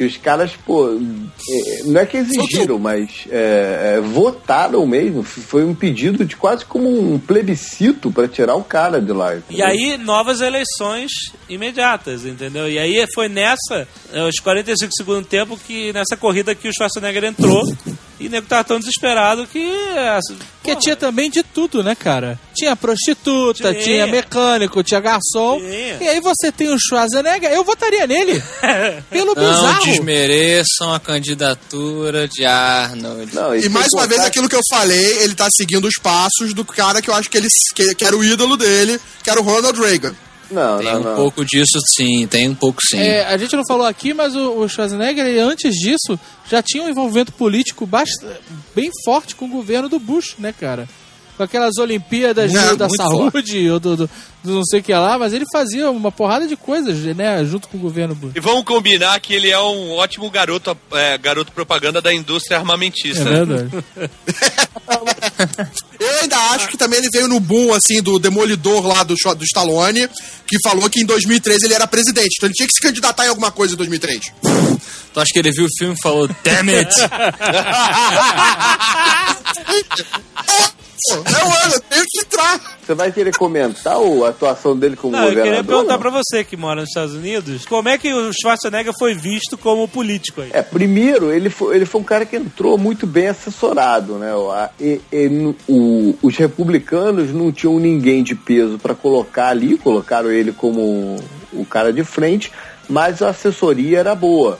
que os caras, pô, é, não é que exigiram, mas é, é, votaram mesmo. Foi um pedido de quase como um plebiscito para tirar o cara de lá. E aí, novas eleições imediatas, entendeu? E aí foi nessa, eh, os 45 do segundo tempo, que nessa corrida que o Schwarzenegger entrou. E o nego tava tão desesperado que. eh, Porque tinha também de tudo, né, cara? Tinha prostituta, Tinha. tinha mecânico, tinha garçom. Tinha. E aí você tem o Schwarzenegger, eu votaria nele. Pelo Não bizarro. desmereçam a candidatura de Arnold. Não, E mais uma vez, aquilo que eu falei, ele tá seguindo os passos do cara que eu acho que ele que, que era o ídolo dele, que era o Ronald Reagan. Não, Tem um pouco disso, sim. Tem um pouco, sim. É, a gente não falou aqui, mas o, o Schwarzenegger, ele, antes disso, já tinha um envolvimento político bast- bem forte com o governo do Bush, né, cara? Com aquelas Olimpíadas Não, da saúde, ou do, do, do não sei o que lá, mas ele fazia uma porrada de coisas, né, junto com o governo. E vamos combinar que ele é um ótimo garoto, é, garoto propaganda da indústria armamentista. É verdade. Eu ainda acho que também ele veio no boom, assim, do demolidor lá do, do Stallone, que falou que em 2003 ele era presidente. Então ele tinha que se candidatar em alguma coisa em 2003. Tu acha que ele viu o filme e falou, damn it! Pô, é o ano, eu tenho que entrar. Você vai querer comentar a atuação dele como Não, eu governador? queria perguntar não? pra você que mora nos Estados Unidos, como é que o Schwarzenegger foi visto como político aí? É, primeiro, ele foi, ele foi um cara que entrou muito bem assessorado, né? O- a- e- e- o- os republicanos não tinham ninguém de peso para colocar ali, colocaram ele como o cara de frente, mas a assessoria era boa.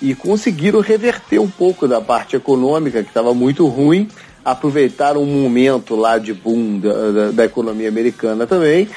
E conseguiram reverter um pouco da parte econômica, que estava muito ruim, aproveitaram um momento lá de boom da, da- da economia americana também,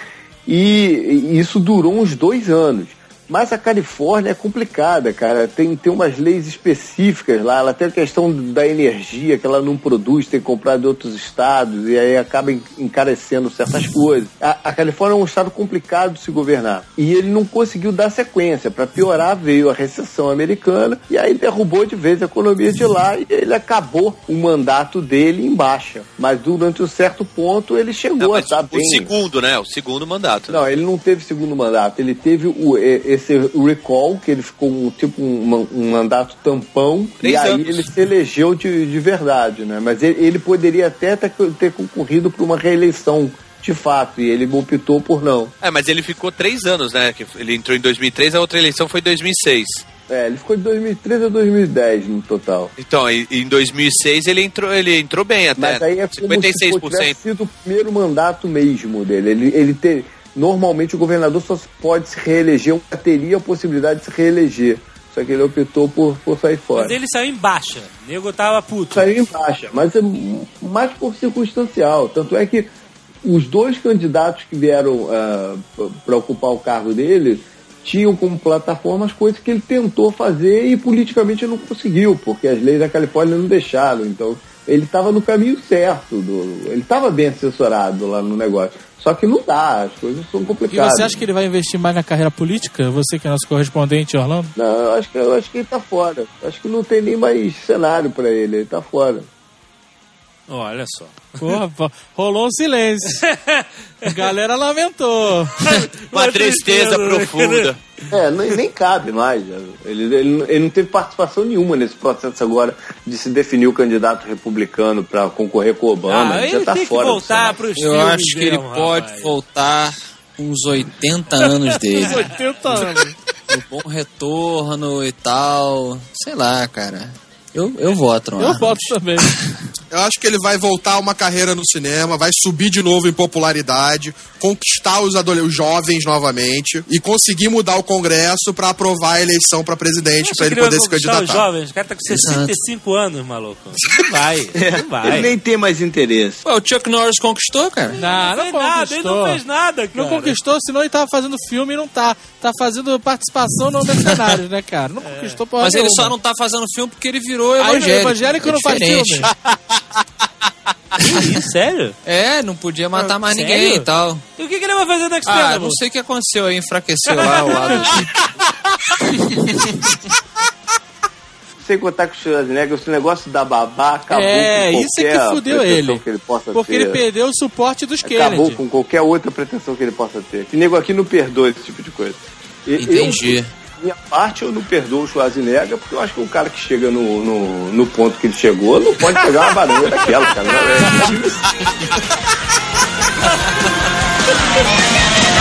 e, e isso durou uns dois anos. Mas a Califórnia é complicada, cara. Tem, tem umas leis específicas lá. Ela tem a questão da energia que ela não produz, tem que comprar de outros estados e aí acaba en- encarecendo certas coisas. A, a Califórnia é um estado complicado de se governar. E ele não conseguiu dar sequência. Para piorar, veio a recessão americana e aí derrubou de vez a economia de lá e ele acabou o mandato dele em baixa. Mas durante um certo ponto ele chegou Não, a estar o bem. segundo, né? O segundo mandato. Não, ele não teve segundo mandato. Ele teve o, e- esse recall, que ele ficou um, tipo um, um mandato tampão. Três e aí anos. ele se elegeu de, de verdade, né? Mas ele, ele poderia até ter, concorrido para uma reeleição, de fato. E ele optou por não. É, mas ele ficou três anos, né? Que Ele entrou em 2003, a outra eleição foi em 2006. É, ele ficou de 2013 a 2010 no total. Então, em em 2006 ele entrou, ele entrou bem até. Mas aí é como se 56%. tivesse sido o primeiro mandato mesmo dele. Ele, ele ter, normalmente o governador só pode se reeleger, ou teria a possibilidade de se reeleger. Só que ele optou por, por sair fora. Mas ele saiu em baixa. O nego tava puto. Saiu em baixa, mas é mais por circunstancial. Tanto é que os dois candidatos que vieram para ocupar o cargo dele tinham como plataforma as coisas que ele tentou fazer e politicamente não conseguiu, porque as leis da Califórnia não deixaram. Então ele estava no caminho certo, do, ele estava bem assessorado lá no negócio. Só que não dá, as coisas são E complicadas. você acha que ele vai investir mais na carreira política? Você que é nosso correspondente Orlando? Não, eu acho que, eu acho que ele tá fora. Acho que não tem nem mais cenário para ele, ele tá fora. Olha só. Pô, rolou um silêncio. A galera lamentou. Uma tristeza profunda. É, nem, nem cabe mais. Ele, ele, ele não teve participação nenhuma nesse processo agora de se definir o candidato republicano para concorrer com o Obama. Ah, ele já tá tem que fora. do voltar pros Eu acho que ele mesmo, pode rapaz. voltar com uns 80 anos dele. 80 anos. Um bom retorno e tal. Sei lá, cara. Eu, eu voto, não Eu voto também. Eu acho que ele vai voltar a uma carreira no cinema, vai subir de novo em popularidade, conquistar os, adole- os jovens novamente e conseguir mudar o Congresso pra aprovar a eleição pra presidente, Você pra ele poder se conquistar os candidatar. jovens, o cara tá com 65 anos, maluco. Não vai, não vai. Ele nem tem mais interesse. Ué, o Chuck Norris conquistou, cara. Não, não fez nada, ele não conquistou. fez nada, cara. Não conquistou, senão ele tava fazendo filme e não tá. Tá fazendo participação no Mercenários, né, cara? Não conquistou porra Mas ele nenhuma. só não tá fazendo filme porque ele virou Aí, evangélico. evangélico É não faz filme. Sério? É, não podia matar mais Sério? ninguém e tal. E o que, que ele vai fazer no Ah, Expendables? não sei o que aconteceu aí, enfraqueceu lá o lado. Sem contar que o Schwarzenegger, esse negócio da babá acabou É, com isso é que qualquer fudeu pretensão ele. que ele possa Porque ter. ele perdeu o suporte dos Acabou Kennedy. com qualquer outra pretensão que ele possa ter. Esse nego aqui não perdoa esse tipo de coisa. Entendi. Eu, minha parte, eu não perdoo o Schwarzenegger, porque eu acho que um cara que chega no, no, no ponto que ele chegou não pode pegar uma barulha daquela, cara. Não é-